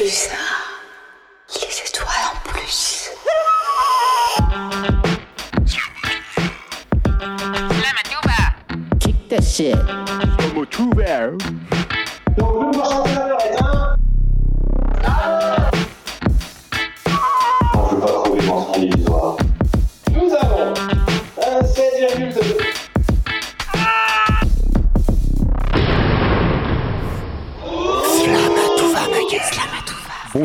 Pulsar. Les étoiles en plus. Kick that shit.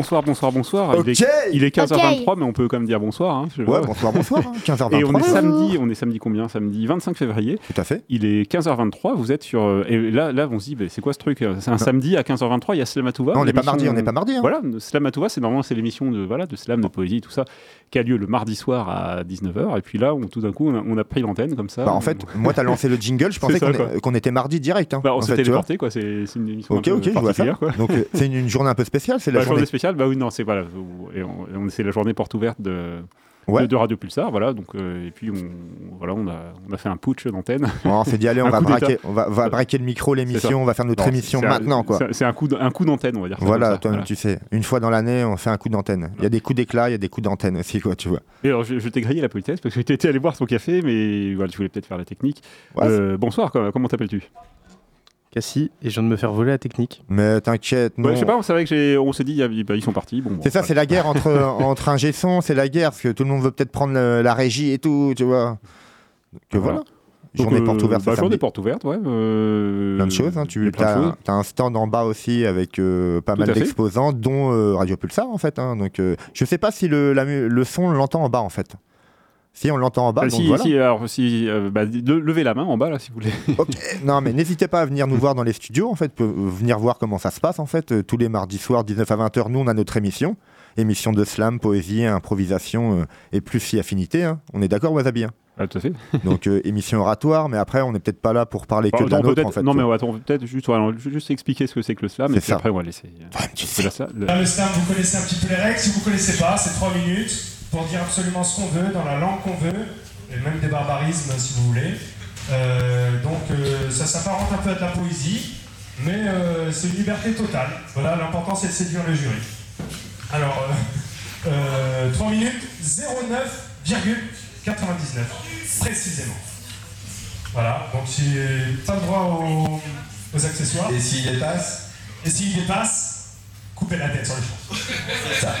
Bonsoir, bonsoir, bonsoir. Il est, Ok. il est 15h23, mais on peut quand même dire bonsoir. hein, je Ouais, bonsoir, bonsoir. hein, 15h23. Et on est samedi, on est samedi combien? Samedi 25 février. Tout à fait. Il est 15h23, vous êtes sur... euh, Et là, là on se dit, bah, c'est quoi ce truc? C'est un samedi à 15h23, il y a Slamatouva. Non, on n'est pas mardi, on n'est pas mardi. hein. Voilà, Slamatouva, c'est normalement c'est l'émission de, voilà, de slam, de poésie, tout ça, qui a lieu le mardi soir à 19h. Et puis là, on, tout d'un coup, on a, on a pris l'antenne comme ça. Bah, en fait, moi, t'as lancé le jingle, je pensais qu'on était mardi direct. hein, Bah, on s'est tu téléporté, quoi. C'est une émission Ok, un peu ok, je vois ça. particulière, quoi. Donc, euh, c'est une, une journée un peu spéciale, c'est la Bah, journée. journée spéciale, bah oui, non, c'est voilà, et on- c'est la journée porte ouverte de, Ouais. de, de Radio Pulsar, voilà. Donc euh, et puis on, voilà, on a, on a fait un putsch d'antenne. On s'est dit, allez, on va braquer, on va, va braquer le micro, l'émission, on va faire notre Non, émission maintenant, quoi. c'est- un coup, d- un coup d'antenne, on va dire. Voilà, toi, voilà. tu sais, une fois dans l'année, on fait un coup d'antenne. Il y a des coups d'éclat, il y a des coups d'antenne aussi, quoi, tu vois. Et alors, je, je t'ai grillé la politesse parce que j'étais allé boire ton café, mais voilà, tu voulais peut-être faire la technique. Ouais, Euh, bonsoir, quoi, comment t'appelles-tu? Cassie, et je viens de me faire voler la technique. Mais t'inquiète, non. Ouais, Je sais pas, c'est vrai que j'ai, on s'est dit, il y a- bah, ils sont partis. Bon, bon, C'est ça, voilà. c'est la guerre entre, entre un son, c'est la guerre, parce que tout le monde veut peut-être prendre le- la régie et tout, tu vois. Que voilà. Donc, Journée euh, porte ouverte, bah, journée porte ouverte, ouais. euh, Plein de choses, hein. tu choses. as, un stand en bas aussi avec euh, pas Tout mal d'exposants, dont euh, Radio Pulsar en fait. hein. Donc euh, je sais pas si le, la le son on l'entend en bas en fait. Si on l'entend en bas, Bah, donc si, voilà. si, alors, si, euh, bah, de- levez la main en bas là si vous voulez. Ok, non mais n'hésitez pas à venir nous voir dans les studios en fait, venir voir comment ça se passe en fait. Euh, Tous les mardis soirs, 19 à 20h, nous on a notre émission. Émission de slam, poésie, improvisation euh, et plus si affinité. hein. On est d'accord Wasabi hein? Ah, tout à fait. Donc euh, émission oratoire, mais après on n'est peut-être pas là pour parler que Bah, en fait. non mais attends, peut-être juste, alors, expliquer ce que c'est que le slam et puis ça. après on va laisser. Ouais, tu sais. le- Là, le slam, vous connaissez un petit peu les règles. Si vous ne connaissez pas, c'est 3 minutes pour dire absolument ce qu'on veut, dans la langue qu'on veut, et même des barbarismes si vous voulez. Euh, donc euh, ça s'apparente un peu à de la poésie, mais euh, c'est une liberté totale. Voilà, l'important c'est de séduire le jury. Alors, euh, euh, 3 minutes, 09,99 précisément. Voilà, donc j'ai pas le droit aux, aux accessoires. Et s'il dépasse Et s'il dépasse, coupez la tête sur le champ. Ça.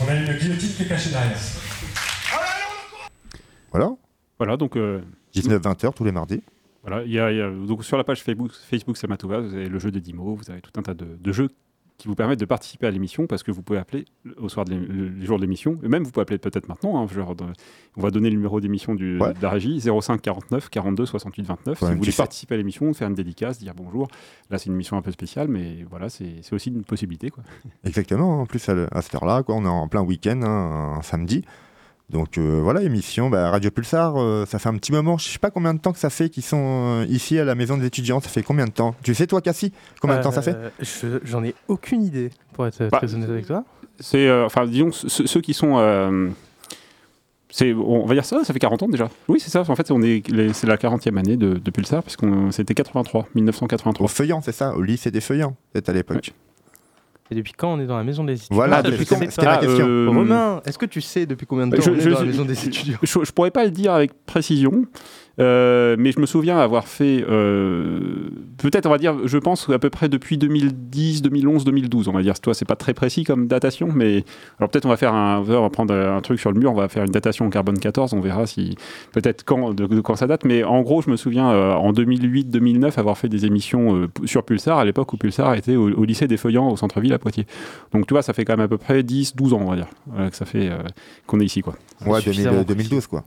On a une guillotine qui est cachée derrière. Voilà, Voilà donc euh, 19-20h tous les mardis. voilà, il y a, il y a- donc sur la page Facebook, Facebook Samatova, vous avez le jeu des 10 mots, vous avez tout un tas de, de jeux qui vous permettent de participer à l'émission parce que vous pouvez appeler au soir de le, les jours de l'émission, et même vous pouvez appeler peut-être maintenant. hein, genre de- on va donner le numéro d'émission du- Ouais. de la régie 05 49 42 68 29. Ouais, si vous voulez sais. participer à l'émission, faire une dédicace, dire bonjour. Là, c'est une émission un peu spéciale, mais voilà, c'est aussi une possibilité. Quoi. Exactement, en plus à, à cette heure-là, quoi, on est en plein week-end, hein, un samedi. Donc euh, voilà, émission, bah, Radio Pulsar, euh, ça fait un petit moment, je sais pas combien de temps que ça fait qu'ils sont euh, ici à la maison des étudiants, ça fait combien de temps? Tu sais toi Cassie, combien de temps ça fait? Euh, je- J'en ai aucune idée, pour être Bah, très honnête avec toi. C'est, euh, enfin, disons, ceux, ceux qui sont. euh, c'est, on va dire ça, ça fait 40 ans déjà. Oui, c'est ça. En fait, on est, c'est la 40e année de, de Pulsar, puisqu'on c'était 83, 1983. Au Feuillant, c'est ça, au lycée des Feuillants, peut-être à l'époque. Et depuis quand on est dans la maison des étudiants Voilà, Ah, depuis c'est- combien de c'était ma question. euh, Romain, est-ce que tu sais depuis combien de Je- temps on est je- dans la je- maison des étudiants Je, je pourrais pas le dire avec précision, euh, mais je me souviens avoir fait, euh, peut-être, on va dire, je pense à peu près depuis 2010, 2011, 2012. On va dire, toi, c'est pas très précis comme datation, mais alors peut-être on va faire un, on va prendre un truc sur le mur, on va faire une datation en carbone 14, on verra si peut-être quand, de, de quand ça date. Mais en gros, je me souviens euh, en 2008-2009 avoir fait des émissions euh, sur Pulsar à l'époque où Pulsar était au, au lycée des Feuillants au centre-ville à Poitiers. Donc tu vois, ça fait quand même à peu près 10-12 ans, on va dire, que ça fait euh, qu'on est ici, quoi. Ouais, suffisamment 2000, 2012 quoi.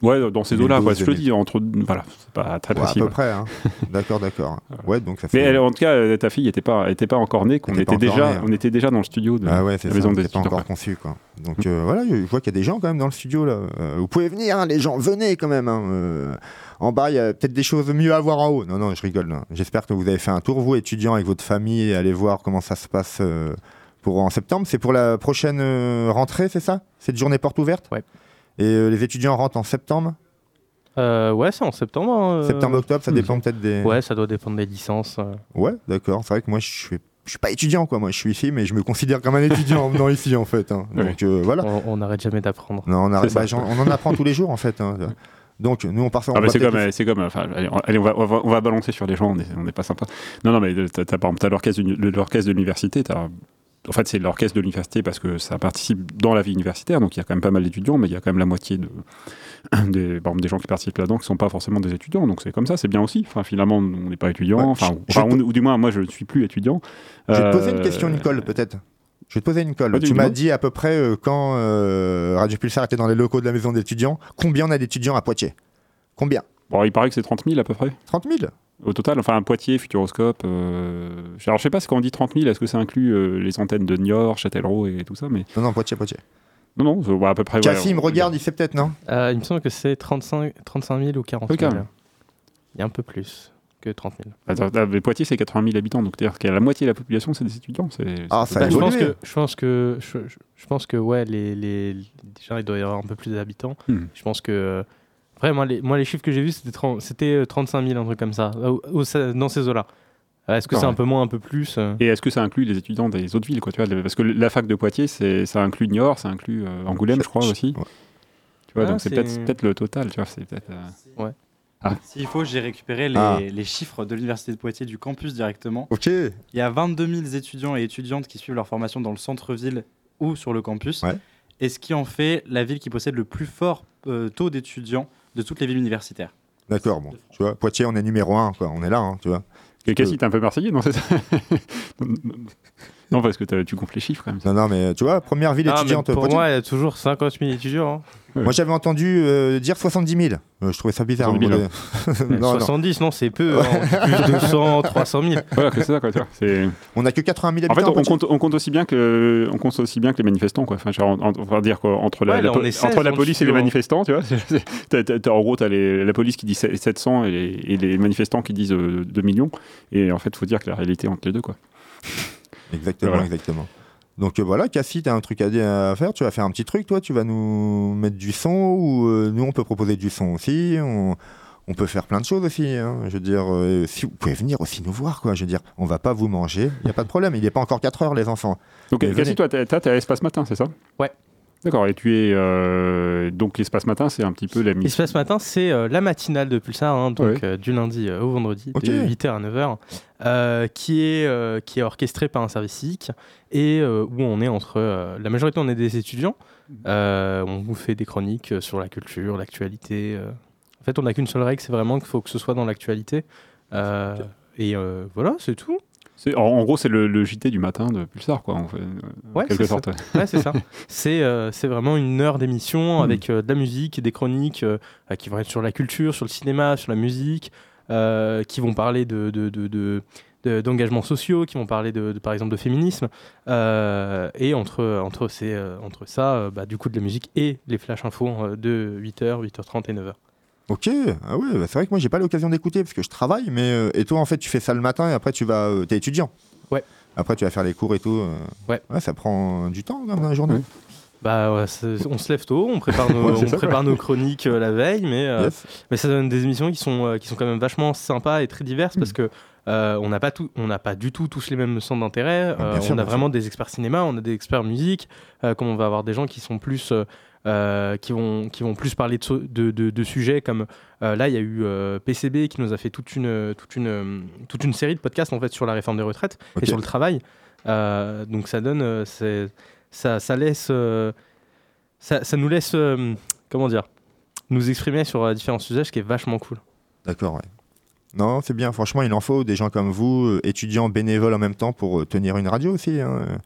Ouais, dans ces eaux-là, 2012, quoi. Je 2000. dis, entre. Voilà, c'est pas très Ouais, à peu près, hein. d'accord, d'accord. Ouais, donc ça fait... Mais elle, en tout cas, euh, ta fille n'était pas, était pas encore née, qu'on était déjà, née, hein. on était déjà dans le studio de Ah ouais, c'est la ça, maison des c'est pas encore conçu quoi. Donc euh, voilà, je vois qu'il y a des gens quand même dans le studio là. Euh, vous pouvez venir, hein, les gens, venez quand même. hein. Euh, en bas, il y a peut-être des choses mieux à voir en haut. Non, non, je rigole. J'espère que vous avez fait un tour, vous étudiants, avec votre famille, et allez voir comment ça se passe euh, pour en septembre. C'est pour la prochaine euh, rentrée, c'est ça? Cette journée porte ouverte? Ouais. Et euh, les étudiants rentrent en septembre Euh, Ouais, c'est en septembre. hein, euh, Septembre, octobre, ça me dépend peut-être des. Ouais, ça doit dépendre des licences. euh. Ouais, d'accord. C'est vrai que moi, je je suis pas étudiant, quoi. Moi, je suis ici, mais je me considère comme un étudiant en venant ici, en fait. hein. Donc euh, voilà. On n'arrête jamais d'apprendre. Non, on, arrête- bah, j'en- on en apprend tous les jours, en fait. hein. Donc, nous, on part sur. Ah bah c'est comme, c'est comme, enfin, allez, on, allez, on va, on, va, on va balancer sur les gens, on n'est pas sympa. Non, non, mais t'as, t'as, par exemple, l'orchestre de l'université, t'as, en fait, c'est l'orchestre de l'université parce que ça participe dans la vie universitaire, donc il y a quand même pas mal d'étudiants, mais il y a quand même la moitié de, des, par exemple, des gens qui participent là-dedans qui sont pas forcément des étudiants, donc c'est comme ça, c'est bien aussi. Enfin, finalement, on n'est pas étudiant, Ouais, enfin, je- je on- ou du moins, moi, je ne suis plus étudiant. Je vais te poser une Euh, question, Nicole, peut-être. Je vais te poser une colle. Tu m'as dit à peu près euh, quand euh, Radio Pulsar était dans les locaux de la maison d'étudiants, combien on a d'étudiants à Poitiers? Combien? Bon, il paraît que c'est 30 000 à peu près. 30 000 Au total, enfin, Poitiers, Futuroscope. Euh... Alors, je sais pas si quand on dit 30 000, est-ce que ça inclut euh, les antennes de Niort, Châtellerault et tout ça, mais Non, non, Poitiers, Poitiers. non, non, c'est- bah, à peu près. ouais, Cassim, on- regarde, il sait peut-être, non? Euh, il me semble que c'est 35, 35 000 ou 40 Oui, 000. quand même. Il y a un peu plus que 30 000. Attends, mais Poitiers, c'est 80 000 habitants, donc c'est-à-dire que la moitié de la population, c'est des étudiants. C'est, Ah, ça Bah, je, pense que, je pense que je, je- je pense que ouais les, les déjà il doit y avoir un peu plus d'habitants. Hmm. Je pense que euh, vraiment les moi les chiffres que j'ai vus c'était 30 c'était euh, 35 000 un truc comme ça au- au- ça- dans ces eaux là. Est-ce que Ah c'est un ouais. peu moins un peu plus euh Et est-ce que ça inclut les étudiants des autres villes, quoi, tu vois Parce que la fac de Poitiers, c'est, ça inclut Niort, ça inclut euh, Angoulême, je crois aussi. Ouais. Tu vois, Ah, donc c'est, c'est- peut-être, peut-être le total, tu vois. C'est peut-être. euh, S'il faut, j'ai récupéré les, Ah. les chiffres de l'Université de Poitiers du campus directement. Ok. Il y a 22 000 étudiants et étudiantes qui suivent leur formation dans le centre-ville ou sur le campus. Ouais. Et ce qui en fait la ville qui possède le plus fort euh, taux d'étudiants de toutes les villes universitaires. D'accord, bon. Tu vois, Poitiers, on est numéro 1, quoi. On est là, hein, tu vois. Et Cassie, t'es un peu marseillais, non c'est ça Non, parce que tu gonfles les chiffres quand même. Non, non, mais tu vois, première ville Ah, étudiante. pour Poitiers. moi il y a toujours 50 000 étudiants. hein. Moi, j'avais entendu euh, dire 70 000. Euh, je trouvais ça bizarre. 70 000, non, non. 70 non c'est peu. hein. plus 200 300 000. Voilà, c'est ça, quoi, tu. On a que 80 000 En fait, habitants. on compte, on compte aussi bien que, on compte aussi bien que les manifestants, quoi. Enfin, genre, en- en- on va dire qu'entre la, Ouais, la là, po- on est 16 entre la police et les hein. manifestants, tu vois. c'est- c'est- t'as- t'as- t'as- en gros, t'as les- la police qui dit 700 et les, et les manifestants qui disent euh, 2 millions. Et en fait, faut dire que la réalité est entre les deux, quoi. Exactement, Voilà. exactement. Donc euh, voilà, Cassie, t'as un truc à, dire- à faire. Tu vas faire un petit truc, toi. Tu vas nous mettre du son ou euh, nous, on peut proposer du son aussi. On, on peut faire plein de choses aussi. hein. Je veux dire, euh, si vous pouvez venir aussi nous voir, quoi. Je veux dire, on va pas vous manger. Il n'y a pas de problème. Il n'est pas encore 4 heures, les enfants. Donc, Mais Cassie, venez. toi, t'as t'as- t'as Espace Matin, c'est ça? Ouais. D'accord, et tu es. euh, donc, l'Espace Matin, c'est un petit peu la mission. Espace matin, c'est euh, la matinale de Pulsar, hein, donc Ouais. euh, du lundi au vendredi, Ok. de 8h à 9h, euh, qui, est, qui est orchestré par un service civique et où on est entre. la majorité, on est des étudiants. On vous fait des chroniques sur la culture, l'actualité. En fait, on n'a qu'une seule règle, c'est vraiment qu'il faut que ce soit dans l'actualité. Et voilà, c'est tout. C'est- en, en gros, c'est le, le JT du matin de Pulsar, quoi, en, fait, en Ouais, quelque ça. sorte. ouais. C'est ça. C'est euh, c'est vraiment une heure d'émission avec euh, de la musique, des chroniques euh, qui vont être sur la culture, sur le cinéma, sur la musique, qui vont parler de, de, de, de- de- d'engagements sociaux, qui vont parler de, de, par exemple de féminisme. Euh, et entre, entre, ces, euh, entre ça, euh, bah, du coup de la musique et les flash infos de 8h, 8h30 et 9h. Ok, ah ouais, bah, c'est vrai que moi j'ai pas l'occasion d'écouter parce que je travaille, mais euh, et toi en fait tu fais ça le matin et après tu vas, euh, t'es étudiant. Ouais. Après tu vas faire les cours et tout. euh, Ouais. ça prend du temps dans la journée. Ouais. Bah, ouais, c'est- on se lève tôt, on prépare nos, Ouais, c'est on ça, prépare nos chroniques euh, la veille, mais, euh, Yes. mais ça donne des émissions qui sont, euh, qui sont quand même vachement sympas et très diverses parce que euh, on n'a pas, tout- on n'a pas du tout tous les mêmes centres d'intérêt. bien Euh, sûr, on bien a vraiment des experts cinéma, on a des experts musique, euh, comme on va avoir des gens qui sont plus. euh, euh, qui, vont, qui vont plus parler de, de, de- de sujets comme euh, là il y a eu euh, PCB qui nous a fait toute une, toute, une, toute une série de podcasts en fait sur la réforme des retraites et sur le travail donc ça donne ça, ça laisse ça, ça nous laisse, comment dire, nous exprimer sur différents sujets, ce qui est vachement cool. D'accord, ouais. Non, c'est bien. Franchement, il en faut des gens comme vous, étudiants bénévoles en même temps pour tenir une radio aussi. hein.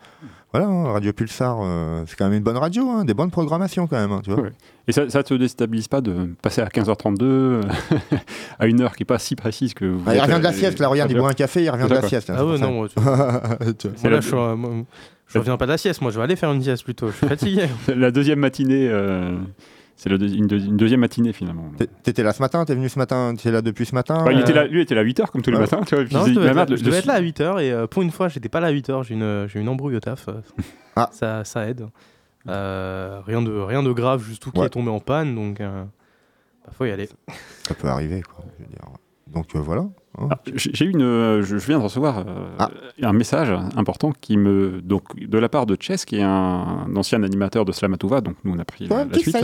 Voilà, hein, Radio Pulsar, euh, c'est quand même une bonne radio, hein, des bonnes programmations quand même. hein, tu vois. Ouais. Et ça, ça te déstabilise pas de passer à 15h32 euh, à une heure qui est pas si précise que vous Ah, il revient de la euh, sieste, là, regarde, il boit un café, il revient de la sieste. Ah ouais, non, moi, tu- Tu vois. moi, là, je, suis, euh, moi, je reviens pas de la sieste, moi je vais aller faire une sieste plutôt, je suis fatigué. La deuxième matinée, euh, c'est le deux- une, deux- une deuxième matinée finalement. T'étais là ce matin, t'es venu ce matin, t'es là depuis ce matin Bah, il Euh, était là, lui était là à 8h comme tous les ouais. matins. Tu vois, non, il je devais, être, merde, je le- devais le- être là à 8h et euh, pour une fois, j'étais pas là à 8h, j'ai une, j'ai une embrouille au taf. euh, Ah. Ça, ça aide. Euh, rien, de, rien de grave, juste tout qui est tombé en panne, donc euh, bah, faut y aller. Ça peut arriver, quoi. je veux dire. Donc euh, voilà. Ah, J'ai une, euh, je viens de recevoir euh, Ah. un message important qui me, donc de la part de Chess, qui est un, ancien animateur de Slamatouva, donc nous on a pris la, la suite,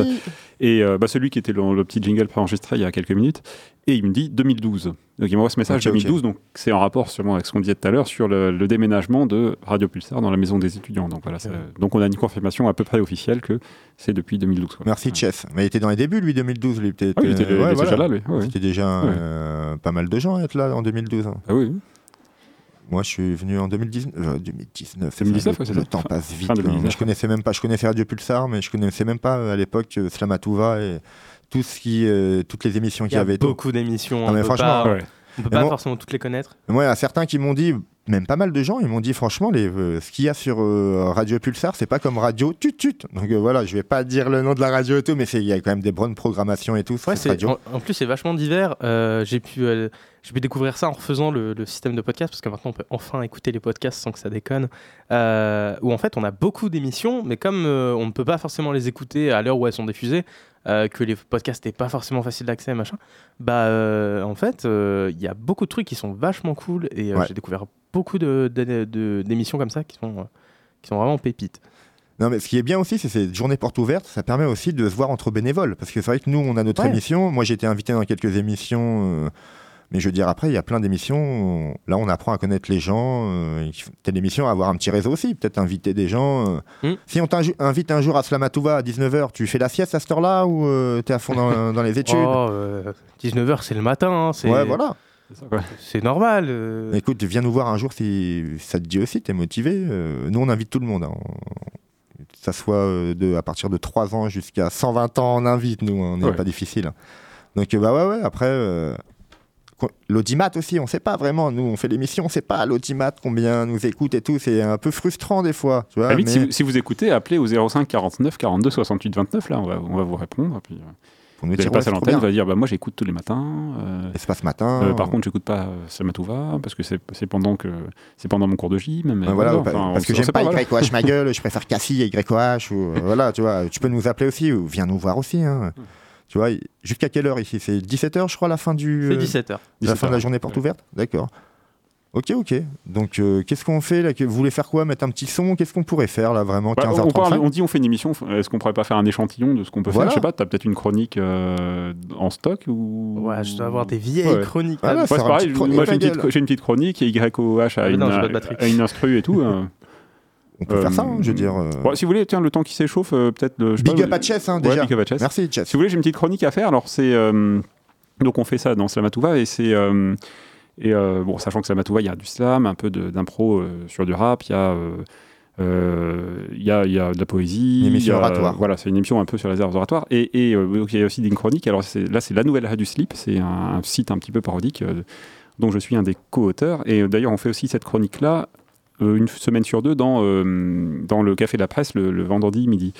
et euh, bah, celui qui était le, le petit jingle préenregistré il y a quelques minutes, et il me dit 2012. Donc il m'envoie ce message Ok, ok. 2012, donc c'est en rapport sûrement avec ce qu'on disait tout à l'heure sur le, le déménagement de Radio Pulsar dans la maison des étudiants. Donc voilà, donc on a une confirmation à peu près officielle que c'est depuis 2012. quoi. Merci, Chef. Mais il était dans les débuts, lui, 2012. Lui, peut-être, Ah il était, euh, il ouais, était voilà. déjà là, lui. C'était déjà euh, pas mal de gens à être là en 2012. hein. Ah oui, oui. Moi, je suis venu en 2019. euh, 2019, c'est 2019, ça, ouais, c'est le, temps passe vite. fin quoi. 2019, Moi, je connaissais même pas. Je connaissais Radio Pulsar, mais je connaissais même pas euh, à l'époque euh, Slamatouva et tout ce qui, euh, toutes les émissions Il qu'il y y a avait. beaucoup d'émissions. Ah, on mais peut franchement, pas, Ouais. on peut pas forcément toutes les connaître. Moi, il y a certains qui m'ont dit, même pas mal de gens, ils m'ont dit franchement, les, euh, ce qu'il y a sur euh, Radio Pulsar, c'est pas comme Radio Tut Tut. Donc euh, voilà, je vais pas dire le nom de la radio et tout, mais il y a quand même des bonnes programmations et tout sur Ouais, cette c'est- radio. en, en plus, c'est vachement divers. Euh, j'ai pu, j'ai pu découvrir ça en refaisant le, le système de podcast, parce que maintenant, on peut enfin écouter les podcasts sans que ça déconne. Euh, où en fait, on a beaucoup d'émissions, mais comme euh, on ne peut pas forcément les écouter à l'heure où elles sont diffusées, euh, que les podcasts n'est pas forcément facile d'accès, machin, bah euh, en fait, il y a beaucoup de trucs qui sont vachement cool, et Ouais. j'ai découvert beaucoup d'émissions comme ça qui sont, qui sont vraiment pépites. Non, mais ce qui est bien aussi, c'est ces journées portes ouvertes. Ça permet aussi de se voir entre bénévoles. Parce que c'est vrai que nous, on a notre Ouais. émission. Moi, j'ai été invité dans quelques émissions. Euh, mais je veux dire, après, il y a plein d'émissions. Là, on apprend à connaître les gens. Euh, telle émission, avoir un petit réseau aussi. Peut-être inviter des gens. euh. Hmm. Si on t'invite un jour à Slamatouva à 19h, tu fais la sieste à cette heure-là ou euh, t'es à fond dans, dans les études? Oh, 19h, c'est le matin, hein, Ouais, voilà. C'est normal. euh. Écoute, viens nous voir un jour si ça te dit aussi, t'es motivé. Euh, nous, on invite tout le monde. hein. Que ça soit euh, de, à partir de 3 ans jusqu'à 120 ans, on invite, nous. hein. On n'est Ouais. pas difficile. Donc, euh, bah ouais, ouais. Après, euh, l'audimat aussi, on sait pas vraiment. Nous, on fait l'émission, on sait pas l'audimat, combien nous écoute et tout. C'est un peu frustrant des fois. Tu vois, À la limite, mais si, vous, si vous écoutez, appelez au 05 49 42 68 29, là, on va, on va vous répondre. Puis, pour nous vous allez dire, passer à ouais, c'est trop l'antenne, vous allez dire bah, Moi, j'écoute tous les matins. euh, Espace matin. euh, par contre, j'écoute pas euh, Samatouva parce que c'est c'est pendant, que- c'est pendant mon cours de gym. Mais voilà, voilà, pa- enfin, parce que j'aime pas voilà. YOH ma gueule, je préfère Cassie et YOH. Ou, voilà, tu vois, tu peux nous appeler aussi ou viens nous voir aussi. hein. Tu vois, jusqu'à quelle heure ici? C'est 17h, je crois, la fin du. C'est euh, 17h. la fin de la 17h. journée porte Ouais. ouverte? D'accord. Ok, ok. Donc, euh, qu'est-ce qu'on fait là? Vous voulez faire quoi? Mettre un petit son? Qu'est-ce qu'on pourrait faire là vraiment? Bah, on, 15h35 parle- on dit on fait une émission, est-ce qu'on pourrait pas faire un échantillon de ce qu'on peut Voilà. faire Je sais pas, t'as peut-être une chronique euh, en stock ou... Ouais, je dois avoir des vieilles Ouais. chroniques. Ah, là, Ouais, faire c'est pareil, moi j'ai une, petite, chronique et YOH a, Ah, une, non, une instru et tout. euh. On peut faire ça, hein, je veux Euh, dire. euh, Bon, si vous voulez, tiens, le temps qui s'échauffe, euh, peut-être. Big pas, up à Chess, hein, Ouais, déjà. big up à Chess. Merci, Chess. Si vous voulez, j'ai une petite chronique à faire. Alors, c'est. donc, on fait ça dans Slamatouva et c'est. et bon, sachant que Slamatouva, il y a du slam, un peu d'impro sur du rap, il y a. Il y, a, il y a de la poésie. Une émission a- oratoire. Voilà, c'est une émission un peu sur les arts oratoires. Et, et donc, il y a aussi des chroniques. Alors là, c'est La Nouvelle Radio Slip. C'est un, un site un petit peu parodique dont je suis un des co-auteurs. Et d'ailleurs, on fait aussi cette chronique-là une semaine sur deux dans, euh, dans le Café de la Presse le, le vendredi midi.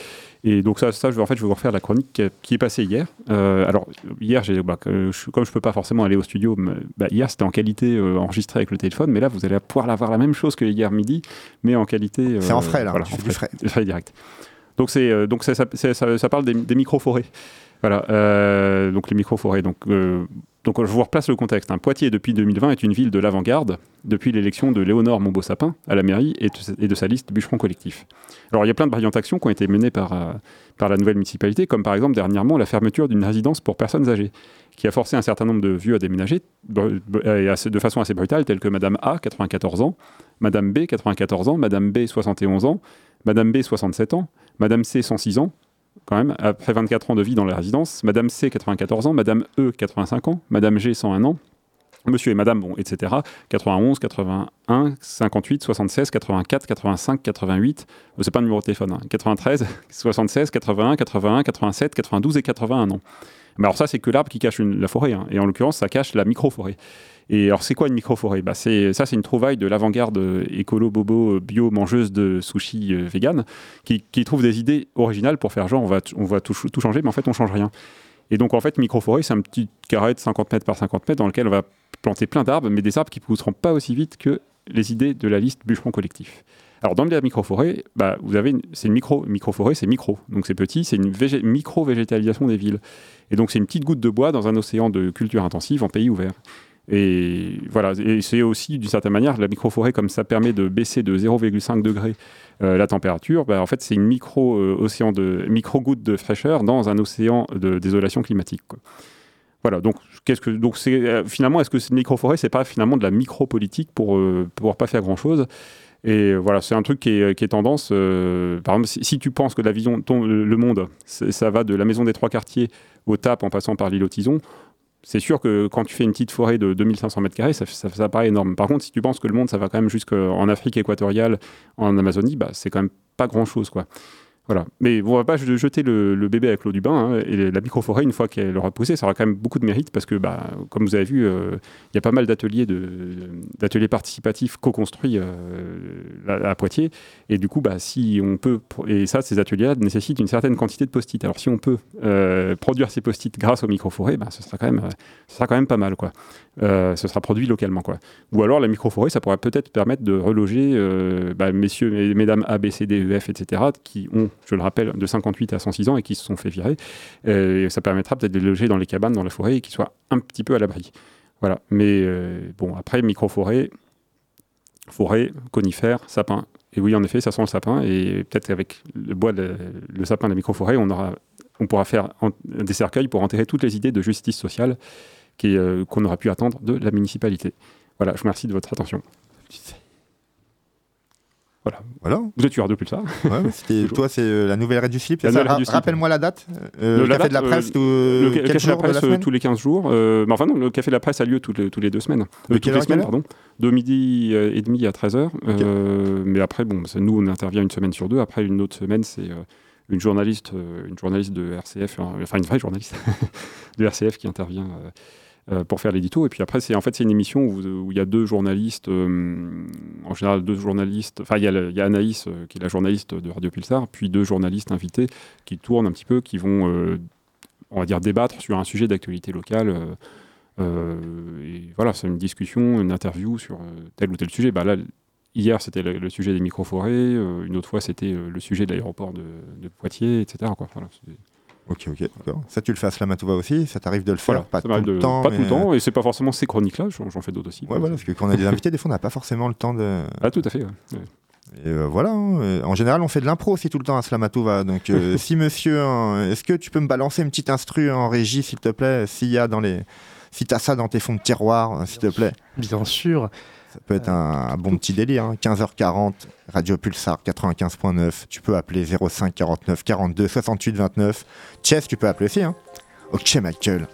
Et donc ça, ça je vais, en fait, je vais vous refaire la chronique qui est- passée hier. Euh, alors hier, j'ai, bah, comme je peux pas forcément aller au studio, bah, hier c'était en qualité euh, enregistré avec le téléphone, mais là vous allez pouvoir avoir la même chose que hier midi, mais en qualité. euh, C'est en frais, là, Voilà, en fais du frais. frais direct. Donc c'est euh, donc ça, ça, parle des, des micro-forêts. Voilà, euh, donc les micro-forêts. Donc, euh, donc je vous replace le contexte. hein. Poitiers, depuis 2020, est une ville de l'avant-garde, depuis l'élection de Léonore Montbeau-Sapin à la mairie et de, sa liste bûcheron collectif. Alors il y a plein de brillantes actions qui ont été menées par, euh, par la nouvelle municipalité, comme par exemple dernièrement la fermeture d'une résidence pour personnes âgées, qui a forcé un certain nombre de vieux à déménager de façon assez brutale, telles que Madame A, 94 ans, Madame B, 94 ans, Madame B, 71 ans, Madame B, 67 ans, Madame C, 106 ans, quand même, après 24 ans de vie dans la résidence, Madame C, 94 ans, Madame E, 85 ans, Madame G, 101 ans, Monsieur et Madame, etc., 91, 81, 58, 76, 84, 85, 88, euh, c'est pas un numéro de téléphone, hein, 93, 76, 81, 81, 87, 92 et 81 ans. Mais alors ça, c'est que l'arbre qui cache une- la forêt, hein, et en l'occurrence, ça cache la micro-forêt. Et alors, c'est quoi une micro-forêt? Bah, c'est, Ça, c'est une trouvaille de l'avant-garde euh, écolo, bobo, euh, bio, mangeuse de sushi euh, vegan, qui, trouve des idées originales pour faire genre, on va, on va tout, ch- tout changer, mais en fait, on change rien. Et donc, en fait, micro-forêt, c'est un petit carré de 50 mètres par 50 mètres dans lequel on va planter plein d'arbres, mais des arbres qui ne pousseront pas aussi vite que les idées de la liste bûcheron collectif. Alors, dans la micro-forêt, bah, vous avez c'est une micro, micro-forêt, c'est micro. Donc, c'est petit, c'est une végé- micro-végétalisation des villes. Et donc, c'est une petite goutte de bois dans un océan de culture intensive en pays ouvert. Et voilà, et c'est aussi d'une certaine manière la microforêt, comme ça permet de baisser de 0,5 degré euh, la température, bah, en fait c'est une micro euh, de micro goutte de fraîcheur dans un océan de désolation climatique. Voilà, donc qu'est-ce que donc c'est euh, finalement est-ce que cette microforêt c'est pas finalement de la micro-politique pour euh, pouvoir pas faire grand-chose? Et voilà, c'est un truc qui est, qui est tendance. par exemple, si, tu penses que la vision, le monde, ça va de la maison des trois quartiers au TAP en passant par l'île aux Tisons, c'est sûr que quand tu fais une petite forêt de 2500 mètres carrés, ça, ça, ça paraît énorme. Par contre, si tu penses que le monde, ça va quand même jusqu'en Afrique équatoriale, en Amazonie, bah, c'est quand même pas grand-chose, quoi. Voilà. Mais on va pas je- jeter le, bébé avec l'eau du bain. hein. Et la microforêt, une fois qu'elle aura poussé, ça aura quand même beaucoup de mérite parce que, bah, comme vous avez vu, euh, il y a pas mal d'ateliers d'ateliers participatifs co-construits euh, à, Poitiers. Et du coup, bah, si on peut, et ça, ces ateliers-là nécessitent une certaine quantité de post-it. Alors, si on peut euh, produire ces post-it grâce aux microforêts, bah, ce sera quand même, sera quand même pas mal, quoi. Euh, ce sera produit localement, quoi. Ou alors, la microforêt, ça pourrait peut-être permettre de reloger euh, bah, messieurs mesdames A, B, C, D, E, F, etc., qui ont, je le rappelle, de 58 à 106 ans et qui se sont fait virer. Euh, et ça permettra peut-être de les loger dans les cabanes, dans la forêt, et qu'ils soient un petit peu à l'abri. Voilà. Mais bon, après, microforêt, forêt, conifères, sapin. Et oui, en effet, ça sent le sapin. Et peut-être avec le bois, le sapin de la microforêt, on, aura, on pourra faire des cercueils pour enterrer toutes les idées de justice sociale euh, qu'on aurait pu attendre de la municipalité. Voilà, je vous remercie de votre attention. Voilà. Voilà. Vous êtes tueur de ouais, c'était- Toujours. toi, c'est euh, la nouvelle Red du Slip. Ça Ra-. Rappelle-moi la date. Euh, Le- le la café de la presse, euh, tout- Le quel café de la de presse la euh, tous les 15 jours. Euh, enfin non, le café de la presse a lieu toutes les, tous les deux semaines. Euh, toutes les semaines, pardon. De midi euh, et demi à 13h. mais après, bon, nous, on intervient une semaine sur deux. Après, une autre semaine, c'est euh, une journaliste, euh, une journaliste de RCF, euh, enfin une vraie journaliste de RCF qui intervient euh, euh, pour faire l'édito. Et puis après, c'est en fait c'est une émission où il y a deux journalistes, euh, en général deux journalistes. Enfin, il y, a Anaïs euh, qui est la journaliste de Radio Pulsar, puis deux journalistes invités qui tournent un petit peu, qui vont, euh, on va dire, débattre sur un sujet d'actualité locale. euh, euh, et voilà, c'est une discussion, une interview sur euh, tel ou tel sujet. Bah là, hier, c'était le, sujet des microforêts. euh, une autre fois, c'était euh, le sujet de l'aéroport de, Poitiers, etc. Voilà, Ok, ok, d'accord. Ça, tu le fais à Slamatova aussi Ça t'arrive de le faire voilà, Pas tout le de- temps. Pas tout le temps, et c'est pas forcément ces chroniques-là, j'en j'en fais d'autres aussi. Ouais, voilà, parce que quand on a des invités, des fois, on n'a pas forcément le temps de. Ah, tout à fait. ouais. Ouais. Et euh, voilà. hein. Euh, En général, on fait de l'impro aussi tout le temps à Slamatova. Donc, euh, si monsieur, hein, est-ce que tu peux me balancer une petite instru en régie, s'il te plaît S'il y a dans les. Si t'as ça dans tes fonds de tiroir, hein, s'il te plaît? Bien sûr. Ça peut être un, bon petit délire. hein. 15h40, Radio Pulsar 95.9. Tu peux appeler 05 49 42 68 29. Chess, tu peux appeler aussi. Hein. Ok, Michael.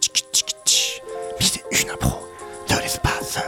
Tchic, tchic, tchic. Mais c'est une impro de l'espace.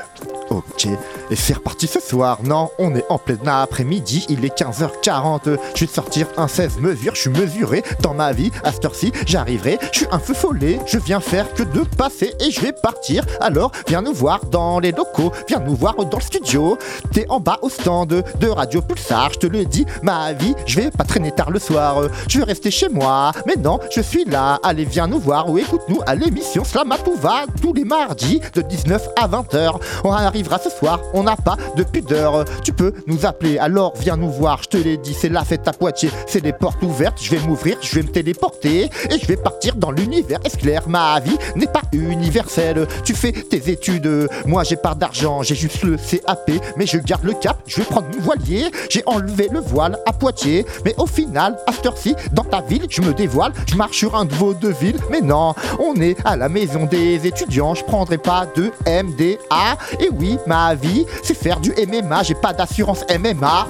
Ok, et c'est reparti ce soir. Non, on est en plein après-midi, il est 15h40. Je vais sortir un 16 mesures, je suis mesuré dans ma vie. À cette heure-ci, j'arriverai, je suis un feu follet. Je viens faire que de passer et je vais partir. Alors, viens nous voir dans les locaux, viens nous voir dans le studio. T'es en bas au stand de Radio Pulsar, je te le dis, ma vie, je vais pas traîner tard le soir. Je vais rester chez moi, mais non, je suis là. Allez, viens nous voir ou écoute-nous à l'émission Slamatouva tous les mardis de 19 à 20h. On arrivera ce soir, n'a pas de pudeur. Tu peux nous appeler, alors viens nous voir. Je te l'ai dit, c'est la fête à Poitiers, c'est les portes ouvertes. Je vais m'ouvrir, je vais me téléporter et je vais partir dans l'univers. Est-ce clair Ma vie n'est pas universelle. Tu fais tes études, moi j'ai pas d'argent, j'ai juste le CAP, mais je garde le cap. Je vais prendre mon voilier, j'ai enlevé le voile à Poitiers, mais au final, à cette heure-ci, dans ta ville, je me dévoile. Je marche sur un de vos deux villes, mais non, on est à la maison des étudiants. Je prendrai pas de MDA. Et oui, ma vie, c'est faire du MMA. J'ai pas d'assurance MMA.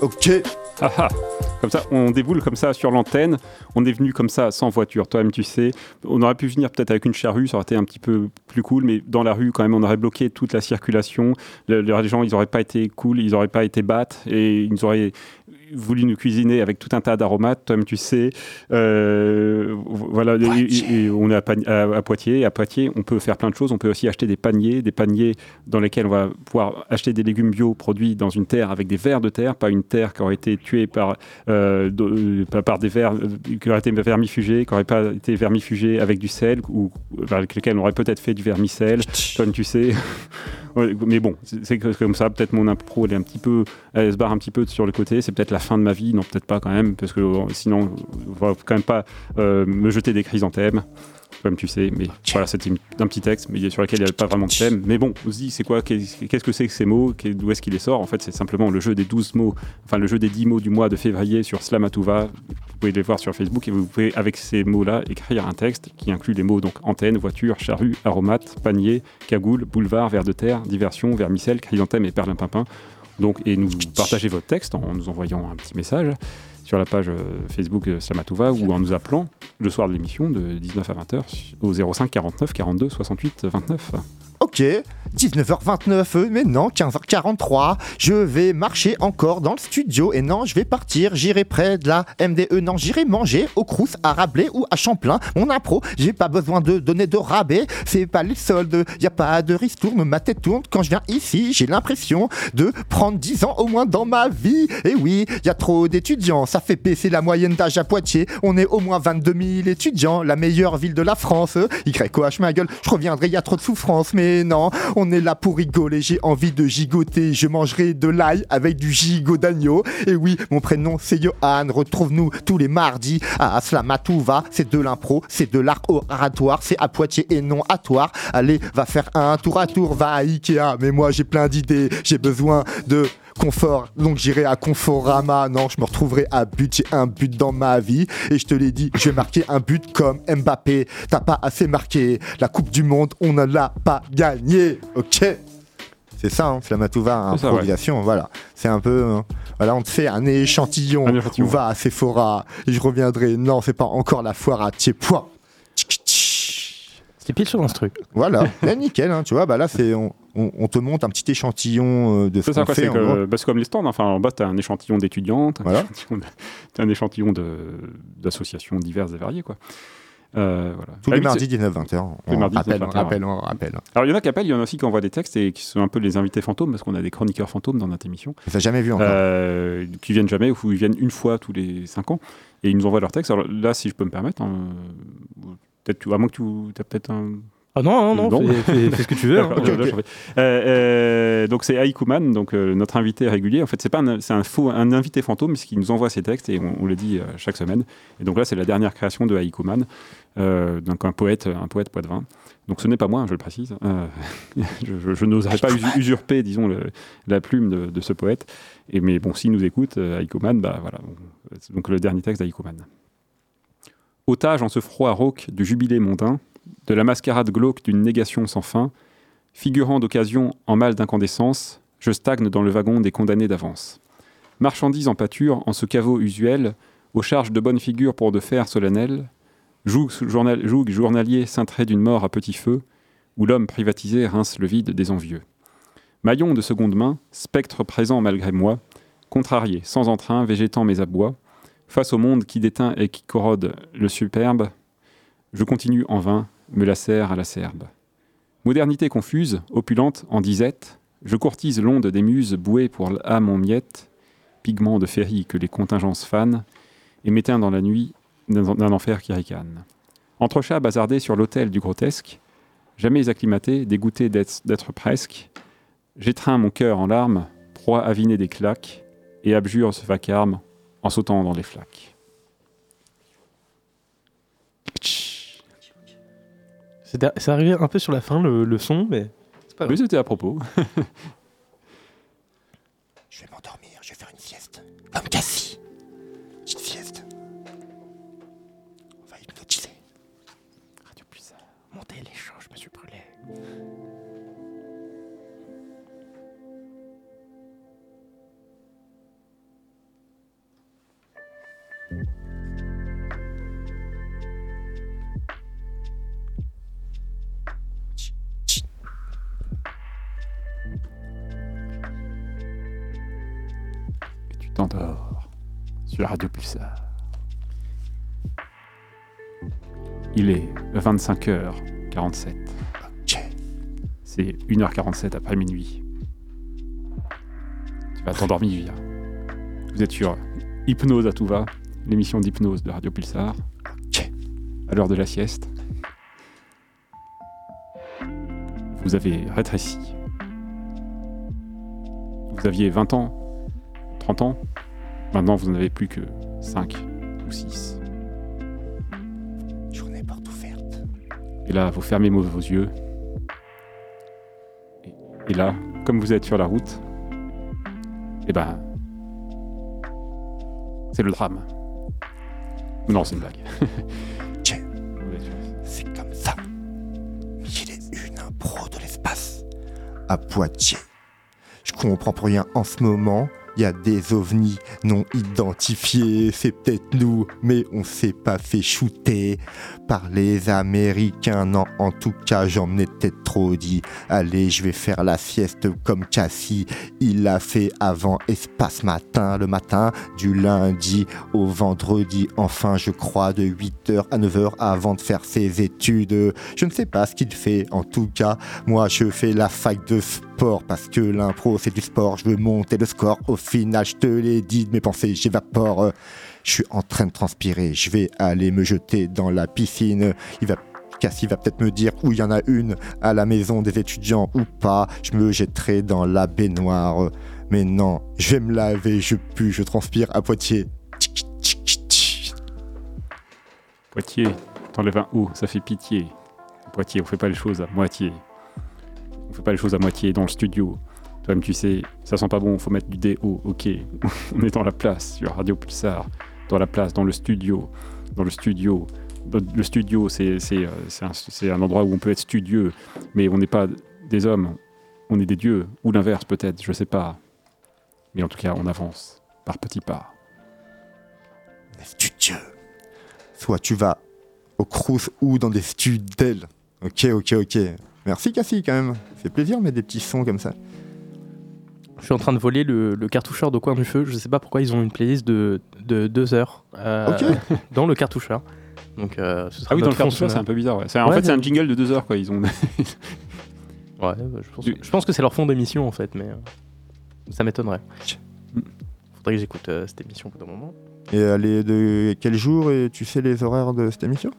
Ok. Ah, ah. Comme ça, on déboule comme ça sur l'antenne. On est venu comme ça sans voiture. Toi-même, tu sais. On aurait pu venir peut-être avec une charrue, ça aurait été un petit peu plus cool. Mais dans la rue, quand même, on aurait bloqué toute la circulation. Le- le- les gens, ils n'auraient pas été cool, ils n'auraient pas été battes et ils auraient voulu nous cuisiner avec tout un tas d'aromates. Toi-même, tu sais. Euh, voilà. on est à, à- à Poitiers. À Poitiers, on peut faire plein de choses. On peut aussi acheter des paniers, des paniers dans lesquels on va pouvoir acheter des légumes bio produits dans une terre avec des vers de terre, pas une terre qui aurait été tuée par euh, de- euh, par- des vers qui auraient été vermifugés, qui n'auraient pas été vermifugés avec du sel ou avec lesquels on aurait peut-être fait du vermicelle, comme tu sais. Mais bon, c'est comme ça. Peut-être mon impro, elle est un petit peu, elle se barre un petit peu sur le côté. C'est peut-être la fin de ma vie, non peut-être pas quand même, parce que euh, sinon, on va quand même pas euh, me jeter des chrysanthèmes. comme tu sais. Mais voilà, c'était un petit texte, mais sur lequel il n'y avait pas vraiment de thème. Mais bon, on se dit, c'est quoi Qu'est-ce que c'est que ces mots D'où est-ce qu'il les sort? En fait, c'est simplement le jeu des 12 mots, enfin le jeu des 10 mots du mois de février sur Slamatouva. Vous pouvez les voir sur Facebook et vous pouvez, avec ces mots-là, écrire un texte qui inclut les mots donc antenne, voiture, charrue, aromate, panier, cagoule, boulevard, ver de terre, diversion, vermicelle, chrysanthème et perlimpinpin. Donc, et nous partagez votre texte en nous envoyant un petit message sur la page euh, Facebook euh, Slamatouva ou en nous appelant le soir de l'émission de 19 à 20h au 05 49 42 68 29. Ok, 19h29, euh, mais non, 15h43, je vais marcher encore dans le studio et non, je vais partir, j'irai près de la MDE, non, j'irai manger au Crous, à Rabelais ou à Champlain, mon impro, j'ai pas besoin de donner de rabais, c'est pas les soldes, y a pas de ristourne, ma tête tourne. Quand je viens ici, j'ai l'impression de prendre 10 ans au moins dans ma vie, et oui, y a trop d'étudiants, ça fait baisser la moyenne d'âge à Poitiers, on est au moins 22 000 étudiants, la meilleure ville de la France, YOH ma gueule, je reviendrai, y a trop de souffrance, mais non, on est là pour rigoler, j'ai envie de gigoter, je mangerai de l'ail avec du gigot d'agneau. Et oui, mon prénom c'est Johan, retrouve-nous tous les mardis à Slamatouva, c'est de l'impro, c'est de l'art oratoire, c'est à Poitiers et non à Toire. Allez, va faire un tour à tour, va à Ikea, mais moi j'ai plein d'idées, j'ai besoin de confort, donc j'irai à Conforama, non, je me retrouverai à but, j'ai un but dans ma vie, et je te l'ai dit, je vais marquer un but comme Mbappé, t'as pas assez marqué, la Coupe du Monde, on ne l'a pas gagné, ok. C'est ça, hein, C'est ça, improvisation, voilà. C'est un peu, euh, voilà, on te fait un échantillon, Un échantillon. on va à Sephora, et je reviendrai, non, c'est pas encore la foire à Tiepois. C'était pile sur l'instru. Voilà, là, nickel, hein, tu vois, bah là, c'est, on, on- on te montre un petit échantillon euh, de ce C'est ça, quoi. fait. C'est bah, c'est comme les stands. Enfin, en bas, tu as un échantillon d'étudiants, tu Voilà. un échantillon de- d'associations diverses et variées. Quoi. Euh, voilà. Tous Ah les mardis c'est- 19-20h. Tous les On mardis, rappelle, on 19-20, rappelle, on rappelle. Alors, il y en a qui appellent, il y en a aussi qui envoient des textes et qui sont un peu les invités fantômes, parce qu'on a des chroniqueurs fantômes dans notre émission. Ça jamais vu encore. euh, qui viennent jamais ou ils viennent une fois tous les cinq ans et ils nous envoient leurs textes. Alors là, si je peux me permettre, hein, peut-être à moins que tu as peut-être un. Ah non, non, non, Non. fais, ce que tu veux. hein. Euh, euh, donc c'est Aikuman, donc euh, notre invité régulier. En fait, c'est pas un, c'est un faux, un invité fantôme, puisqu'il nous envoie ses textes et on, on le dit chaque semaine. Et donc là, c'est la dernière création de Aikuman, donc un poète, un poète poitevin. Donc ce n'est pas moi, hein, je le précise. Je je- je n'oserais pas us- usurper, disons, le- la plume de, de ce poète. Et, mais bon, s'il nous écoute, Aikuman, bah voilà. Donc le dernier texte d'Aikuman. Otage en ce froid rauque du jubilé mondain, de la mascarade glauque d'une négation sans fin, figurant d'occasion en mal d'incandescence, je stagne dans le wagon des condamnés d'avance. Marchandise en pâture, en ce caveau usuel, aux charges de bonne figure pour de fer solennel, joug, journal, joug journalier cintré d'une mort à petit feu, où l'homme privatisé rince le vide des envieux. Maillon de seconde main, spectre présent malgré moi, contrarié, sans entrain, végétant mes abois, face au monde qui déteint et qui corrode le superbe, je continue en vain, me lacère à la serbe. Modernité confuse, opulente en disette, je courtise l'onde des muses bouées pour l'âme en miettes, pigments de féerie que les contingences fanent, et m'éteint dans la nuit d'un enfer qui ricane. Entre chats bazardés sur l'autel du grotesque, jamais acclimaté, dégoûté d'être presque, j'étreins mon cœur en larmes, proie avinée des claques, et abjure ce vacarme en sautant dans les flaques. C'est arrivé un peu sur la fin, le, le son, mais c'est pas grave. Oui, c'était à propos. Je vais m'endormir, je vais faire une sieste. Comme Cassie. Il est 25h47. C'est 1h47 après minuit. Tu vas t'endormir. Vous êtes sur Hypnose à tout va, l'émission d'hypnose de Radio Pulsar. À l'heure de la sieste. Vous avez rétréci. Vous aviez 20 ans, 30 ans. Maintenant, vous n'en avez plus que 5 ou 6. Et là, vous fermez vos yeux. Et, là, comme vous êtes sur la route, eh ben, c'est le drame. Non, c'est une blague. C'est comme ça. Il est une impro de l'espace. À Poitiers. Je comprends pour rien en ce moment. Il y a des ovnis non identifiés. C'est peut-être nous, mais on s'est pas fait shooter par les Américains. Non, en tout cas, j'en ai peut-être trop dit. Allez, je vais faire la sieste comme Cassie. Il l'a fait avant Espace Matin, le matin du lundi au vendredi. Enfin, je crois, de 8h à 9h avant de faire ses études. Je ne sais pas ce qu'il fait. En tout cas, moi, je fais la fac de sport parce que l'impro, c'est du sport. Je veux monter le score. Au je te l'ai dit, mes pensées, j'évapore. Je suis en train de transpirer. Je vais aller me jeter dans la piscine. Il va Cassie va peut-être me dire où il y en a une à la maison des étudiants ou pas. Je me jetterai dans la baignoire. Mais non, je vais me laver, je pue, je transpire à Poitiers. Poitiers, t'enlèves un O, ça fait pitié. Poitiers, on fait pas les choses à moitié. On fait pas les choses à moitié dans le studio. Toi-même, tu sais, ça sent pas bon, faut mettre du DO, ok. on est dans la place, sur Radio Pulsar. Dans la place, dans le studio. Dans le studio. Le studio, c'est c'est, euh, c'est un, c'est endroit où on peut être studieux, mais on n'est pas des hommes, on est des dieux. Ou l'inverse, peut-être, je sais pas. Mais en tout cas, on avance, par petits pas. studieux. Soit tu vas au Crous ou dans des studels. Ok, ok, ok. Merci Cassie quand même. Fait plaisir de mettre des petits sons comme ça. Je suis en train de voler le, le cartoucheur de coin du feu. Je sais pas pourquoi ils ont une playlist de, de deux heures euh, dans le cartoucheur. Donc, euh, ce sera Ah oui, dans le cartoucheur, c'est un peu bizarre. Ouais. En Ouais, fait, c'est un jingle de deux heures, quoi. Ils ont. Ouais, bah, je, pense, Du- je pense que c'est leur fond d'émission en fait, mais euh, ça m'étonnerait. Faudrait que j'écoute euh, cette émission au bout d'un moment. Et elle est de quel jour et tu sais les horaires de cette émission?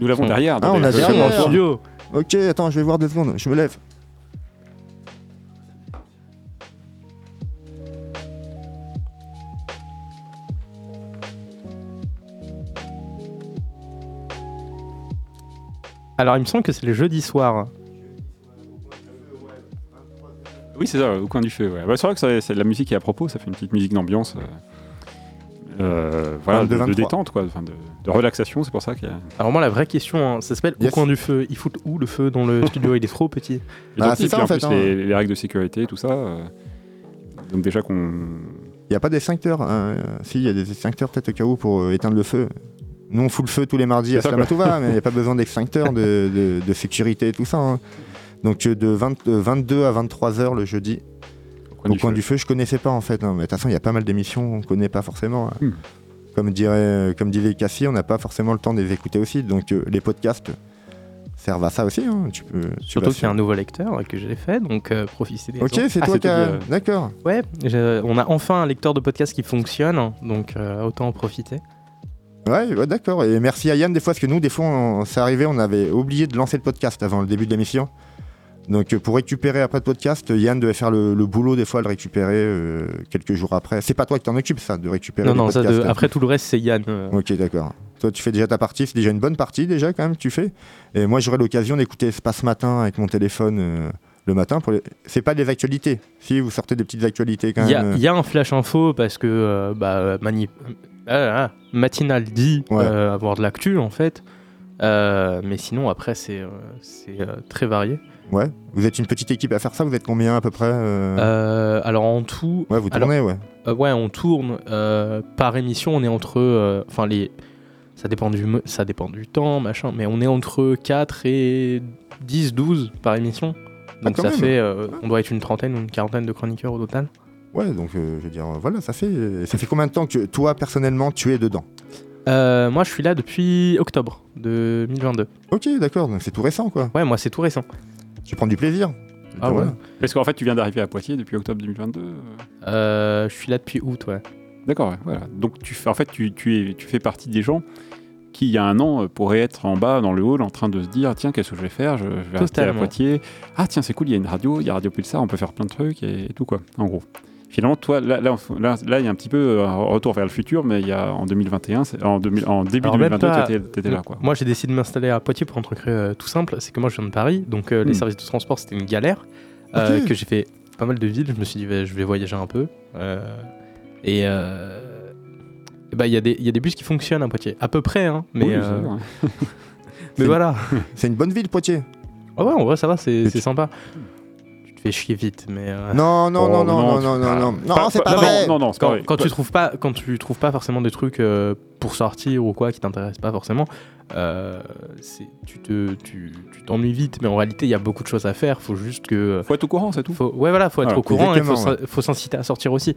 Nous l'avons Ah, derrière. on donc, a euh, derrière. Dans le studio. Ok, attends, je vais voir deux secondes. Je me lève. Alors il me semble que c'est le jeudi soir. Oui, c'est ça, au coin du feu. Ouais. Bah, c'est vrai que c'est de la musique qui est à propos, ça fait une petite musique d'ambiance. euh, euh, voilà, 22, de, de 23. détente, quoi, enfin, de, de relaxation, c'est pour ça qu'il y a. Alors moi la vraie question, hein, ça s'appelle Yes. au coin du feu. Ils foutent où le feu dans le studio? Il est trop petit. Et Bah, donc, c'est ça, en en fait, plus, hein. les, les règles de sécurité, tout ça. euh, donc déjà qu'on. Il n'y a pas d'extincteur. hein. Si, il y a des extincteurs peut-être au cas où pour euh, éteindre le feu. Nous, on fout le feu tous les mardis C'est à ça, Slamatouva, mais il n'y a pas besoin d'extincteur, de, de- de sécurité et tout ça. hein. Donc euh, de 20 de 22 à 23 heures le jeudi. Au coin Au du coin feu. du feu, je connaissais pas en fait. hein. Mais de toute façon, il y a pas mal d'émissions qu'on connaît pas forcément. hein. Hmm. Comme, dirait, comme disait Cassie, on n'a pas forcément le temps de les écouter aussi. Donc euh, les podcasts servent à ça aussi. hein. Tu peux, tu Surtout y a un nouveau lecteur euh, que j'ai fait, donc euh, profitez des Ok, c'est Ah, toi qui as... D'accord. Ouais, on a enfin un lecteur de podcast qui fonctionne, donc euh, autant en profiter. Ouais, ouais, d'accord. Et merci à Yann des fois, parce que nous, des fois, on, c'est arrivé, on avait oublié de lancer le podcast avant le début de l'émission. Donc euh, pour récupérer après le podcast, Yann devait faire le, le boulot des fois, le récupérer euh, quelques jours après. C'est pas toi qui t'en occupes, ça, de récupérer Non, les non, ça, de- après tout le reste c'est Yann. euh. Ok, d'accord. Toi, tu fais déjà ta partie, c'est déjà une bonne partie déjà quand même que tu fais. Et moi, j'aurai l'occasion d'écouter Espace Matin avec mon téléphone euh, le matin. Pour les... C'est pas des actualités. Si vous sortez des petites actualités quand Il y, a- même. il y a un flash info parce que bah, mani- ah, ah, Matinal dit Ouais. euh, avoir de l'actu en fait. Euh, mais sinon après c'est euh, euh, très varié. Ouais. Vous êtes une petite équipe à faire ça. Vous êtes combien à peu près euh Euh, alors en tout, Ouais, vous alors- tournez, ouais. euh, ouais on tourne euh, par émission on est entre, euh, enfin les, ça dépend du ça dépend du temps machin, mais on est entre 4 et 10 12 par émission. Donc ça même. fait, euh, on doit être une trentaine ou une quarantaine de chroniqueurs au total. Ouais, donc euh, je veux dire, voilà, ça fait, ça fait combien de temps que toi, personnellement, tu es dedans? Euh, moi je suis là depuis octobre 2022. Ok, d'accord, donc c'est tout récent, quoi. Ouais moi c'est tout récent. Tu prends du plaisir. Ah Voilà. ouais. Parce qu'en fait, tu viens d'arriver à Poitiers depuis octobre 2022. euh, Euh, je suis là depuis août, ouais. D'accord, ouais, voilà. Donc, tu, fais- en fait, tu, tu, es, tu fais partie des gens qui, il y a un an, euh, pourraient être en bas dans le hall en train de se dire tiens, qu'est-ce que je vais faire? Je, je vais rester à. Poitiers. Ah, tiens, c'est cool, il y a une radio, il y a Radio Pulsar, on peut faire plein de trucs et, et tout, quoi, en gros. Finalement, toi, là, là, là, là, il y a un petit peu un retour vers le futur, mais il y a en 2021, c'est- en, 2000 en début Alors, même 2022, pas- tu étais, là, quoi. Moi, j'ai décidé de m'installer à Poitiers pour un truc euh, tout simple. C'est que moi, je viens de Paris, donc euh, les Hmm. services de transport, c'était une galère. euh, Ok. que j'ai fait pas mal de villes. Je me suis dit, bah, je vais voyager un peu. euh, et euh, bah, il y, a des- il y a des bus qui fonctionnent à Poitiers, à peu près, hein, mais, Oui, euh, voilà. C'est une bonne ville, Poitiers. Ah ouais, en vrai, ça va, c'est sympa. Fais chier vite, mais. euh, Non, non, Oh, non, non, non, tu- non, non, non. Non, Pas- c'est pas non, vrai. Non, non, c'est pas quand, vrai. quand tu trouves pas quand tu trouves pas forcément des trucs euh, pour sortir ou quoi qui t'intéressent pas forcément euh, c'est- tu te tu t'ennuies vite mais en réalité il y a beaucoup de choses à faire faut juste que Faut être au courant, c'est tout. faut, ouais voilà faut être au courant et faut s'in- faut s'inciter à sortir aussi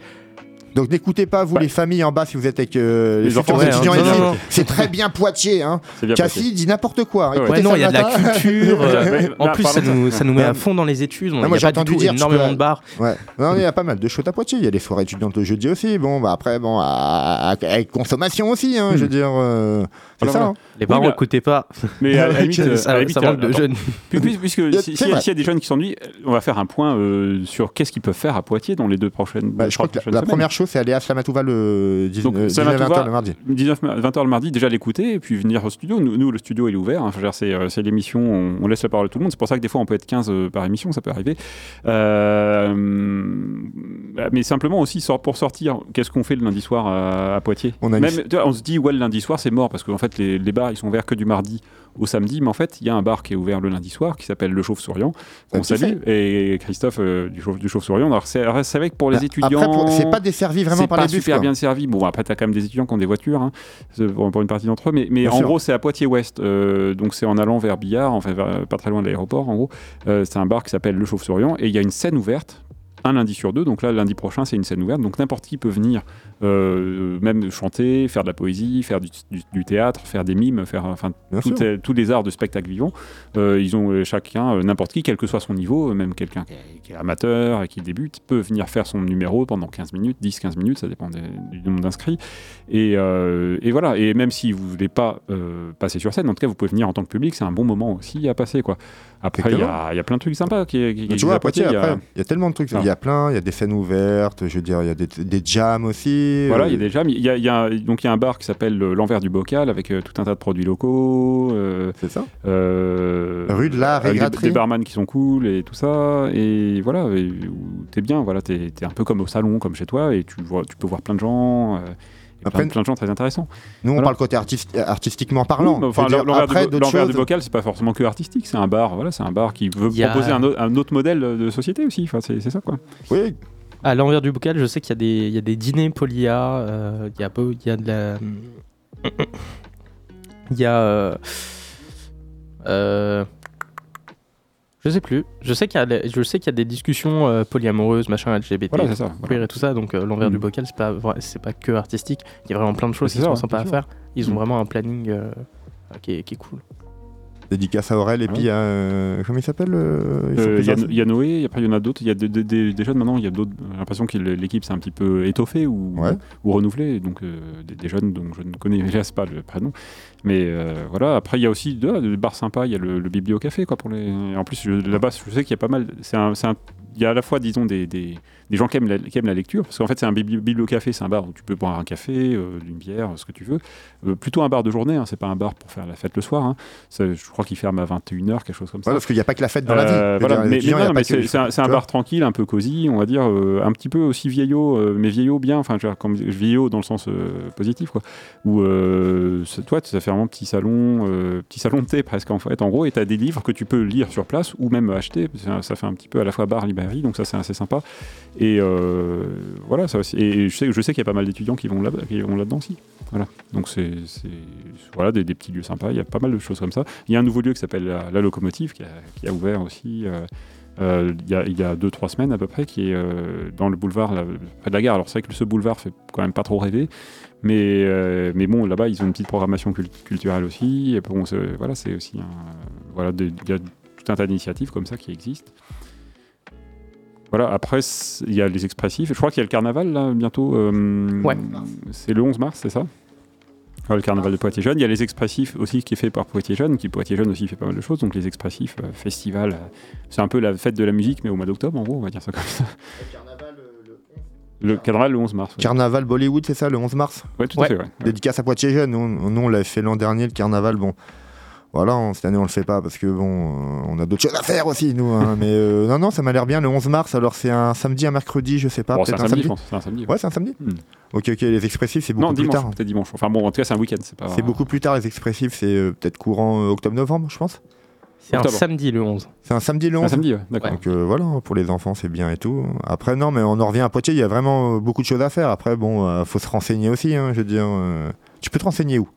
Donc n'écoutez pas, vous, Ouais. les familles en bas, si vous êtes avec euh, les, Les enfants, étudiants hein. C'est très bien Poitiers. Hein. C'est bien Cassie passé. dit n'importe quoi. Ouais, ouais. Écoutez ouais non il y a de la culture euh, en plus ça nous ça nous met à fond dans les études on- il moi, y j'ai a pas du entendu tout dire, énormément peux- de bars Ouais. Non, il y a pas mal de choses à Poitiers. Il y a les soirées étudiantes le jeudi aussi. Bon, bah après, bon, avec consommation aussi. Hein, Je veux dire, euh, c'est ça. hein. les bars mais- écoutez pas Mais à la limite, de jeunes Puis- puis- Puisque s'il y, a- des jeunes qui s'ennuient, on va faire un point sur qu'est-ce qu'ils peuvent faire à Poitiers dans les deux prochaines. Bah, je crois que la, première chose, c'est aller à Slamatouva le Donc, 19 Slamatouva, 20h le mardi. 19 20h le mardi, déjà l'écouter et puis venir au studio. Nous, nous, le studio il est ouvert. hein. C'est, euh, c'est l'émission, on, on laisse la parole à tout le monde. C'est pour ça que des fois on peut être 15 euh, par émission, ça peut arriver. Euh, mais simplement aussi pour sortir, qu'est-ce qu'on fait le lundi soir à, à Poitiers? On a Même, on se dit ouais le lundi soir c'est mort parce qu'en fait les, les bars ils sont ouverts que du mardi au samedi, mais en fait il y a un bar qui est ouvert le lundi soir qui s'appelle le Chauve-Souriant. Ça On salue et Christophe euh, du Chauve- du Chauve-Souriant. Alors c'est c'est vrai que pour les Bah, étudiants c'est pas desservi vraiment c'est par pas les bus. super quoi. bien servi. Bon, après, t'as quand même des étudiants qui ont des voitures, hein, c'est pour, pour une partie d'entre eux. Mais, mais Bien en sûr. gros, c'est à Poitiers-Ouest. euh, donc, c'est en allant vers Billard, enfin, vers- pas très loin de l'aéroport, en gros. Euh, c'est un bar qui s'appelle Le Chauve-Souriant. Et il y a une scène ouverte. Un lundi sur deux, donc là lundi prochain c'est une scène ouverte, donc n'importe qui peut venir, euh, même chanter, faire de la poésie, faire du, du- du théâtre, faire des mimes, faire enfin tout tous les arts de spectacle vivant. Euh, ils ont euh, chacun, n'importe qui, quel que soit son niveau, même quelqu'un qui est, qui est amateur et qui débute, peut venir faire son numéro pendant 15 minutes, 10-15 minutes, ça dépend des- du nombre d'inscrits. Et, et voilà, et même si vous voulez pas passer sur scène, en tout cas vous pouvez venir en tant que public, c'est un bon moment aussi à passer. quoi. Après, il y, a- il y a plein de trucs sympas qui, qui, tu vois, à Poitiers, il y a- y tellement de trucs. Il y a plein, il y a des scènes ouvertes, je veux dire, il y a des, des jams aussi. Voilà, euh, il y a des jams. Il y a, il y a- donc il y a un bar qui s'appelle euh, l'envers du bocal avec euh, tout un tas de produits locaux. euh, C'est ça. euh, Rue de l'Art et avec des, des barman qui sont cool et tout ça. Et voilà, t'es bien. Voilà, t'es es un peu comme au salon, comme chez toi, et tu vois, tu peux voir plein de gens. Euh, et Après- plein, plein de gens très intéressants. Nous, on Voilà. parle côté artistiquement parlant. Oui, enfin, l'envers après, du, bocal, c'est pas forcément que artistique. C'est un bar. Voilà, c'est un bar qui veut a- proposer un, autre- un autre modèle de société aussi. Enfin, c'est ça quoi. Oui, À l'envers du bocal, je sais qu'il y, a des- il y a des dîners polia, euh, il y, a il y a de la. Il y a. euh, euh, je sais plus. Je sais qu'il y, a des- je sais qu'il y a des discussions euh, polyamoureuses, machin, LGBT, Voilà, voilà. queer et tout ça. Donc euh, l'envers Mm. du bocal, c'est pas, c'est pas que artistique. Il y a vraiment plein de choses qui sont sympas à faire. Ils ont Mm. vraiment un planning euh, qui, est, qui est cool. Dédicace à Aurel et puis à. euh, comment il s'appelle euh, Il y, a- y Noé, après il y en a d'autres. Il y a des, des- des- des jeunes maintenant, il y a d'autres. J'ai l'impression que l'équipe s'est un petit peu étoffée ou, Ouais. ou renouvelée. Donc euh, des, des jeunes dont je ne connais hélas pas le prénom. Mais euh, voilà, après il y a aussi de- des bars sympas. Il y a le, le Bibliocafé quoi, pour les. En plus, là-bas, je sais qu'il y a pas mal. C'est un, c'est un- il y a à la fois, disons, des, des, des gens qui aiment, la, qui aiment la lecture, parce qu'en fait, c'est un bibli- bibliocafé, c'est un bar où tu peux boire un café, euh, une bière, ce que tu veux. Euh, plutôt un bar de journée, hein, c'est pas un bar pour faire la fête le soir. hein. Ça, je crois qu'il ferme à 21h, quelque chose comme ça. Ouais, parce qu'il n'y a pas que la fête dans la vie. Euh, voilà, mais, mais mais que- c'est un, bar tranquille, un peu cosy, on va dire, un petit peu aussi vieillot, mais vieillot bien, enfin, je veux dire, comme vieillot dans le sens positif, quoi. Où, toi, ça fait vraiment petit salon, petit salon de thé presque, en fait, en gros, et tu as des livres que tu peux lire sur place ou même acheter. Ça fait un petit peu à la fois bar, librairie, donc ça, c'est assez sympa. Et euh, voilà, je sais, qu'il y a pas mal d'étudiants qui vont là-dedans aussi. Voilà. Donc c'est voilà, des, petits lieux sympas. Il y a pas mal de choses comme ça. Il y a un nouveau lieu qui s'appelle la, Locomotive qui a, ouvert aussi. euh, euh, il y a- a 2-3 semaines à peu près, qui est dans le boulevard, près de la gare. Alors c'est vrai que ce boulevard fait quand même pas trop rêver, mais, mais bon, là-bas, ils ont une petite programmation cul- culturelle aussi. Bon, voilà, c'est aussi voilà, il y a tout un tas d'initiatives comme ça qui existent. Voilà, après, il y a les expressifs. Je crois qu'il y a le carnaval, là, bientôt. euh, Ouais. C'est le 11 mars, c'est ça? Ouais, le carnaval de Poitiers Jeunes. Il y a les expressifs aussi qui est fait par Poitiers Jeunes, qui Poitiers Jeunes aussi fait pas mal de choses. Donc les expressifs, euh, festival, euh, c'est un peu la fête de la musique, mais au mois d'octobre, en gros, on va dire ça comme ça. Le carnaval le 11 mars. Ouais, Carnaval Bollywood, c'est ça, le 11 mars? Ouais, tout à fait. Ouais. Dédicace à Poitiers Jeunes. Nous, on- nous, on l'avait fait l'an dernier, le carnaval. Bon, voilà, on- cette année, on le fait pas parce que bon, euh, on a d'autres choses à faire aussi, nous. hein. Mais euh, non, non, ça m'a l'air bien le 11 mars. Alors, c'est un samedi, un mercredi, je sais pas. Bon, c'est un peut-être samedi, je pense. C'est un samedi. Ouais, c'est un samedi. Hmm. Ok, ok, les expressifs, c'est beaucoup Non, plus dimanche. tard. Peut-être dimanche. Enfin bon, en tout cas, c'est un week-end. C'est pas. C'est beaucoup plus tard, les expressifs. C'est euh, peut-être courant euh, octobre-novembre, je pense. C'est un samedi le 11. C'est un samedi le Un 11. samedi, ouais. D'accord. Donc euh, voilà, pour les enfants, c'est bien et tout. Après, non, mais on en revient à Poitiers, il y a vraiment beaucoup de choses à faire. Après, bon, euh, faut se renseigner aussi, hein, je veux dire. euh, Tu peux te renseigner où?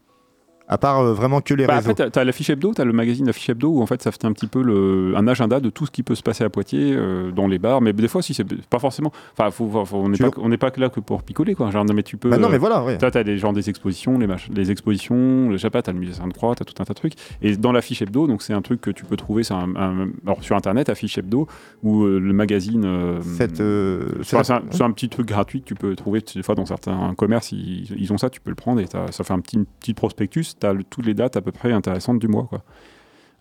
À part euh, vraiment que les Bah, réseaux. après, t'as, t'as l'affiche hebdo, t'as le magazine L'affiche hebdo où en fait ça fait un petit peu le, un agenda de tout ce qui peut se passer à Poitiers euh, dans les bars, mais des fois aussi c'est pas forcément. Enfin, faut, faut- faut- on n'est Tu pas, on là que pour picoler quoi. Genre, non, mais tu peux. Bah non, euh, mais voilà, ouais. Toi, t'as des genre des expositions, les, mach- les expositions, je sais pas, t'as le musée Sainte-Croix, t'as tout un tas de trucs. Et dans l'affiche hebdo, donc c'est un truc que tu peux trouver, un, un- alors sur internet, affiche hebdo, ou euh, le magazine. euh, euh, Enfin, c'est un, petit truc gratuit que tu peux trouver des fois dans certains commerces, ils, ils ont ça, tu peux le prendre et ça fait un petit, petit prospectus, tu as toutes les dates à peu près intéressantes du mois. Quoi.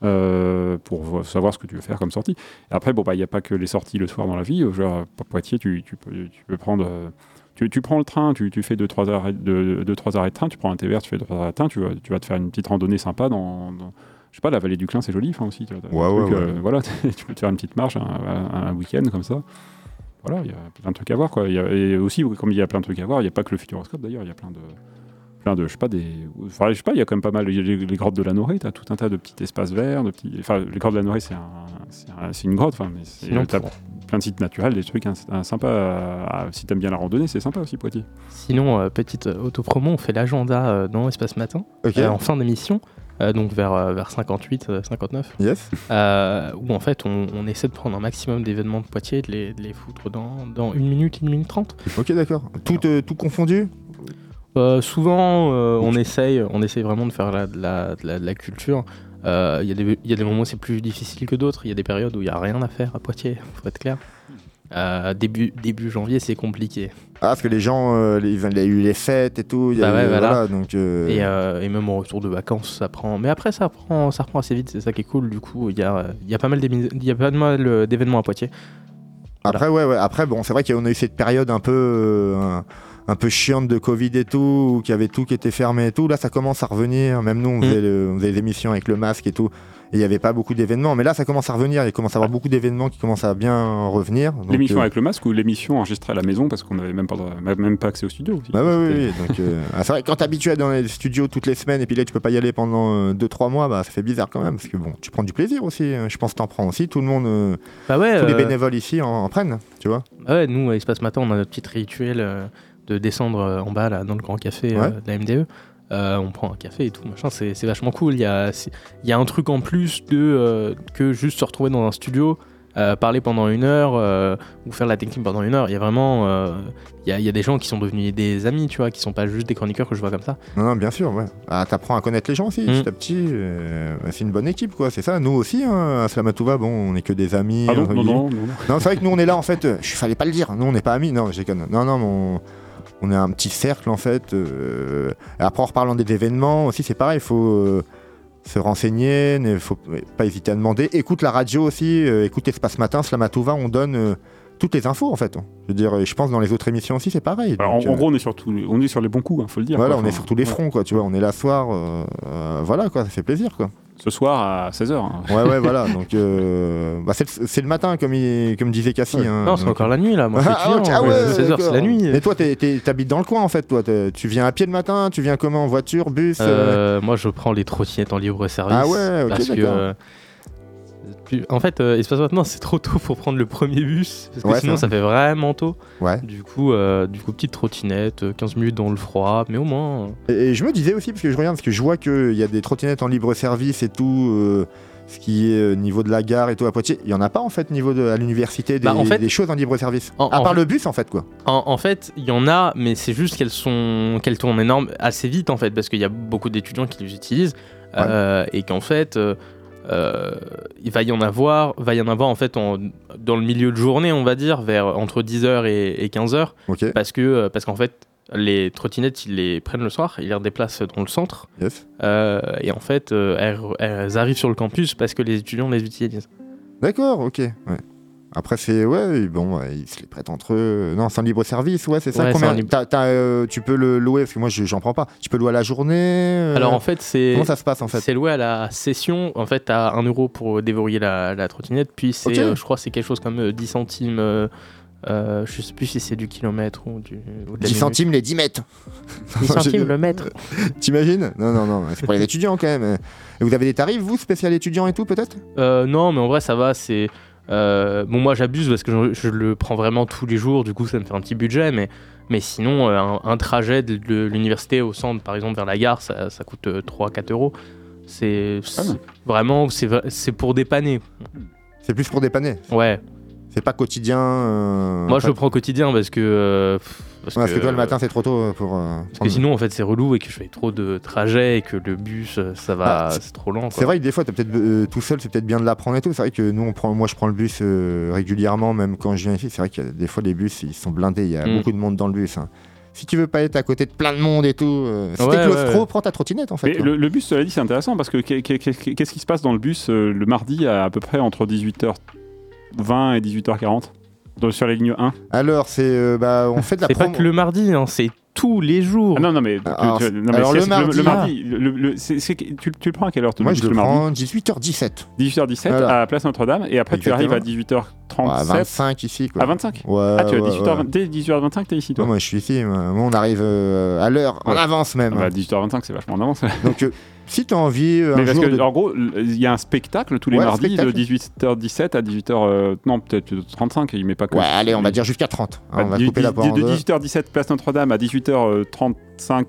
Euh, pour vo- savoir ce que tu veux faire comme sortie. Et après, bon, bah, il n'y a pas que les sorties le soir dans la vie. Genre, à Poitiers, tu, tu peux, tu peux prendre. euh, tu, tu prends le train, tu, tu fais 2-3 arrêts, de, deux, trois arrêts de train, tu prends un TVR, tu fais 2-3 arrêts de train, tu vas, tu vas te faire une petite randonnée sympa dans. dans- je sais pas, la vallée du Clin, c'est joli enfin, aussi. tu vois, Ouais, ouais, euh, voilà, tu peux te faire une petite marche un, un- un week-end comme ça. Voilà, il y a plein de trucs à voir. Quoi. Il y a- et aussi, comme il y a plein de trucs à voir, il n'y a pas que le Futuroscope d'ailleurs, il y a plein de. Plein de, je sais pas, des. Enfin, je sais pas, il y a quand même pas mal. Les, les grottes de la Norée, tu as tout un tas de petits espaces verts. De petits, enfin, les grottes de la Norée, c'est un, c'est un- c'est une grotte. Enfin, mais c'est- Sinon, t'as pour- plein de sites naturels, des trucs hein, sympas. à- à- si t'aimes bien la randonnée, c'est sympa aussi, Poitiers. Sinon, euh, petite euh, autopromo, on fait l'agenda euh, dans Espace Matin euh, en fin d'émission. euh, donc vers, euh, vers 58, euh, 59, yes. euh, où en fait on, on essaie de prendre un maximum d'événements de Poitiers et de les, de les foutre dans, dans une minute, une minute trente. Ok, d'accord. Tout, euh, tout confondu? Euh, souvent, euh, on, essaye, on essaye vraiment de faire la- de la, de la- de la culture. Euh, Il y, a des- il y a des moments où c'est plus difficile que d'autres. Il y a des périodes où il n'y a rien à faire à Poitiers, faut être clair. Début, début janvier, c'est compliqué. Ah, parce que les gens, les- il y a eu les fêtes et tout. il y a Bah ouais, eu- voilà. donc, Et, et même au retour de vacances, ça prend. Mais après, ça reprend, ça reprend assez vite, c'est ça qui est cool. Du coup, il y a, il y a pas mal d'événements à Poitiers. Après, ouais, ouais. Après, bon, c'est vrai qu'on a eu cette période un peu, euh, un, peu chiante de Covid et tout, où qu'il y avait tout qui était fermé et tout. Là, ça commence à revenir. Même nous, on faisait, le- on faisait les émissions avec le masque et tout. Et il n'y avait pas beaucoup d'événements. Mais là, ça commence à revenir. Il commence à y avoir beaucoup d'événements qui commencent à bien revenir. L'émission euh, avec le masque ou l'émission enregistrée à la maison parce qu'on n'avait même pas, même pas accès au studio aussi. Bah C'était- ouais, donc euh, ah, c'est vrai quand t'es habitué à être dans les studios toutes les semaines et puis là tu peux pas y aller pendant 2-3 mois, bah ça fait bizarre quand même parce que bon, tu prends du plaisir aussi. hein. Je pense que t'en prends aussi. Tout le monde, euh, Bah ouais, tous les euh, bénévoles ici en, en prennent, tu vois. bah ouais, nous, à Espace Matin, on a notre petit rituel euh, de descendre euh, en bas là, dans le grand café euh, Ouais. de la MDE. Euh, on prend un café et tout, machin, c'est c'est vachement cool. Il y a, c'est- il y a un truc en plus de, euh, que juste se retrouver dans un studio, euh, parler pendant une heure euh, ou faire la technique pendant une heure. Il y a vraiment. euh, il, y a, il y a des gens qui sont devenus des amis, tu vois, qui sont pas juste des chroniqueurs que je vois comme ça. Non, non, bien sûr, ouais. Ah, t'apprends à connaître les gens aussi, Mm. petit à petit. euh, bah, c'est une bonne équipe, quoi. C'est ça. Nous aussi, hein, à Slamatouva, bon, on est que des amis. Ah non, non, non, non, non. Non, c'est vrai que nous on est là en fait. Je fallait pas le dire. Nous on n'est pas amis. Non, je déconne. Non, non, mais on, on est un petit cercle en fait. euh, après en reparlant des événements aussi, c'est pareil. Il faut euh, se renseigner. Il faut pas hésiter à demander. Écoute la radio aussi. euh, écoute Espace Matin, Slamatouva. On donne euh, toutes les infos en fait. Je veux dire, je pense dans les autres émissions aussi, c'est pareil. Alors, Donc, en, en gros, on est sur, les- on est sur les bons coups, il faut le dire. voilà, quoi. on est sur tous les fronts, quoi. Tu vois, on est là soir. voilà, quoi. Ça fait plaisir, quoi. Ce soir à 16h. Ouais, ouais, voilà. Donc, euh, bah, c'est le- c'est le matin, comme, il, comme disait Cassie. hein. non, c'est Donc, encore la nuit là. Moi, Ah, ah ouais, euh, 16 heures, c'est d'accord. la nuit. Mais toi, t'es- t'es- t'habites dans le coin en fait, toi. T'es- Tu viens à pied le matin, tu viens comment En voiture, bus euh, Euh, moi, je prends les trottinettes en libre service. Ah ouais, ok, parce que, d'accord. euh, plus- en fait, euh, Espace maintenant, c'est trop tôt pour prendre le premier bus. Parce que Ouais, sinon, ça fait vraiment tôt. Ouais. Du coup, euh, du coup, petite trottinette, euh, 15 minutes dans le froid, mais au moins. euh, Et, et je me disais aussi, parce que je regarde, parce que je vois qu'il y a des trottinettes en libre service et tout, euh, ce qui est euh, niveau de la gare et tout à Poitiers. Il y en a pas en fait, niveau de, à l'université, des, Bah, en fait- des choses en libre service? En- à part le bus en fait, quoi. En, fait, il y en a, mais c'est juste qu'elles sont, qu'elles tournent énorme assez vite en fait, parce qu'il y a beaucoup d'étudiants qui les utilisent euh, et qu'en fait, euh, il va y en avoir, va y en avoir en fait en- dans le milieu de journée, on va dire, vers entre 10h et, 15h, Ok, parce que euh, parce qu'en fait, les trottinettes, ils les prennent le soir, ils les redéplacent dans le centre, yes. euh, et en fait, elles, elles arrivent sur le campus parce que les étudiants les utilisent. D'accord, ok. Ouais. Après, c'est. Ouais, bon, ils se les prêtent entre eux. Non, c'est en libre service, ouais, c'est ça. Ouais, Combien euh, Tu peux le louer, parce que moi, je- j'en prends pas. Tu peux louer à la journée euh, Alors en fait, c'est. Comment ça se passe en fait C'est loué à la session. En fait, t'as 1 euro pour déverrouiller la, la trottinette. Puis c'est, euh, je crois, c'est quelque chose comme euh, 10 centimes. euh, je sais plus si c'est du kilomètre ou du. ou de la 10 minute. centimes les 10 mètres. 10 centimes le mètre. T'imagines Non, non, non, c'est pour les étudiants quand même. Et vous avez des tarifs, vous, spécial étudiants et tout, peut-être? Euh, non, mais en vrai, ça va. C'est euh, bon, moi, j'abuse parce que je, je le prends vraiment tous les jours. Du coup, ça me fait un petit budget, mais mais sinon, euh, un, un trajet de, de l'université au centre, par exemple, vers la gare, ça, ça coûte 3-4 euros. C'est Ah vraiment, c'est pour dépanner. C'est plus pour dépanner. Ouais. C'est pas quotidien. euh, Moi, je le prends quotidien parce que. euh, pff, parce, que toi, le matin, c'est trop tôt pour. euh, Parce que sinon, en fait, c'est relou et que je fais trop de trajets et que le bus, euh, ça va, Ah, c'est- trop lent. C'est vrai que des fois, t'as peut-être euh, tout seul, c'est peut-être bien de l'apprendre et tout. C'est vrai que nous, on prend, moi, je prends le bus euh, régulièrement, même quand je viens ici. C'est vrai a des fois, les bus, ils sont blindés. Il y a Mm. beaucoup de monde dans le bus. hein. Si tu veux pas être à côté de plein de monde et tout, euh, si Ouais, t'es claustro, ouais. prends ta trottinette en fait. Mais le, le bus, cela dit, c'est intéressant parce que qu'est- qu'est- qu'est- qu'est-ce qui se passe dans le bus euh, le mardi à à peu près entre 18h20 et 18h40 dans- sur la ligne 1 Alors, c'est, euh, bah, on fait de la C'est pas promo. que le mardi, hein, c'est tous les jours. Ah non, non, mais, tu- Alors, tu- non, mais alors, c'est- le c'est mardi- le, le- le- c'est- c'est- tu, tu le prends à quelle heure toi, Moi, le je le le mardi prends 18h17. 18h17 Voilà. à Place Notre-Dame et après tu arrives à 18h37 à 25 ici. Quoi. à 25 Ouais, Ah, tu ouais, vois, 18h, ouais. dès 18h25, t'es ici, toi? Ouais, moi, je suis ici. Moi, Moi, on arrive euh, à l'heure, en Ouais. avance même. Ah bah, 18h25, c'est vachement en avance. Donc, euh, si tu as envie, euh, Mais un parce jour que, de- en gros, il y a un spectacle tous les Ouais, mardis spectacle. de 18h17 à 18h. non, peut-être 35, il met pas que. Ouais, allez, on va dire jusqu'à 30. hein, Bah, on va couper la de deux. 18h17 place Notre-Dame à 18h35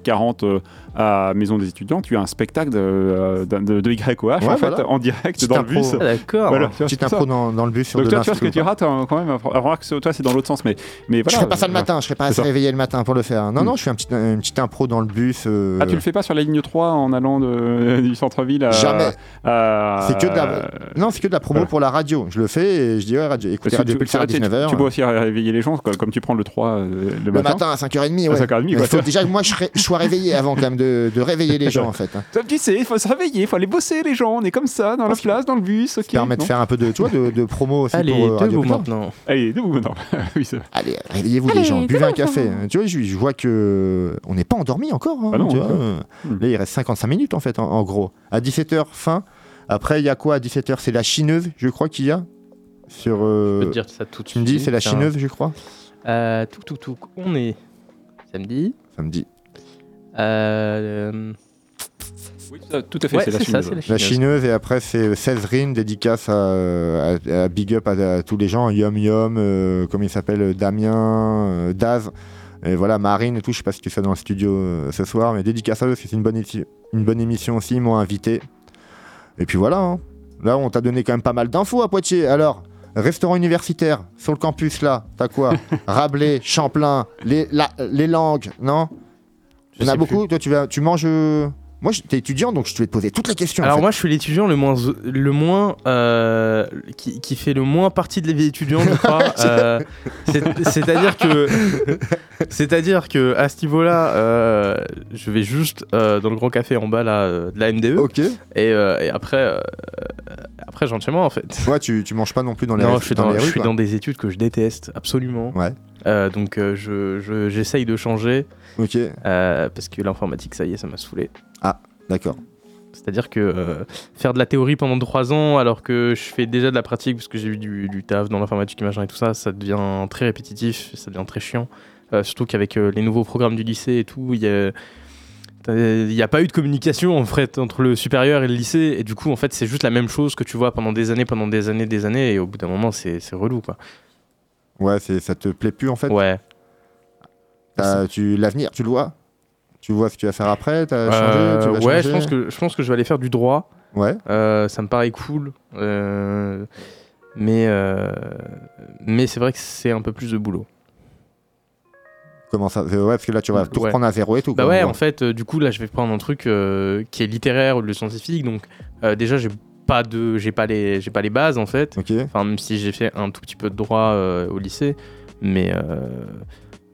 40 euh, à Maison des étudiants, tu as un spectacle de, de, de- de YOH Ouais, en fait voilà. en direct dans le. Ah, d'accord. Voilà, tu vois, dans, dans le bus sur Donc de toi, tu vois ce que tu rates hein, quand même. Remarque, toi c'est dans l'autre sens, mais mais Je voilà. ferai pas ça le matin, je serai pas assez réveillé le matin pour le faire. Non, Mm. non, je fais un petit, une petite impro dans le bus. euh, Ah, tu le fais pas sur la ligne 3 en allant de, du centre-ville à. Jamais. à- C'est que de la- Non, c'est que de la promo Voilà. pour la radio. Je le fais et je dis, ouais, radio, écoutez que Radio tu, Pulsar à tu- tu- 19h. tu peux aussi réveiller les gens, quoi, comme tu prends le 3 euh, le, Le matin. matin à 5h30, À ouais. 5h30, Mais quoi. il faut déjà que moi je, serais- je sois réveillé avant quand même de, de réveiller les gens en fait. hein. Tu sais, il faut se réveiller, il faut aller bosser les gens, on est comme ça, dans la place, dans le bus, ok. Ça permet de faire un peu de, tu vois, de, de promo aussi Allez, pour euh, Radio maintenant. Allez, debout maintenant. oui, vrai. Allez, réveillez-vous les gens, buvez un café. Tu vois, je, je vois que on n'est pas endormi encore. hein, Ah non, tu vois. Hmm. Là, il reste 55 minutes en fait, en, en gros. À 17h, fin. Après, il y a quoi à 17h C'est la chineuse, je crois qu'il y a. Sur. euh, Je peux te dire ça tout de tu me dis, suite, c'est la hein. chineuse, je crois. Euh, tout, tout, tout. On est samedi. Ça me dit. Euh, Oui, tout à- tout à fait, ouais, c'est la ça, chineuse. c'est la La chineuse. et après, c'est 16 rimes, dédicace à, à- à Big Up à, à tous les gens. Yum Yum, euh, comme il s'appelle, Damien, euh, Daz. Et voilà, Marine et tout. Je sais pas si tu fais dans le studio euh, ce soir, mais dédicace à eux, c'est une bonne, éti- une bonne émission aussi. Ils m'ont invité. Et puis voilà. hein. Là, on t'a donné quand même pas mal d'infos à Poitiers. Alors, restaurant universitaire, sur le campus là, t'as quoi? Rabelais, Champlain, les, la- les langues, non? Je On a beaucoup. Toi, tu, vas, tu manges. euh, Moi, t'es étudiant, donc je vais te poser toutes les questions. en Alors fait. moi je suis l'étudiant le moins le moins euh, qui, qui fait le moins partie de la vie étudiante je crois. Euh, c'est- C'est-à-dire que c'est-à-dire que à ce niveau-là euh, je vais juste dans le grand café en bas là de la MDE Ok. et, et après après moi en fait. Ouais, tu, tu manges pas non plus dans les, non, je suis dans dans, les je rues. suis quoi. dans des études que je déteste absolument. Ouais. Euh, donc euh, je je- j'essaye de changer Ok, euh, parce que l'informatique ça y est ça m'a saoulé. d'accord. C'est-à-dire que euh, faire de la théorie pendant trois ans alors que je fais déjà de la pratique parce que j'ai eu du, du taf dans l'informatique et machin et tout ça, ça devient très répétitif, ça devient très chiant. Euh, surtout qu'avec euh, les nouveaux programmes du lycée et tout, il y a... Il n'y a pas eu de communication en fait entre le supérieur et le lycée et du coup en fait c'est juste la même chose que tu vois pendant des années, pendant des années, des années et au bout d'un moment c'est relou quoi. Ouais, c'est, ça te plaît plus en fait Ouais. T'as- tu, L'avenir, tu le vois Tu vois ce que tu vas faire après T'as Euh, changé tu vas ouais, je pense, que, je pense que je vais aller faire du droit. Ouais, Euh, ça me paraît cool. Euh, mais mais c'est vrai que c'est un peu plus de boulot. comment ça Ouais, parce que là tu vas tout Ouais. reprendre à zéro et tout. Bah ouais, en en fait, euh, du coup, là, je vais prendre un truc euh, qui est littéraire ou de scientifique. Donc, euh, déjà, j'ai pas de, j'ai pas les, j'ai pas les bases en fait. Ok. Enfin, même si j'ai fait un tout petit peu de droit euh, au lycée, mais euh,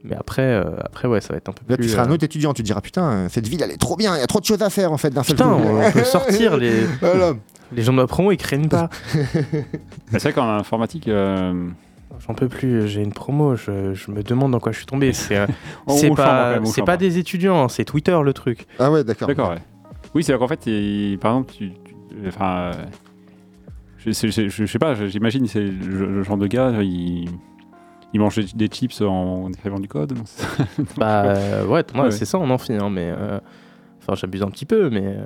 Mais après, euh, après ouais, ça va être un peu Là, plus. tu seras un autre étudiant, tu te diras putain, cette ville elle est trop bien, il y a trop de choses à faire en fait d'un seul Putain, coup. on peut sortir les, Voilà. les gens de ma promo, ils craignent pas. C'est vrai qu'en informatique, euh, J'en peux plus, j'ai une promo, je, je me demande dans quoi je suis tombé. C'est pas, pas des étudiants, c'est Twitter le truc. Ah ouais, d'accord. D'accord, ouais. Oui, c'est qu'en fait, par exemple, tu- enfin, euh, je, sais- je- je- je sais pas, j'imagine, c'est le, genre de gars, il, il mange des, chips en écrivant du code. Bah euh, ouais, c'est ça, on en fait, hein, mais. Enfin, j'abuse un petit peu, mais euh,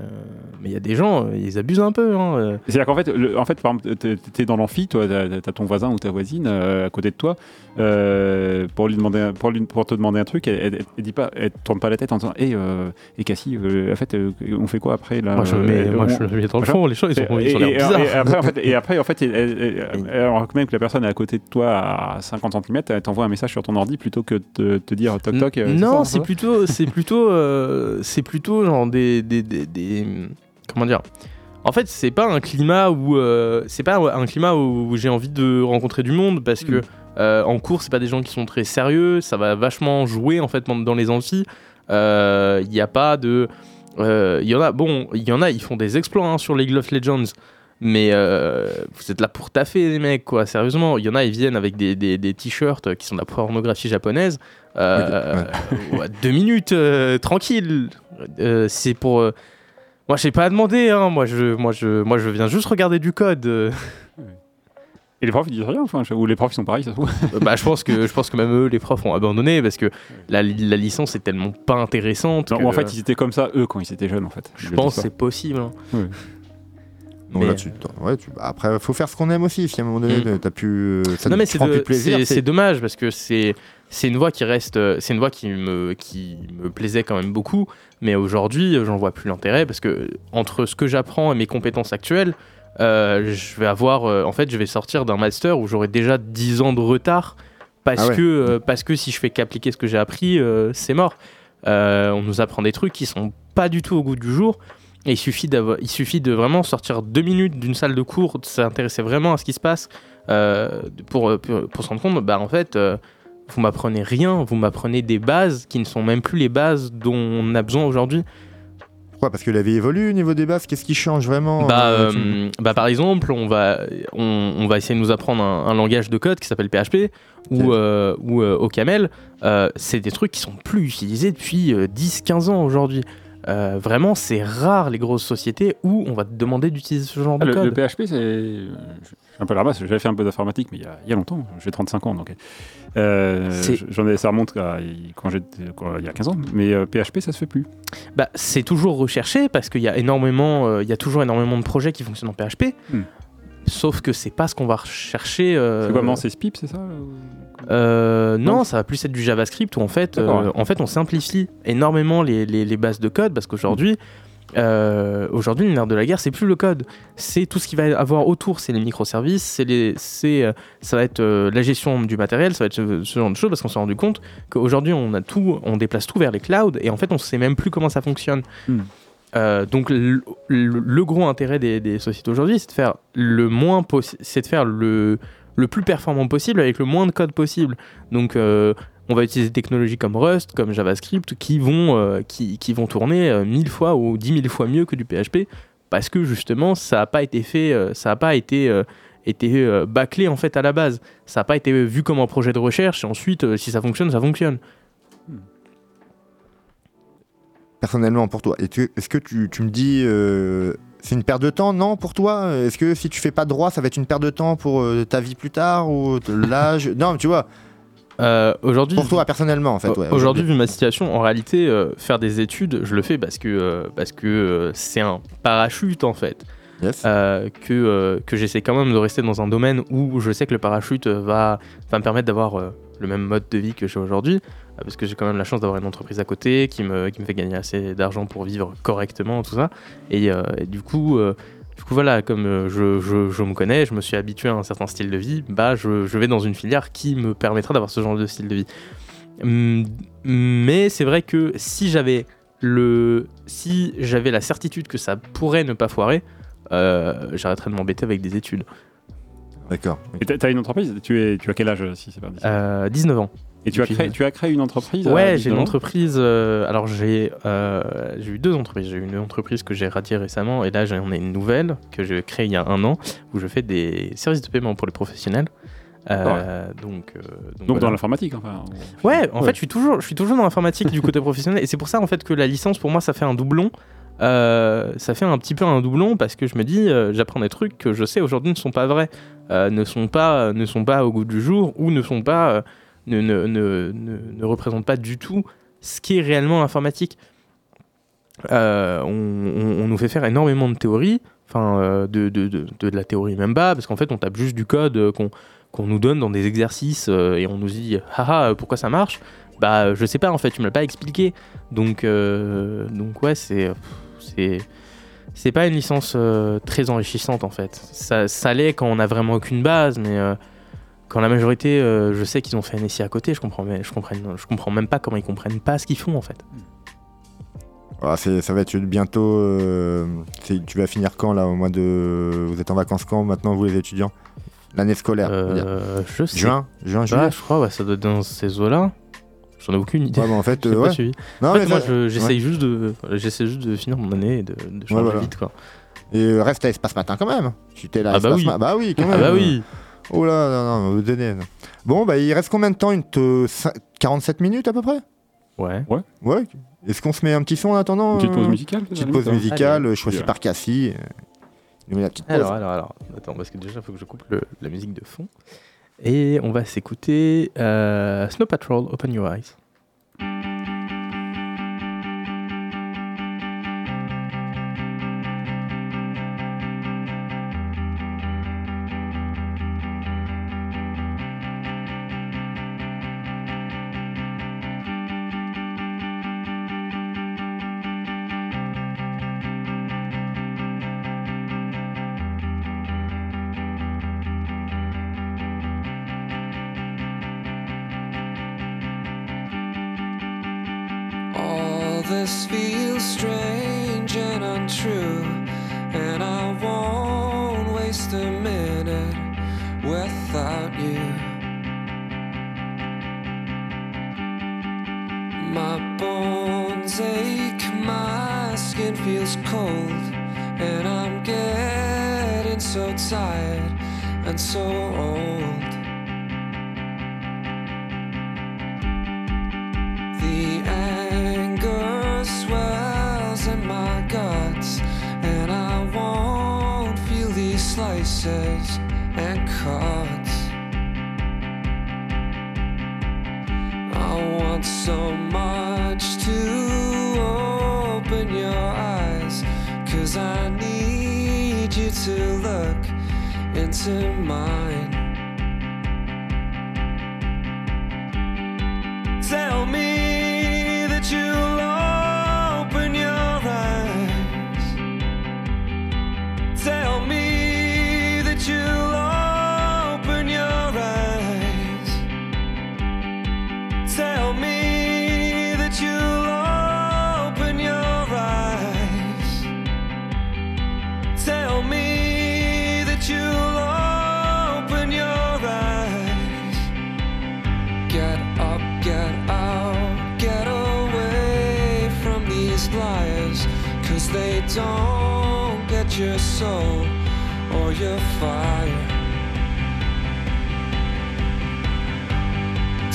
mais il y a des gens, euh, ils abusent un peu. Hein, euh. C'est-à-dire qu'en fait, le- en fait, par exemple, t'es- t'es dans l'amphi, toi, t'as t'as ton voisin ou ta voisine euh, à côté de toi, euh, pour lui demander, un- pour, lui, pour te demander un truc, elle, elle, elle dit pas, elle tourne pas la tête en disant, hé, euh, et Cassie, euh, en fait, euh, on fait quoi après là moi, je, euh, mets, moi, on- je mets dans le fond, les gens, ils ont, Et, ils ont et- bizarres. et après, en fait, et après, en fait, elle- elle- elle- alors même que la personne est à côté de toi à 50 cm, elle t'envoie un message sur ton ordi plutôt que de te, te dire toc toc. euh, non, ça, c'est plutôt, c'est plutôt, euh, c'est plutôt genre des, des, des, des- comment dire? En fait, c'est pas un climat où, euh, c'est pas un climat où j'ai envie de rencontrer du monde parce que Mm. euh, en cours, c'est pas des gens qui sont très sérieux. Ça va vachement jouer en fait dans les amphis. Il n'y a pas de, euh, il y en a, bon, il y en a, ils font des exploits hein, sur League of Legends. Mais euh, vous êtes là pour taffer, les mecs, quoi, sérieusement. Il y en a, ils viennent avec des, des, des t-shirts qui sont de la pornographie japonaise. Euh, ouais, deux minutes, euh, tranquille. Euh, c'est pour. euh, Moi, j'ai pas à demander, hein. Moi, je, moi, je, moi, je viens juste regarder du code. euh. Et les profs ils disent rien, enfin, ou les profs ils sont pareils, ça se trouve. Bah, je pense que, je pense que même eux, les profs, ont abandonné parce que la, la licence est tellement pas intéressante. Non, que, en fait, ils étaient comme ça eux quand ils étaient jeunes, en fait. je pense que c'est possible. hein. Donc Mais- là, tu, ouais, tu- après, faut faire ce qu'on aime aussi. Si à un moment donné, Mm. t'as pu, euh, ça non mais c'est de- plaisir. c'est- dommage parce que c'est c'est une voix qui reste euh, c'est une voix qui me qui me plaisait quand même beaucoup mais aujourd'hui j'en vois plus l'intérêt parce que entre ce que j'apprends et mes compétences actuelles euh, je vais avoir euh, en fait je vais sortir d'un master où j'aurai déjà 10 ans de retard parce Ah ouais. que euh, parce que si je fais qu'appliquer ce que j'ai appris c'est mort on nous apprend des trucs qui sont pas du tout au goût du jour et il suffit, il suffit de vraiment sortir deux minutes d'une salle de cours, de s'intéresser vraiment à ce qui se passe euh, pour, pour, pour se rendre compte, bah, en fait, euh, vous m'apprenez rien, vous m'apprenez des bases qui ne sont même plus les bases dont on a besoin aujourd'hui. Pourquoi? Parce que la vie évolue au niveau des bases. Qu'est-ce qui change vraiment Bah, euh, tu- euh, bah, par exemple, on va, on, on va essayer de nous apprendre un, un langage de code qui s'appelle PHP ou, euh, ou euh, OCaml. Euh, c'est des trucs qui sont plus utilisés depuis 10-15 ans aujourd'hui. Euh, vraiment, c'est rare les grosses sociétés où on va te demander d'utiliser ce genre Ah, de le, le code. PHP, c'est. Un peu la ramasse, j'avais fait un peu d'informatique, mais il y, a, il y a longtemps, j'ai 35 ans, donc. euh, C'est- J'en ai, ça remonte à quand quand- il y a 15 ans, mais euh, PHP, ça se fait plus. Bah, c'est toujours recherché parce qu'il y a énormément, euh, il y a toujours énormément de projets qui fonctionnent en PHP. Hmm. Sauf que c'est pas ce qu'on va rechercher. euh, C'est comment C'est SPIP, c'est ça Euh, non, ça va plus être du JavaScript où en fait, euh, en fait on simplifie énormément les, les- les bases de code parce qu'aujourd'hui, euh, aujourd'hui le nerf de la guerre c'est plus le code, c'est tout ce qui va avoir autour, c'est les microservices, c'est les, c'est, euh, ça va être la gestion du matériel, ça va être ce, ce genre de choses parce qu'on s'est rendu compte qu'aujourd'hui on a tout, on déplace tout vers les clouds et en fait on sait même plus comment ça fonctionne. Hmm. Euh, donc le, le- le gros intérêt des, des sociétés aujourd'hui, c'est de faire le moins possi- c'est de faire le le plus performant possible avec le moins de code possible. Donc euh, on va utiliser des technologies comme Rust, comme JavaScript qui vont euh, tourner euh, mille fois ou dix mille fois mieux que du PHP parce que justement ça n'a pas été fait, ça n'a pas été bâclé en fait à la base. Ça n'a pas été vu comme un projet de recherche et ensuite si ça fonctionne, ça fonctionne. personnellement pour toi. Est-ce que tu, me dis c'est une perte de temps Non pour toi? Est-ce que si tu fais pas de droit, ça va être une perte de temps pour euh, ta vie plus tard ou l'âge? Non, mais tu vois, Euh, aujourd'hui pour toi personnellement en fait. ouais, Aujourd'hui, vu ma situation, en réalité, euh, faire des études, je le fais parce que parce que c'est un parachute en fait. Yes. Que que j'essaie quand même de rester dans un domaine où je sais que le parachute va va me permettre d'avoir le même mode de vie que j'ai aujourd'hui, parce que j'ai quand même la chance d'avoir une entreprise à côté qui me qui me fait gagner assez d'argent pour vivre correctement tout ça. Et, euh, et du coup. euh, du coup, voilà, comme euh, je, je- je me connais, je me suis habitué à un certain style de vie, bah, je, je vais dans une filière qui me permettra d'avoir ce genre de style de vie. Hum, Mais c'est vrai que si j'avais le, si j'avais la certitude que ça pourrait ne pas foirer, euh, j'arrêterais de m'embêter avec des études. D'accord. Et t'as- une entreprise? Tu, es, tu as quel âge, si c'est pas Euh, 19 ans. Et tu as, créé, tu as créé une entreprise à Ouais, j'ai une entreprise. euh, alors j'ai euh, eu deux entreprises. J'ai eu une entreprise que j'ai radiée récemment et là j'en ai une nouvelle que j'ai créée il y a un an où je fais des services de paiement pour les professionnels. Euh, donc, euh, Donc voilà. dans l'informatique, enfin. Ouais, en Ouais. fait, je suis toujours, je suis toujours dans l'informatique du côté professionnel, et c'est pour ça en fait que la licence pour moi ça fait un doublon. Euh, ça fait un petit peu un doublon parce que je me dis, euh, j'apprends des trucs que je sais aujourd'hui ne sont pas vrais, euh, ne sont pas, ne sont pas au goût du jour ou ne sont pas, euh, ne, ne, ne, ne, représentent pas du tout ce qui est réellement l'informatique. Euh, on, nous fait faire énormément de théories, enfin euh, de, de, de, de la théorie même pas, parce qu'en fait on tape juste du code euh, qu'on qu'on nous donne dans des exercices et on nous dit haha pourquoi ça marche? Bah je sais pas en fait tu me l'as pas expliqué. Donc donc ouais c'est c'est pas une licence très enrichissante en fait. Ça, ça l'est quand on a vraiment aucune base mais quand la majorité euh, je sais qu'ils ont fait un essai à côté je comprends mais je comprends je comprends même pas comment ils comprennent pas ce qu'ils font en fait Ah, ça va être bientôt. euh, tu vas finir quand là Au mois de. Vous êtes en vacances quand maintenant, vous les étudiants? L'année scolaire. Euh, je sais Juin Juin, Ah, je crois ouais, ça doit être dans ces eaux là j'en ai aucune idée Ouais, bah, en fait, euh, ouais. Non, en fait, mais moi, ça- j'essaye ouais. juste de, juste de finir mon année et de, de changer voilà. vite, quoi. Et reste à Espace Matin quand même. Tu t'es là. Ah bah Espace oui. Ma- Bah oui, quand Ah même. bah oui. Oh là, non, non, non. Bon, bah il reste combien de temps Une te- cin- 47 minutes à peu près? Ouais. Ouais. Est-ce qu'on se met un petit son en attendant Une petite pause euh, musicale Petite pause musicale Allez. euh, choisie par Cassie. euh, Il nous met la petite pause. Alors, alors, alors. Attends, parce que déjà, il faut que je coupe le- la musique de fond. Et on va s'écouter euh, Snow Patrol, Open Your Eyes. My bones ache, my skin feels cold, and I'm getting so tired and so old. The anger swells in my guts, and I won't feel these slices and cuts. in my soul or your fire.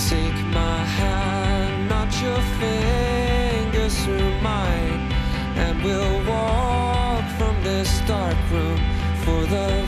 Take my hand, not your fingers through mine, and we'll walk from this dark room for the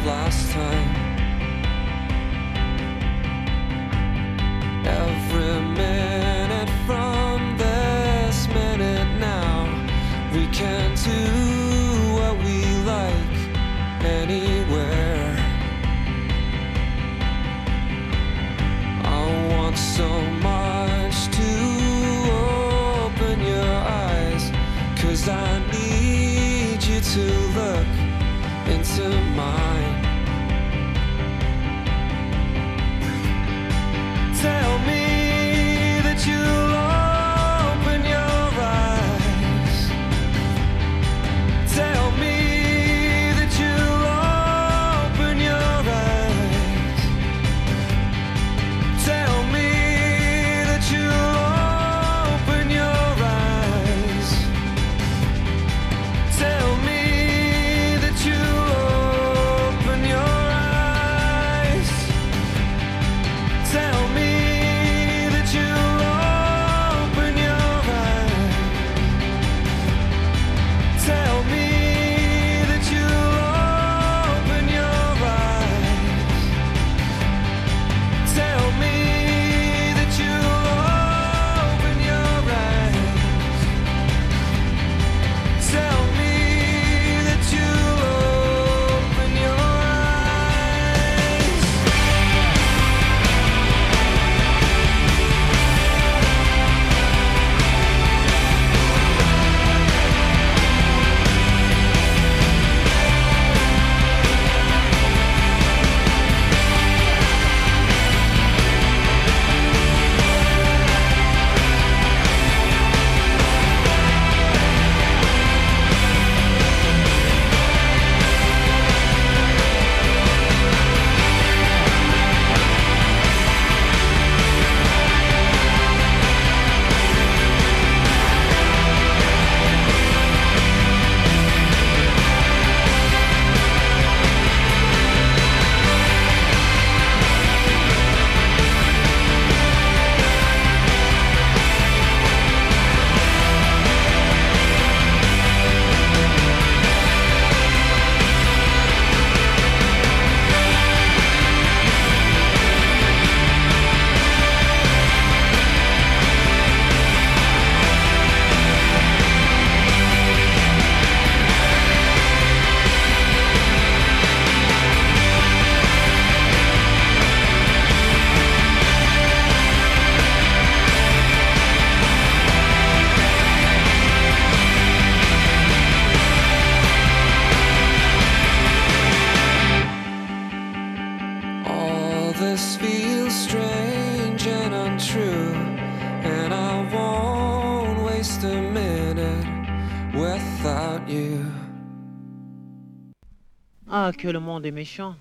Ah, que le monde est méchant.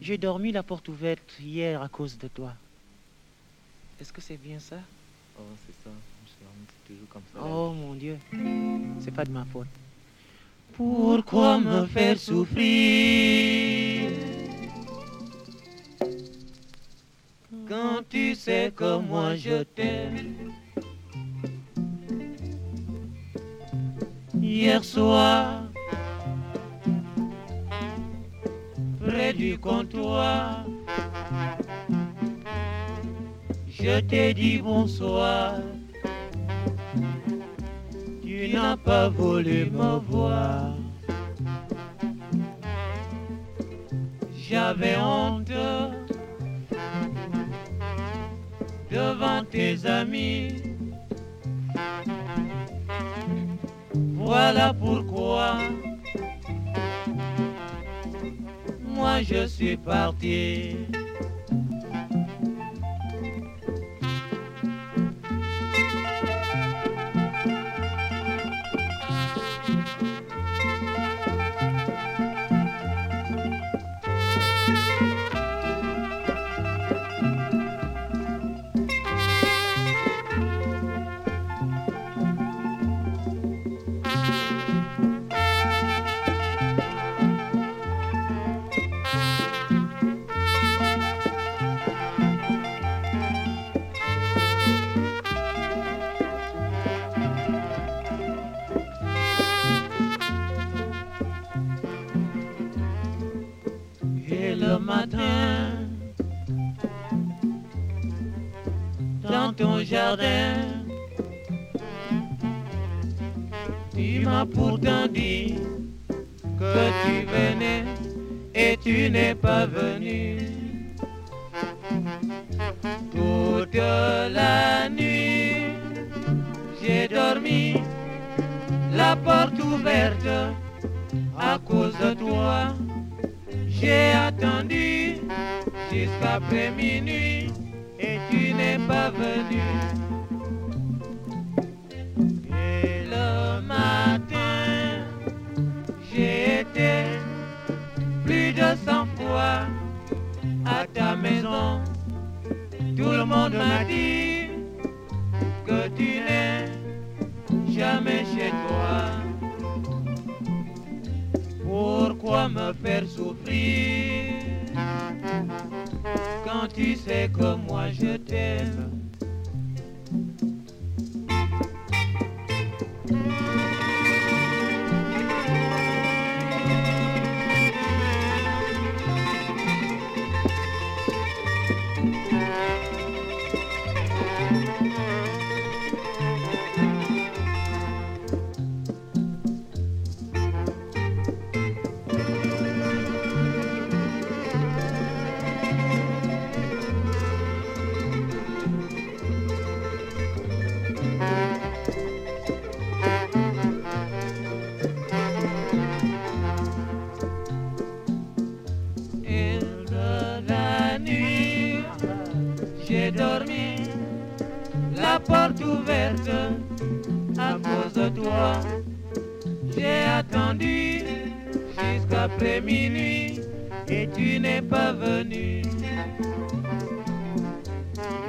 J'ai dormi la porte ouverte hier à cause de toi. Est-ce que c'est bien ça? Oh, c'est ça. Je suis dormi, c'est toujours comme ça. Oh mon Dieu, c'est pas de ma faute. Pourquoi me faire souffrir? Quand tu sais que moi je t'aime Hier soir, près du comptoir, je t'ai dit bonsoir. Tu n'as pas voulu me voir. J'avais honte devant tes amis. Voilà pourquoi je suis parti.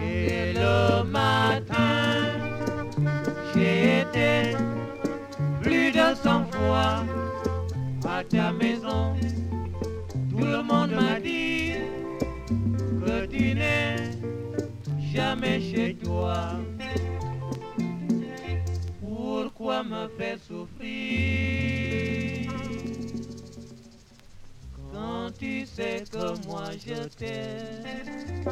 Et le matin, j'ai été plus de cent fois à ta maison. Tout le monde m'a dit que tu n'es jamais chez toi. Pourquoi me faire souffrir? Tu sais que moi je t'aime?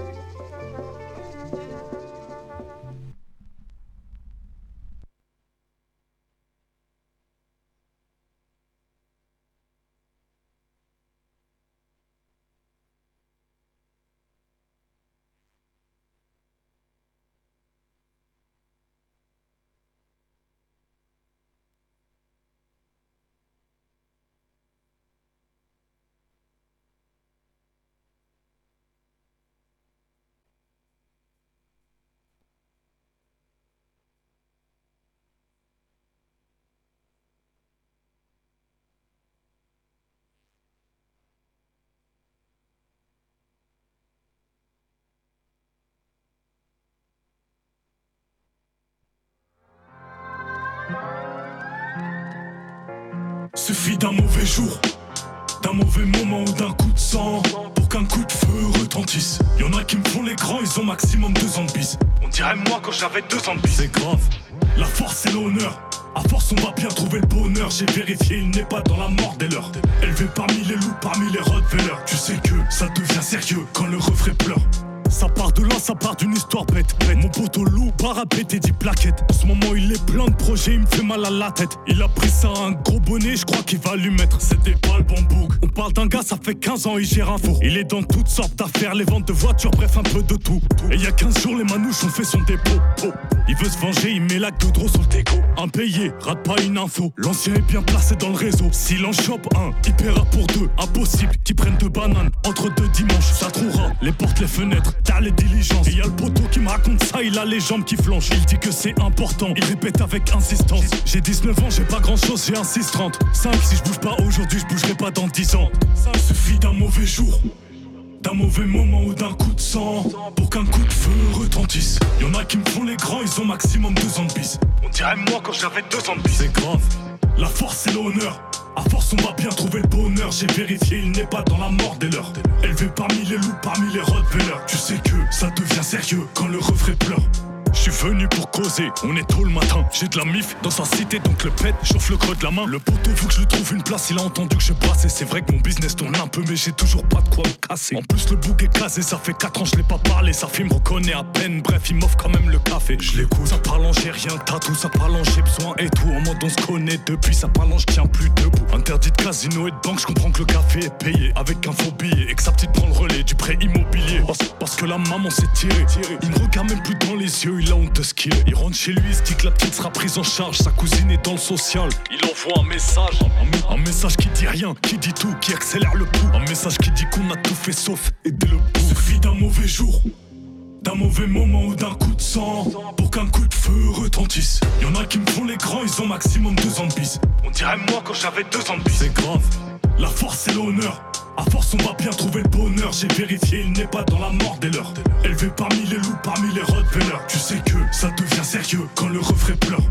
Suffit d'un mauvais jour, d'un mauvais moment ou d'un coup de sang pour qu'un coup de feu retentisse. Y'en a qui me font les grands, ils ont maximum deux ans de bis. On dirait moi quand j'avais deux ans de bis. C'est grave, la force et l'honneur. À force, on va bien trouver le bonheur. J'ai vérifié, il n'est pas dans la mort des leurs. Élevé parmi les loups, parmi les Rottweilers. Tu sais que ça devient sérieux quand le refrain pleure. Ça part de là, ça part d'une histoire bête. bête. Mon poteau loup, parapète et dit plaquettes. En ce moment, il est plein de projets, il me fait mal à la tête. Il a pris ça à un gros bonnet, je crois qu'il va lui mettre. C'était pas le bon bouc. On parle d'un gars, ça fait 15 ans, il gère un four. Il est dans toutes sortes d'affaires, les ventes de voitures, bref, un peu de tout. Et il y a 15 jours, les manouches ont fait son dépôt. Oh. Il veut se venger, il met la de gros sur le déco. Impayé, rate pas une info. L'ancien est bien placé dans le réseau. S'il en chope un, il paiera pour deux. Impossible qu'il prenne deux bananes entre deux dimanches. Ça trouvera les portes, les fenêtres, t'as les diligences. Et y a le poteau qui me raconte ça, il a les jambes qui flanchent. Il dit que c'est important, il répète avec insistance. J'ai 19 ans, j'ai pas grand chose, j'ai un 6-30. 5, si je bouge pas aujourd'hui, je bougerai pas dans 10 ans. Ça suffit d'un mauvais jour. D'un mauvais moment ou d'un coup de sang. Pour qu'un coup de feu retentisse. Y'en a qui me font les grands, ils ont maximum deux ans de bis On dirait moi quand j'avais deux ans de bis C'est grave, la force et l'honneur. À force on va bien trouver le bonheur. J'ai vérifié il n'est pas dans la mort des leurs. Élevé parmi les loups, parmi les Rottweilers. Tu sais que ça devient sérieux quand le refrain pleure je suis venu pour causer, on est tôt le matin. J'ai de la mif dans sa cité, donc le pète, chauffe le creux de la main. Le poteau veut que je trouve une place, il a entendu que je passe. Et c'est vrai que mon business tourne un peu, mais j'ai toujours pas de quoi me casser. En plus, le bouc est casé, ça fait 4 ans, je l'ai pas parlé. Sa fille me reconnaît à peine, bref, il m'offre quand même le café. Je l'écoute, ça parle j'ai rien, tatou, ça parle j'ai besoin et tout. En mode on se connaît depuis, ça parle en je tiens plus debout. Interdit de casino et de banque, je comprends que le café est payé avec un faux billet et que sa petite prend le relais du prêt immobilier. Parce, parce que la maman s'est tirée. Il me regarde même plus dans les yeux, il a honte de ce qu'il est. Il rentre chez lui, il se dit que la petite sera prise en charge. Sa cousine est dans le social. Il envoie un message. Un, un message qui dit rien, qui dit tout, qui accélère le pouls. Un message qui dit qu'on a tout fait sauf aider le pouls. Suffit d'un mauvais jour. D'un mauvais moment ou d'un coup de sang Pour qu'un coup de feu retentisse Y'en a qui me font les grands, ils ont maximum deux ans de bis On dirait moi quand j'avais deux ans de bis C'est grave, la force et l'honneur à force on va bien trouver le bonheur. J'ai vérifié il n'est pas dans la mort des leurs. Élevé parmi les loups, parmi les Rottweilers. Tu sais que ça devient sérieux quand le refrain pleure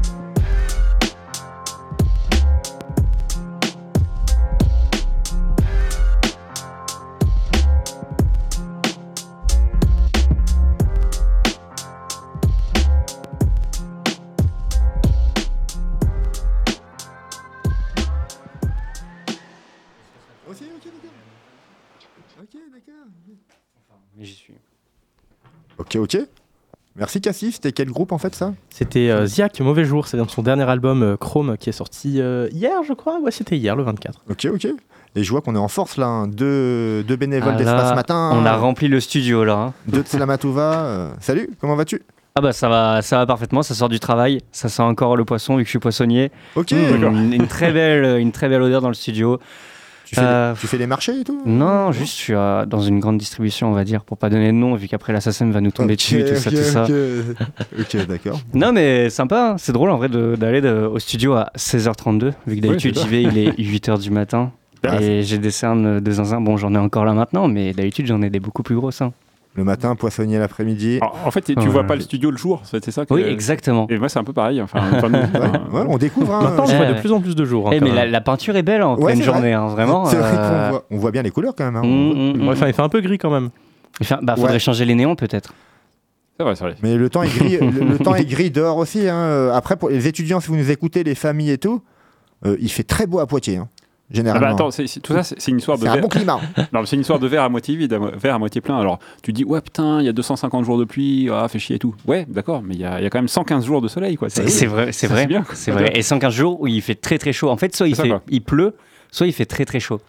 Ok, ok. Merci Cassif, c'était quel groupe en fait ça? C'était euh, Ziak, Mauvais Jour, c'est son dernier album euh, Chrome qui est sorti euh, hier, je crois. Ouais, c'était hier, le 24. Ok, ok. Et je vois qu'on est en force là, hein. deux, deux bénévoles Ah d'Espace Matin. On a rempli le studio là. hein. Deux de Slamatouva. euh, Salut, comment vas-tu? Ah bah ça va, ça va parfaitement, ça sort du travail, ça sent encore le poisson vu que je suis poissonnier. Ok, Mmh, une très belle, une très belle odeur dans le studio. Tu fais, Euh, tu fais les marchés et tout Non, juste je suis euh, dans une grande distribution, on va dire, pour pas donner de nom, vu qu'après l'assassin va nous tomber Ok, dessus, tout ça, tout ça. ok. D'accord. Non mais sympa, hein. c'est drôle en vrai d'aller au studio à 16h32, vu que d'habitude j'y vais, il est 8h du matin. Ah, et j'ai des cernes de zinzin, bon j'en ai encore là maintenant, mais d'habitude j'en ai des beaucoup plus grosses. hein. Le matin, poissonnier l'après-midi. En, fait, tu Ouais. vois pas le studio le jour, c'est ça que- Oui, exactement. Et moi, c'est un peu pareil. Enfin, enfin, nous, Ouais, enfin, ouais, on découvre. hein, Maintenant, je Ouais, vois de plus en plus de jours. hein, Eh, mais la, peinture est belle en Ouais, pleine journée, hein, vraiment. Vrai euh, voit, on voit bien les couleurs quand même. hein. mm, mm, mm. Ouais, enfin, il fait un peu gris quand même. Enfin, bah, faudrait Ouais. changer les néons peut-être. c'est vrai, c'est vrai. Mais le temps est gris, le, le temps est gris dehors aussi. Après, pour les étudiants, si vous nous écoutez, les familles et tout, euh, il fait très beau à Poitiers, hein, Ah généralement. bah attends, c'est- c'est- tout ça, c'est une histoire de c'est un verre. bon climat. Non, c'est une histoire de verre à moitié vide, verre à moitié plein. Alors, tu dis, ouais, putain, il y a 250 jours de pluie, ah, fait chier et tout. Ouais, d'accord, mais il y, a il y a quand même 115 jours de soleil, quoi. C'est vrai, c'est vrai. c'est bien, quoi. C'est vrai. Et 115 jours où il fait très très chaud. En fait, soit il, C'est ça, fait, quoi. il pleut, soit il fait très très chaud.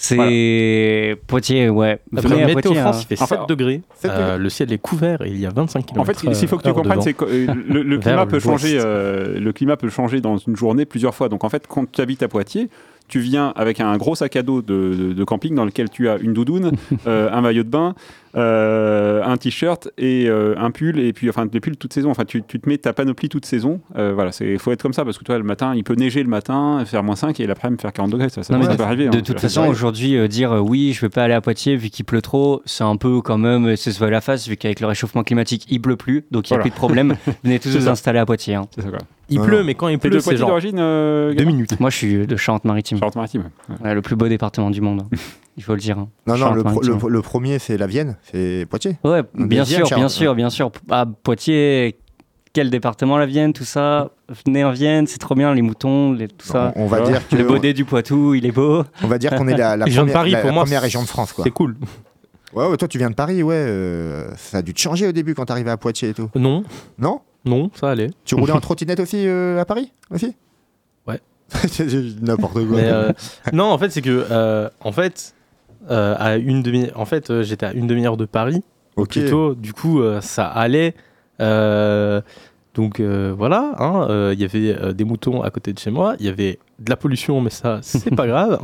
C'est Voilà. Poitiers, ouais. Après, Venez à Météo Poitiers, France, hein. il fait Enfin, 7 degrés. 7 Euh, le ciel est couvert et il y a 25 km. En fait, ce qu'il faut que tu comprennes, c'est que euh, le, le climat peut changer. euh, le climat peut changer dans une journée plusieurs fois. Donc en fait, quand tu habites à Poitiers, tu viens avec un gros sac à dos de, de- de camping dans lequel tu as une doudoune, euh, un maillot de bain, euh, un t-shirt et euh, un pull, et puis enfin des pulls toute saison. Enfin, tu, tu te mets ta panoplie toute saison. Euh, voilà, il faut être comme ça parce que toi, le matin, il peut neiger le matin, faire moins 5 et l'après-midi faire 40 degrés. Ça, ça, Non, ça de, peut arriver. de hein. toute façon, aujourd'hui, euh, dire euh, oui, je vais pas aller à Poitiers vu qu'il pleut trop, c'est un peu quand même, c'est se voit la face vu qu'avec le réchauffement climatique, il pleut plus, donc il n'y a Voilà. plus de problème. Venez tous vous ça. installer à Poitiers. hein. C'est ça, quoi. Il Non, pleut, non. mais quand il pleut, de c'est Poitiers genre d'origine euh, deux minutes. Moi, je suis de Charente-Maritime. Charente-Maritime. ouais. Ouais, le plus beau département du monde. hein. Il faut le dire. hein. Non, non, le, pro- Charente-Maritime. le- le premier, c'est la Vienne, c'est Poitiers. Ouais, bien sûr, bien sûr, bien sûr. À Poitiers, quel département la Vienne, tout ça? Venez en Vienne, c'est trop bien, les moutons, les- tout ça. On, on va dire que Le baudet du Poitou, il est beau. on va dire qu'on est la, de première, Paris, la- pour la moi, première région de France, quoi. C'est cool. Ouais, ouais, toi, tu viens de Paris, ouais. euh, ça a dû te changer au début quand t'arrivais à Poitiers et tout. Non, Non? Non, ça allait. Tu roulais en trottinette aussi euh, à Paris aussi? Ouais. N'importe quoi. Mais, euh, non, en fait, c'est que, euh, en fait, euh, à une demi, en fait, euh, j'étais à une demi-heure de Paris. ok. Plutôt, du coup, euh, ça allait. Donc voilà, hein, il y avait des moutons à côté de chez moi. Il y avait de la pollution, mais ça, c'est pas grave.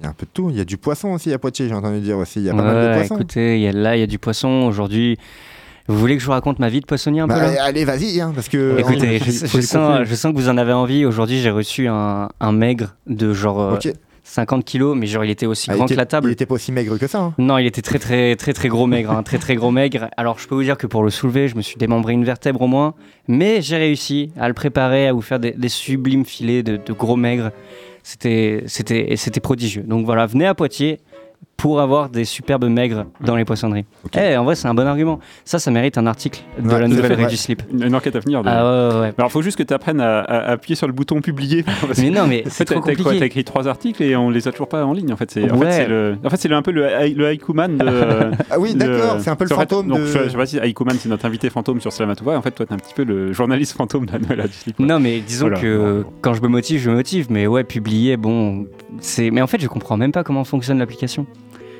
Il y a un peu de tout. Il y a du poisson aussi à Poitiers, j'ai entendu dire aussi. Il y a pas mal de poissons. écoutez, il y a, là, il y a du poisson aujourd'hui. Vous voulez que je vous raconte ma vie de poissonnier un Bah, peu là? allez, vas-y, hein, parce que. Écoutez, je, sens, je sens que vous en avez envie. Aujourd'hui, j'ai reçu un, un maigre de genre. 50 kilos, mais genre il était aussi Ah, grand était- que la table. Il était pas aussi maigre que ça. hein. Non, il était très très très très gros maigre, hein, très très gros maigre. Alors je peux vous dire que pour le soulever, je me suis démembré une vertèbre au moins, mais j'ai réussi à le préparer, à vous faire des, des sublimes filets de, de gros maigres. C'était c'était c'était prodigieux. Donc voilà, venez à Poitiers pour avoir des superbes maigres dans les poissonneries. Ok. Eh, en vrai, c'est un bon argument. Ça, ça mérite un article de Ouais, la nouvelle règle ouais. du slip. Une, enquête à venir. de- Ah ouais. Alors, il faut juste que tu apprennes à, appuyer sur le bouton publier. Mais non, mais c'est trop compliqué. T'as écrit trois articles et on les a toujours pas en ligne. En fait, c'est en fait, le, en fait, c'est un peu le, le haïkuman de. Ah oui, d'accord, c'est un peu le en fait, fantôme donc, Je, je sais pas si haïkuman c'est notre invité fantôme sur Slamatouva. En fait, toi, t'es un petit peu le journaliste fantôme de la nouvelle du slip. Non, mais disons Voilà. que quand je me motive, je me motive. Mais ouais, publier, bon, c'est. Mais en fait, je comprends même pas comment fonctionne l'application.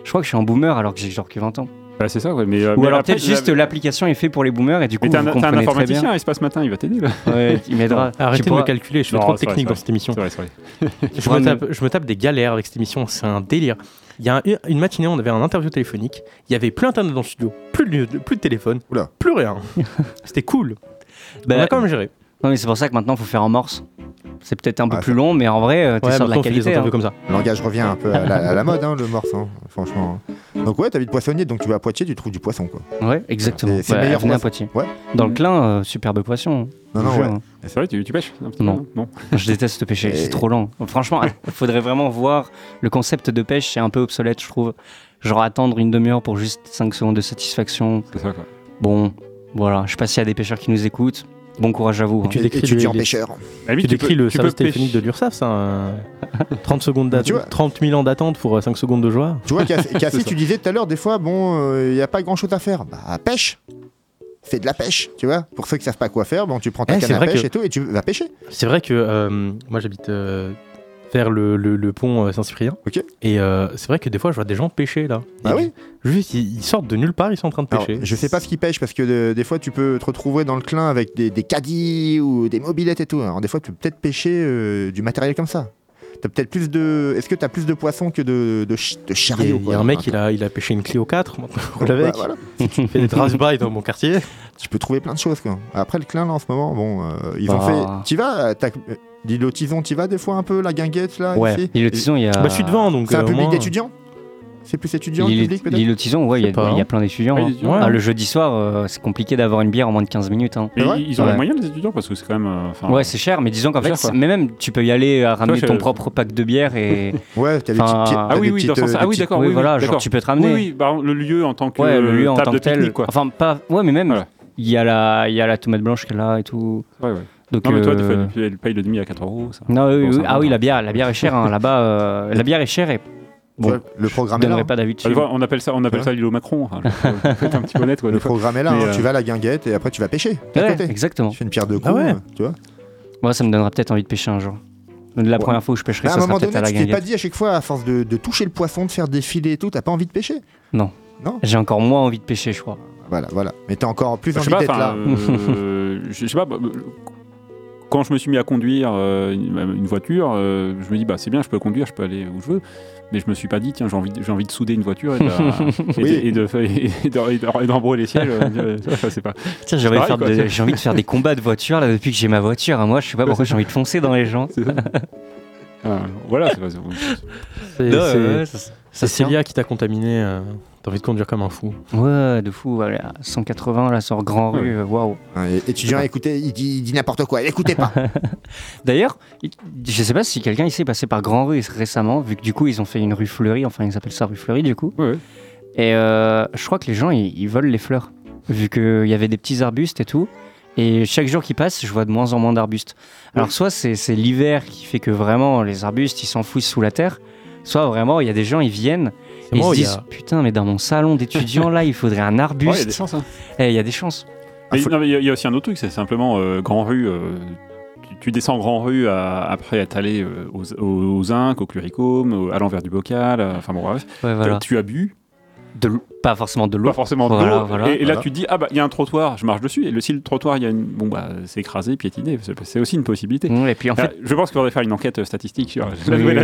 Je crois que je suis un boomer alors que j'ai genre que 20 ans. Bah, c'est ça, ouais. Mais, euh, Ou mais alors après, peut-être juste la- l'application est faite pour les boomers et du coup Mais t'es un, t'es un comprenez très informaticien, bien. Espace Matin, il va t'aider là. Ouais, il m'aidera. Arrêtez de me pourras- calculer, je fais Non, trop de c'est vrai, technique dans cette émission. C'est vrai, c'est vrai. Je me, me- tape, je me tape des galères avec cette émission, c'est un délire. Il y a un- une matinée, on avait un interview téléphonique, il y avait plus internet dans le studio, plus de, plus de téléphone, Oula. plus rien. C'était cool. Bah, on a quand même géré. Non, mais c'est pour ça que maintenant il faut faire en morse. C'est peut-être un peu Ah, plus ça- long, mais en vrai, euh, t'es Ouais, sur de la qualité. interviews hein. comme ça. Le langage revient un peu à la, à la mode, hein, le morse, hein, franchement. Donc ouais, t'as vu de poissonnier, donc tu vas à Poitiers, tu trouves du poisson, quoi. Ouais, exactement. C'est- Ouais, meilleur venez à poisson. Poitiers. Ouais. Dans le Clin, euh, superbe poisson. Non, non, ouais. C'est vrai, tu, tu pêches un peu, Non? Non. Je déteste pêcher, Et- c'est trop lent. Franchement, il faudrait vraiment voir le concept de pêche, c'est un peu obsolète, je trouve. Genre attendre une demi-heure pour juste 5 secondes de satisfaction. C'est ça, quoi. Bon, voilà, je sais pas s'il y a des pêcheurs qui nous écoutes. Bon courage à vous. hein. tu décris étudiant les- pêcheur. Limite, Tu décris le peux service téléphonique de l'URSSAF, ça. un- 30, secondes d'attente- Tu vois- 30 000 ans d'attente pour euh, 5 secondes de joie. Tu vois, Cassie, tu disais tout à l'heure, des fois, bon, il n'y a pas grand chose à faire. Bah, pêche Fais de la pêche, tu vois. Pour ceux qui savent pas quoi faire, bon, tu prends ta Eh, canne à pêche que- et tout, et tu vas pêcher. C'est vrai que euh, moi j'habite vers le, le- le pont euh, Saint-Cyprien. Ok. Et euh, c'est vrai que des fois je vois des gens pêcher là. Ah oui Juste ils, ils sortent de nulle part, ils sont en train de Alors, pêcher. je sais pas ce qu'ils pêchent parce que euh, des fois tu peux te retrouver dans le clin avec des, des caddies ou des mobilettes et tout. Alors des fois tu peux peut-être pêcher euh, du matériel comme ça. T'as peut-être plus de. Est-ce que t'as plus de poissons que de, de, ch- chariots il y quoi, a un mec, il a, il a pêché une Clio 4, maintenant on avec. voilà. Il fait des drive-by dans mon quartier. Tu peux trouver plein de choses quoi. Après le clin là en ce moment, bon, euh, ils ont Bah. fait. Tu vas, t'as- l'île au Tison, tu vas des fois un peu la guinguette là Ouais. L'île au Tison, il y a. Bah, je suis devant donc. C'est un euh, public moins- d'étudiants C'est plus étudiant public peut-être l'île Tison, ouais, il y, a- y hein. plein d'étudiants. Ouais, hein. Ouais. Ah, le jeudi soir, euh, c'est compliqué d'avoir une bière en moins de 15 minutes. hein. Vrai ils ont les Ouais. moyens, les étudiants, parce que c'est quand même. euh, Ouais, c'est cher, mais disons qu'en fait, cher, mais même tu peux y aller à ramener ton propre pack de bière et. Ouais, t'as des petites. ah Ah oui, oui, ah oui, d'accord. oui, oui, voilà, genre d'accord. tu peux te ramener. Oui, oui, bah, le lieu en tant que Ouais, le lieu en tant que tel. Enfin, pas. Ouais, mais même, Voilà. il y, a la... il y a la tomate blanche qu'elle a et tout. Ouais, ouais. Donc, Non, mais toi, des fois, euh, elle- elle paye le demi à 4 euros. ça. Non, oui, Bon, oui, ça ah oui, hein. la bière, la bière est chère hein, là-bas. euh, la bière est chère et bon, Ouais, le je programme est là. hein. pas d'avis Ah, tu on appelle ça, on appelle Ouais. ça l'île au Macron. Enfin, je- faut être un petit peu honnête, quoi, Le programme est là, hein. euh, tu vas à la guinguette et après tu vas pêcher. à Ouais, côté. exactement. Tu fais une pierre de coups, Ah ouais. tu vois. Moi, ça me donnera peut-être envie de pêcher un jour. La première fois où je pêcherai, à ça un sera moment peut-être donné, à la tu t'es pas dit à chaque fois, à force de, de toucher le poisson, de faire des filets et tout, t'as pas envie de pêcher? J'ai encore moins envie de pêcher, je crois. Voilà, voilà. Mais t'as encore plus Bah, envie d'être là. euh, je je sais pas. Quand je me suis mis à conduire euh, une, voiture, euh, je me dis, bah, c'est bien, je peux conduire, je peux aller où je veux. Mais je me suis pas dit, tiens, j'ai envie, de- j'ai envie de souder une voiture et de, d'embrouiller les sièges. euh, ça, c'est pas. Tiens, j'ai envie, de faire des combats de voiture là depuis que j'ai ma voiture. hein. Moi, je sais pas pourquoi j'ai envie de foncer dans les gens. Ah, voilà, c'est pas- c'est- C'est c'est-. Célia qui t'a contaminé. euh, T'as envie de conduire comme un fou. Ouais, de fou. voilà. 180 là sur Grand Rue, euh, waouh. Ouais, étudiant, écoutez, il dit, il dit n'importe quoi. Écoutez pas. D'ailleurs, il- je sais pas si quelqu'un ici est passé par Grand Rue récemment, vu que du coup ils ont fait une rue fleurie, enfin ils appellent ça rue fleurie du coup. Ouais. Et euh, je crois que les gens ils, ils volent les fleurs, vu qu'il y avait des petits arbustes et tout. Et chaque jour qui passe, je vois de moins en moins d'arbustes. Alors soit c'est c'est l'hiver qui fait que vraiment les arbustes ils s'enfouissent sous la terre, soit vraiment il y a des gens ils viennent et ils moi, se disent a- putain mais dans mon salon d'étudiants là il faudrait un arbuste. il y a des chances. hein. Eh, il y a des chances. Faut- il y, a- il y a aussi un autre truc, c'est simplement euh, Grand Rue. euh, tu, tu descends Grand Rue à- après être allé euh, aux, aux, aux Zinc, au Cluricum, au- à l'envers du bocal. Enfin bon, bref. Ouais, voilà. Tu as bu, De pas forcément de l'eau. pas forcément de Voilà, l'eau, voilà. et, et là Voilà. tu te dis ah bah il y a un trottoir, je marche dessus. Et le si le trottoir, il y a une bon bah c'est écrasé, piétiné. C'est- aussi une possibilité. Et puis en Ah, fait, je pense qu'il faudrait faire une enquête statistique sur la nouvelle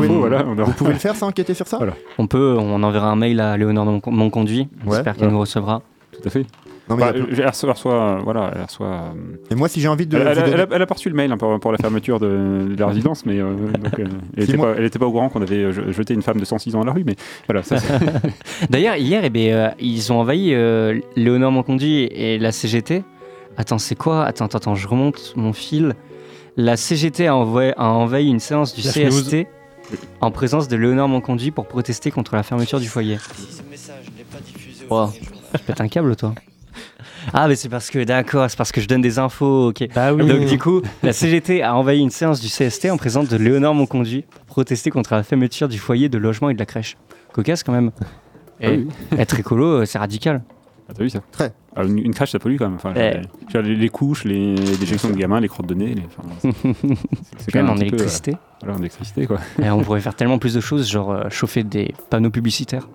oui, euh, voilà. on aura- Vous pouvez le faire sans enquêter sur ça? Voilà. On peut, on enverra un mail à Léonore Mon- Monconduit. Ouais, J'espère qu'il ouais. nous recevra. Tout à fait. Non, mais il y a Bah, plein- elle reçoit, elle reçoit, euh, voilà, elle reçoit, euh, Et moi, si j'ai envie de. Elle, a- donner- elle a, elle a pas reçu le mail hein, pour, pour la fermeture de, de la résidence, mais euh, donc, euh, elle Si n'était moi- pas, elle était pas au courant qu'on avait euh, je- jeté une femme de 106 ans à la rue, mais voilà, D'ailleurs, hier, eh ben, euh, ils ont envahi euh, Léonore Monconduit et la CGT. Attends, c'est quoi? Attends, attends, attends, je remonte mon fil. La CGT a, envahi une séance du La CST en présence de Léonore Monconduit pour protester contre la fermeture du foyer. Wow. Je pète un câble, toi. Ah, mais c'est parce que, d'accord, c'est parce que je donne des infos, ok. Bah oui. Donc, du coup, la CGT a envahi une séance du CST en présence de Léonore Monconduit pour protester contre la fermeture du foyer, de logement et de la crèche. Cocasse, quand même. Et Ah oui. être écolo, euh, c'est radical. Ah, t'as vu ça Très. Ah, une, une crèche, ça pollue quand même. Enfin, Eh. les, couches, les déjections de gamins, les crottes de nez, les, enfin, c'est- c'est Même en peu, électricité. euh, voilà, en électricité, quoi. Et on pourrait faire tellement plus de choses, genre euh, chauffer des panneaux publicitaires.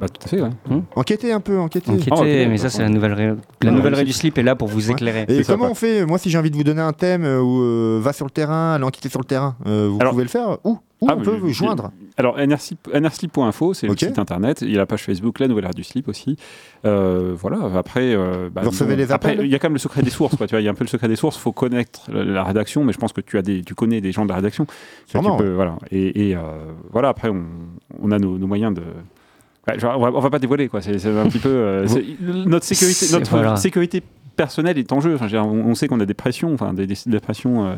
Bah, tout à fait, ouais. Enquêtez un peu, enquêtez. Enquêter, ok, mais bah, ça, c'est la nouvelle ré... la nouvelle ouais, du slip est là pour vous Ouais. éclairer. Et ça, comment on fait Moi, si j'ai envie de vous donner un thème euh, où euh, va sur le terrain, allez enquêter sur le terrain, euh, vous Alors- pouvez le faire Où Où Ah, on mais peut vous joindre Alors, nrslip- nrslip.info, c'est le site internet. Il y a la page Facebook, la nouvelle ère du slip aussi. Euh, voilà, après. euh, bah, Vous recevez les après, appels il y a quand même le secret des sources, quoi. Tu vois, il y a un peu le secret des sources. Il faut connaître la, la rédaction, mais je pense que tu, as des, tu connais des gens de la rédaction. Tu peux- voilà. Et, et, euh, voilà, après, on, on a nos, nos moyens de. Genre, on, va, on va pas dévoiler, quoi. C'est un petit peu. euh, notre sécurité, notre voilà. sécurité personnelle est en jeu. Enfin, je veux dire, on, on sait qu'on a des pressions, enfin, des, des, des pressions. euh,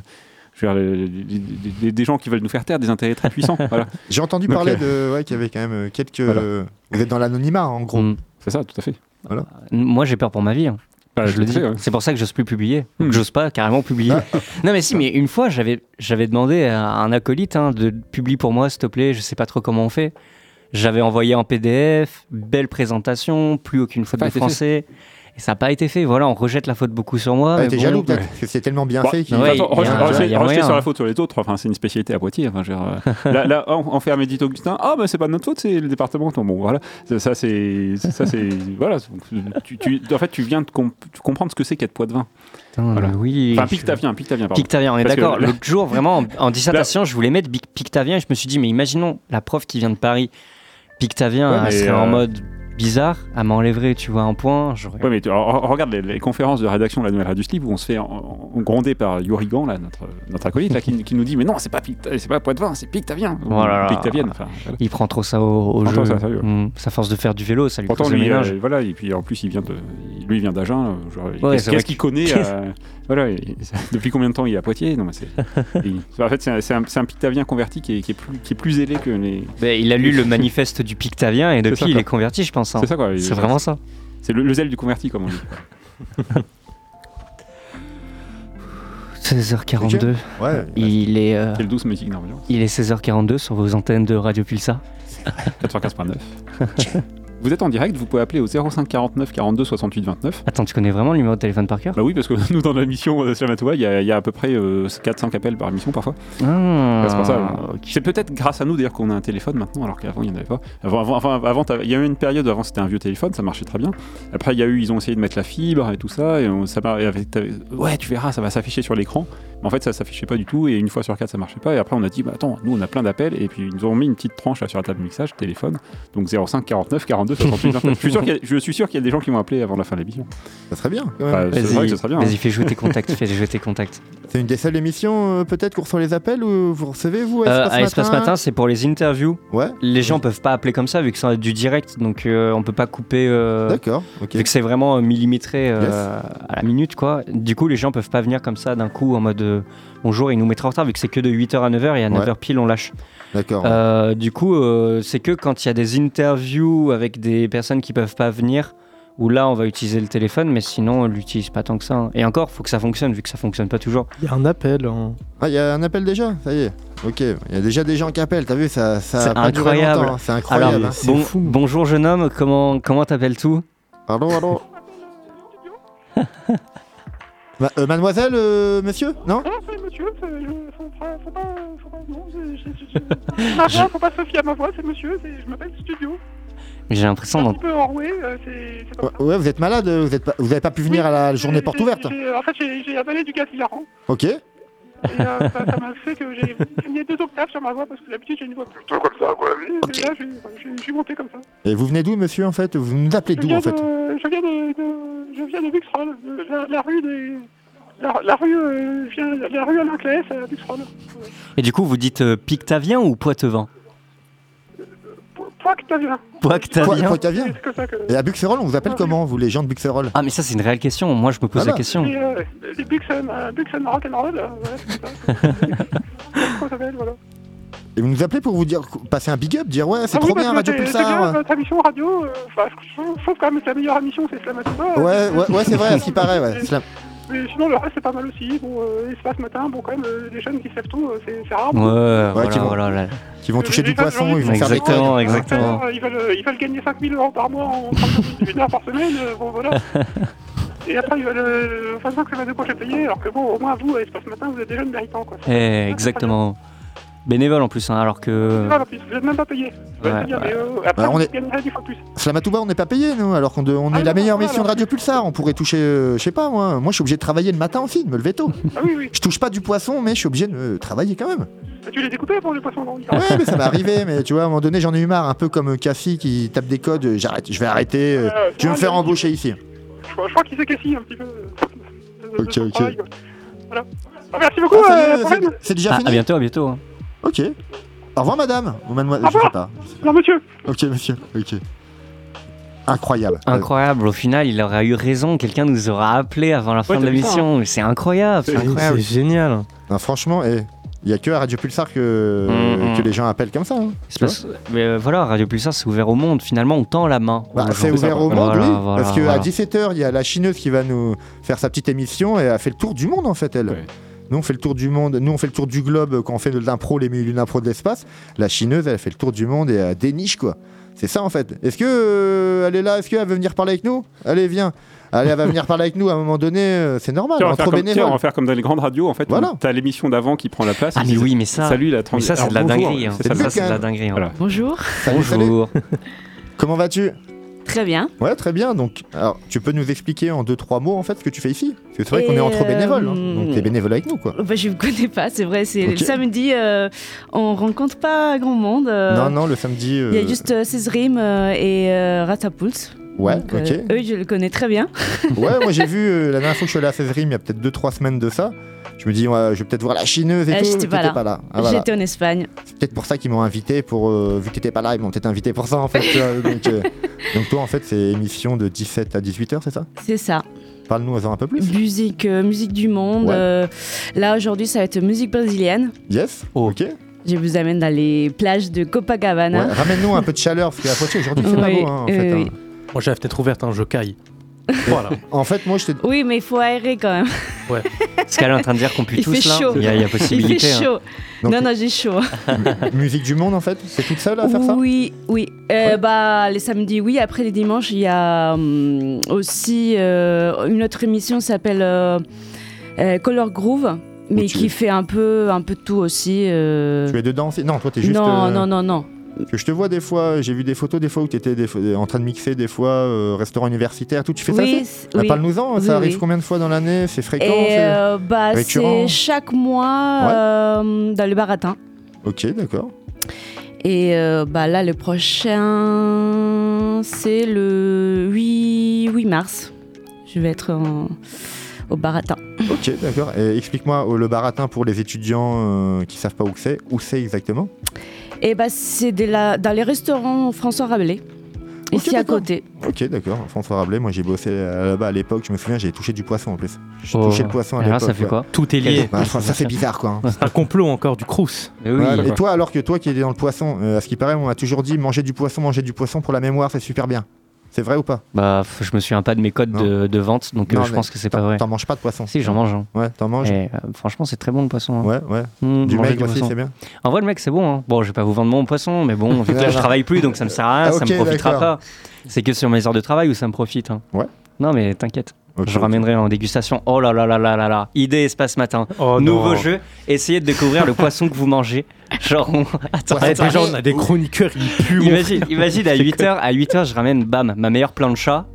je veux dire, des gens qui veulent nous faire taire, des intérêts très puissants. voilà. J'ai entendu Donc, parler euh, de, ouais, qu'il y avait quand même quelques. Voilà. euh, Vous êtes dans l'anonymat, en gros. Mm. C'est ça, tout à fait. Moi, j'ai peur pour ma vie. hein. Bah, je le dis. ouais. C'est pour ça que j'ose plus publier. Hmm. J'ose pas carrément publier. non, mais si, mais une fois, j'avais, j'avais demandé à un acolyte hein, de publier pour moi, s'il te plaît. Je sais pas trop comment on fait. J'avais envoyé en PDF, belle présentation, plus aucune faute pas de fait. français. Et ça n'a pas été fait. Voilà, on rejette la faute beaucoup sur moi. Ah, t'es bon, jaloux peut-être, ouais. parce que c'est tellement bien Bon, fait qu'il. ouais, rejeter- sur hein. la faute sur les autres, enfin, c'est une spécialité à Poitiers. Enfin, dire, euh, là, là, en, en faire Médite Augustin, ah, mais c'est pas de notre faute, c'est le département. Bon, voilà, ça, ça, c'est. Ça, c'est voilà, tu, tu- en fait, tu viens de comp- comprendre ce que c'est qu'être. Putain, Voilà. mais oui. Enfin, je- Pictavien, Pictavien, pardon. Pictavien, on est d'accord. L'autre jour, vraiment, en, en dissertation, je voulais mettre Pictavien et je me suis dit, mais imaginons la prof qui vient de Paris. Pictavien, Ouais, elle serait euh, en mode bizarre, elle m'enlèverait, tu vois, un point. Ouais, mais tu- re- regarde les, les conférences de rédaction de la Nouvelle Radio Slip où on se fait en, en- gronder par Yorigan, là, notre, notre acolyte, là, qui, qui nous dit Mais non, c'est pas, c'est pas Poitvin, c'est Pictavien. Ou Oh. Pictavienne. Enfin, voilà. Il prend trop ça au, au jeu. ça, sérieux. Mm. Sa force de faire du vélo, ça lui Pourtant, le lui, ménage. euh, voilà, et puis en plus, il vient de, lui, il vient d'Agen. euh, Ouais, qu'est-ce qu'il connaît euh, Voilà, et- depuis combien de temps il est à Poitiers? Non, mais c'est. en fait, c'est un, un- Pictavien converti qui est, qui est plus, qui est plus zélé que les. Ben, il a lu le manifeste du Pictavien et depuis, il est converti, je pense. Hein. C'est ça, quoi. C'est vraiment ça. C'est le, le zèle du converti, comme on dit. 16h42. Ouais. Il est, euh, Quelle douce musique d'ambiance. il est 16h42 sur vos antennes de Radio Pulsar. 95.9. Vous êtes en direct, vous pouvez appeler au 05 49 42 68 29. Attends, tu connais vraiment le numéro de téléphone par cœur? Bah oui, parce que nous, dans l'émission euh, Slamatoua, il y, a- il y a à peu près 4-5 appels par émission parfois. Ah, c'est peut-être grâce à nous d'ailleurs qu'on a un téléphone maintenant, alors qu'avant il n'y en avait pas. Avant, il y a eu une période où avant c'était un vieux téléphone, ça marchait très bien. Après, il y a eu, ils ont essayé de mettre la fibre et tout ça, et on- ça et avec- ouais, tu verras, ça va s'afficher sur l'écran. En fait, ça s'affichait pas du tout, et une fois sur quatre, ça marchait pas. Et après, on a dit, bah attends, nous on a plein d'appels, et puis ils nous ont mis une petite tranche là, sur la table de mixage, téléphone, donc 05 49 42 68 29. je, suis sûr qu'il y a- je suis sûr qu'il y a des gens qui vont appeler avant la fin de l'émission. Ça serait bien, quand même. Bah, c'est vrai que ça serait bien. Vas-y, hein. fais jouer tes contacts, fais jouer tes contacts. C'est une des seules émissions, euh, peut-être, qu'on reçoit les appels ou vous recevez, vous, à Euh, Espace à Espace Matin Matin, c'est pour les interviews. Ouais. Les gens peuvent pas appeler comme ça vu que c'est du direct, donc euh, on peut pas couper. euh, D'accord, ok. Vu que c'est vraiment millimétré euh, à la minute, quoi. Du coup, les gens peuvent pas venir comme ça d'un coup en mode euh, bonjour, ils nous mettraient en retard vu que c'est que de 8h à 9h et à 9h pile on lâche. D'accord. Euh, du coup, euh, c'est que quand il y a des interviews avec des personnes qui peuvent pas venir, où là on va utiliser le téléphone, mais sinon on l'utilise pas tant que ça. hein. Et encore, faut que ça fonctionne vu que ça fonctionne pas toujours. Il y a un appel. hein. Ah, il y a un appel déjà? Ça y est. Ok, il y a déjà des gens qui appellent, t'as vu, ça, ça C'est incroyable. hein. C'est incroyable. Alors, hein. bon- bonjour jeune homme, comment comment t'appelles tout Allô, allô? Ma- euh, mademoiselle, euh, monsieur Non Non, c'est monsieur, c'est- je- faut pas, faut pas, faut pas, non, c'est- c'est- c'est- ma voix, faut pas se fier à ma voix, c'est monsieur, c'est- je m'appelle Studio. J'ai l'impression Un d'en- petit peu enroué, euh, c'est. Ouais, ouais, vous êtes malade, vous êtes pas, vous avez pas pu venir à la journée porte ouverte En fait, j'ai j'ai avalé du gaz hilarant. Ok. Et euh, ça m'a fait que j'ai gagné deux octaves sur ma voix parce que d'habitude j'ai une voix plutôt comme ça, quoi. Et là, je suis monté comme ça. Et vous venez d'où, monsieur, en fait? Vous nous appelez d'où, en fait? de, je viens de, de- je viens de la, la rue des, la, la rue, euh, je viens- la rue Alain Claes à. Et du coup, vous dites euh, Pictavien ou Poitevin? Que ça que. Et à Buxerolles, on vous appelle comment, vous, les gens de Buxerolles Ah, mais ça, c'est une réelle question. Moi, je me pose Voilà. la question. Et, euh, les Buxen, euh, Buxen rock'n'roll, euh, voilà. Et vous nous appelez pour vous dire, passer un big up, dire ouais, c'est Ah oui, trop parce bien Radio c'est- C'est bien, Pulsar. votre émission radio, euh, enfin, je trouve quand même que la meilleure émission, c'est Slamatouba. Ouais, ouais, ouais, c'est vrai, qui paraît, ouais. Mais sinon, le reste, c'est pas mal aussi. Bon, euh, Espace Matin, bon, quand même, euh, les jeunes qui se lèvent tôt, euh, c'est c'est rare. Ouais, voilà, qui vont- voilà, là. Qui vont toucher du poisson, ils vont faire des Exactement, exactement. Ils veulent, ils veulent gagner 5000 euros par mois en travaillant une heure par semaine, bon, voilà. Et après, ils veulent euh, 25 semaines de congé payé, alors que bon, au moins, vous, à Espace Matin, vous êtes des jeunes méritants, quoi. Eh, exactement. Bénévole en plus, hein, alors que. Voilà, puis vous n'êtes même pas payé. Ouais, C'est bien, ouais. mais, euh, après, Ouais, on est- gagnerez 10 fois plus. Slamatouba, on n'est pas payé, nous, alors qu'on de- on est Ah la non, meilleure voilà. mission de Radio Pulsar. On pourrait toucher, euh, je sais pas, moi. Moi, je suis obligé de travailler le matin aussi, de me lever tôt. Ah oui, oui. Je touche pas du poisson, mais je suis obligé de euh, travailler quand même. Mais tu les découpais pour les poissons grands Ouais, mais ça m'est arrivé, mais tu vois, à un moment donné, j'en ai eu marre, un peu comme euh, Cassie qui tape des codes. euh, J'arrête, je vais arrêter. euh, Euh, tu veux me faire embaucher ici. Je crois, je crois qu'il s'est cassé un petit peu. Ok, ok. Voilà. Ah, merci beaucoup, Ah, euh, c'est- déjà Ah, fini à bientôt, à bientôt. Hein. Ok. Au revoir, madame. Ou mademoiselle, je sais pas. Non, monsieur. Ok, monsieur. Ok. Incroyable. Incroyable, au final, il aurait eu raison. Quelqu'un nous aura appelé avant la fin Ouais, de l'émission. Mais C'est incroyable, c'est incroyable. génial. Non, franchement, il y a que à Radio Pulsar que, Mm, mm. que les gens appellent comme ça. hein, parce- Mais euh, voilà, Radio Pulsar, c'est ouvert au monde. Finalement, on tend la main. Bah, c'est ouvert au monde, Voilà, oui. voilà, parce qu'à voilà. 17h, il y a la chineuse qui va nous faire sa petite émission et elle a fait le tour du monde en fait, elle. Nous, on fait le tour du monde. Nous, on fait le tour du globe quand on fait de l'impro, les milieux d'impro de l'espace. La chineuse, elle fait le tour du monde et elle déniche quoi. C'est ça en fait. Est-ce que euh, elle est là? Est-ce qu'elle veut venir parler avec nous? Allez, viens. Allez, elle va venir parler avec nous à un moment donné. euh, C'est normal. Tiens, on, va faire comme, tiens, bénévoles. on va faire comme dans les grandes radios, en fait. Voilà. T'as l'émission d'avant qui prend la place. Ah, mais oui, mais ça- Salut, la mais ça, c'est de la dinguerie, hein. c'est Ça, ça. c'est de la dinguerie, hein. Voilà. Bonjour. Salut, salut. Bonjour. Comment vas-tu? Très bien. Ouais, très bien. Donc, alors, tu peux nous expliquer en deux trois mots en fait ce que tu fais ici? Parce que c'est vrai qu'on est entre bénévoles. hein. euh, Donc, t'es bénévole avec nous quoi. Bah, je ne connais pas, c'est vrai. C'est le samedi, euh, on rencontre pas grand monde. euh, Non, non, le samedi. Il y a euh, juste euh, Césrim euh, et euh, Ratapult. Ouais, Donc, euh, ok. eux, je le connais très bien. Ouais, moi j'ai vu euh, la dernière fois que je suis allé à Césarim, il y a peut-être 2-3 semaines de ça. Je me dis, ouais, je vais peut-être voir la chineuse et Euh, tout. j'étais pas là. Ah, voilà. J'étais en Espagne. C'est peut-être pour ça qu'ils m'ont invité, pour, euh, vu que t'étais pas là, ils m'ont peut-être invité pour ça en fait. tu vois, donc, euh, donc toi en fait c'est émission de 17 à 18h, c'est ça? C'est ça. Parle-nous en un peu plus. Musique, euh, musique du monde. Ouais. euh, là, aujourd'hui, ça va être musique brésilienne. Yes Oh. Ok. Je vous amène dans les plages de Copacabana. Ouais, Ramène-nous un peu de chaleur parce qu'à aujourd'hui c'est pas beau hein, en fait. oui. hein. Moi, j'ai la fenêtre ouverte, hein, je caille. Voilà. En fait, moi, je t'ai. Oui, mais il faut aérer quand même. Ouais. Ce qu'elle est en train de dire qu'on pue Il tous fait là, chaud. il y a, il y a possibilité. Il fait hein. chaud. Donc- Non, non, j'ai chaud. Musique du monde, en fait C'est toute seule à faire ça? Oui, oui. Euh, Bah, les samedis, oui. Après, les dimanches, il y a hum, aussi euh, une autre émission qui s'appelle euh, euh, Color Groove, mais tu qui es- fait un peu, un peu de tout aussi. euh. Tu es dedans aussi? Non, toi, t'es juste. non, euh, non, non, non. Que je te vois des fois, j'ai vu des photos des fois où tu étais en train de mixer des fois euh, restaurant universitaire, tout. Tu fais ça Oui. Parle-nous-en, Oui, ça arrive combien de fois dans l'année C'est fréquent Et euh, bah, récurrent c'est chaque mois Ouais. euh, dans le baratin. Ok, d'accord. Et euh, bah, là, le prochain, c'est le 8, 8 mars. Je vais être en- au baratin. Ok, d'accord. Et Explique-moi le baratin pour les étudiants euh, qui savent pas où c'est. Où c'est exactement? Et bah, c'est de la- dans les restaurants François Rabelais, ici à côté. Ok, d'accord. François Rabelais, moi j'ai bossé euh, là-bas à l'époque, je me souviens, j'ai touché du poisson en plus. J'ai Oh. touché le poisson à Et là, l'époque. ça fait ouais. quoi Tout est lié. Bah, ça, ça fait bizarre quoi. hein. C'est un complot encore du Crous. Mais oui. Ouais, et toi, alors que toi qui étais dans le poisson, euh, à ce qui paraît, on m'a toujours dit manger du poisson, manger du poisson pour la mémoire, c'est super bien. C'est vrai ou pas Bah, je me souviens pas de mes codes de, de vente, donc euh, je pense que c'est pas vrai. T'en manges pas de poisson Si, j'en mange. hein. Ouais, t'en manges Et, euh, franchement, c'est très bon le poisson. hein. Ouais, ouais. Mmh, Du maigre aussi, c'est bien En vrai, le mec, c'est bon. hein. Bon, je vais pas vous vendre mon poisson, mais bon, vu que là, je travaille plus, donc ça me sert à rien, Ah, ça me profitera pas. C'est que sur mes heures de travail où ça me profite. hein. Ouais. Non, mais t'inquiète. Je ramènerai en dégustation. Oh là là là là là là. Idée espace matin. Oh Nouveau non. jeu. Essayez de découvrir le poisson que vous mangez. Genre, on- attends, Ouais, attends. déjà, on a des chroniqueurs, ils puent. Imagine, imagine à 8h, à 8h, je ramène bam, ma meilleure plancha.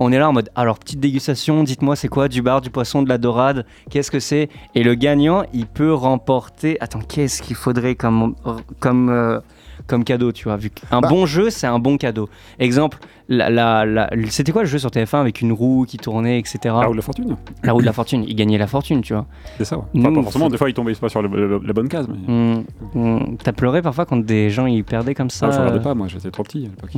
On est là en mode alors petite dégustation, dites-moi c'est quoi du bar, du poisson, de la dorade, qu'est-ce que c'est? Et le gagnant, il peut remporter attends, qu'est-ce qu'il faudrait comme comme euh, comme cadeau, tu vois, vu qu'un Bah. bon jeu, c'est un bon cadeau. Exemple, la, la- la- c'était quoi le jeu sur TF1 avec une roue qui tournait, etc. La roue de la fortune. La roue de la fortune, il gagnait la fortune, tu vois. C'est ça. ouais. Nous, Enfin, pas forcément, des fois, il tombait pas sur le- le- la bonne case. Mais... Hum, hum, T'as pleuré parfois quand des gens ils perdaient comme ça? Ah, je regardais pas, moi, j'étais trop petit à l'époque.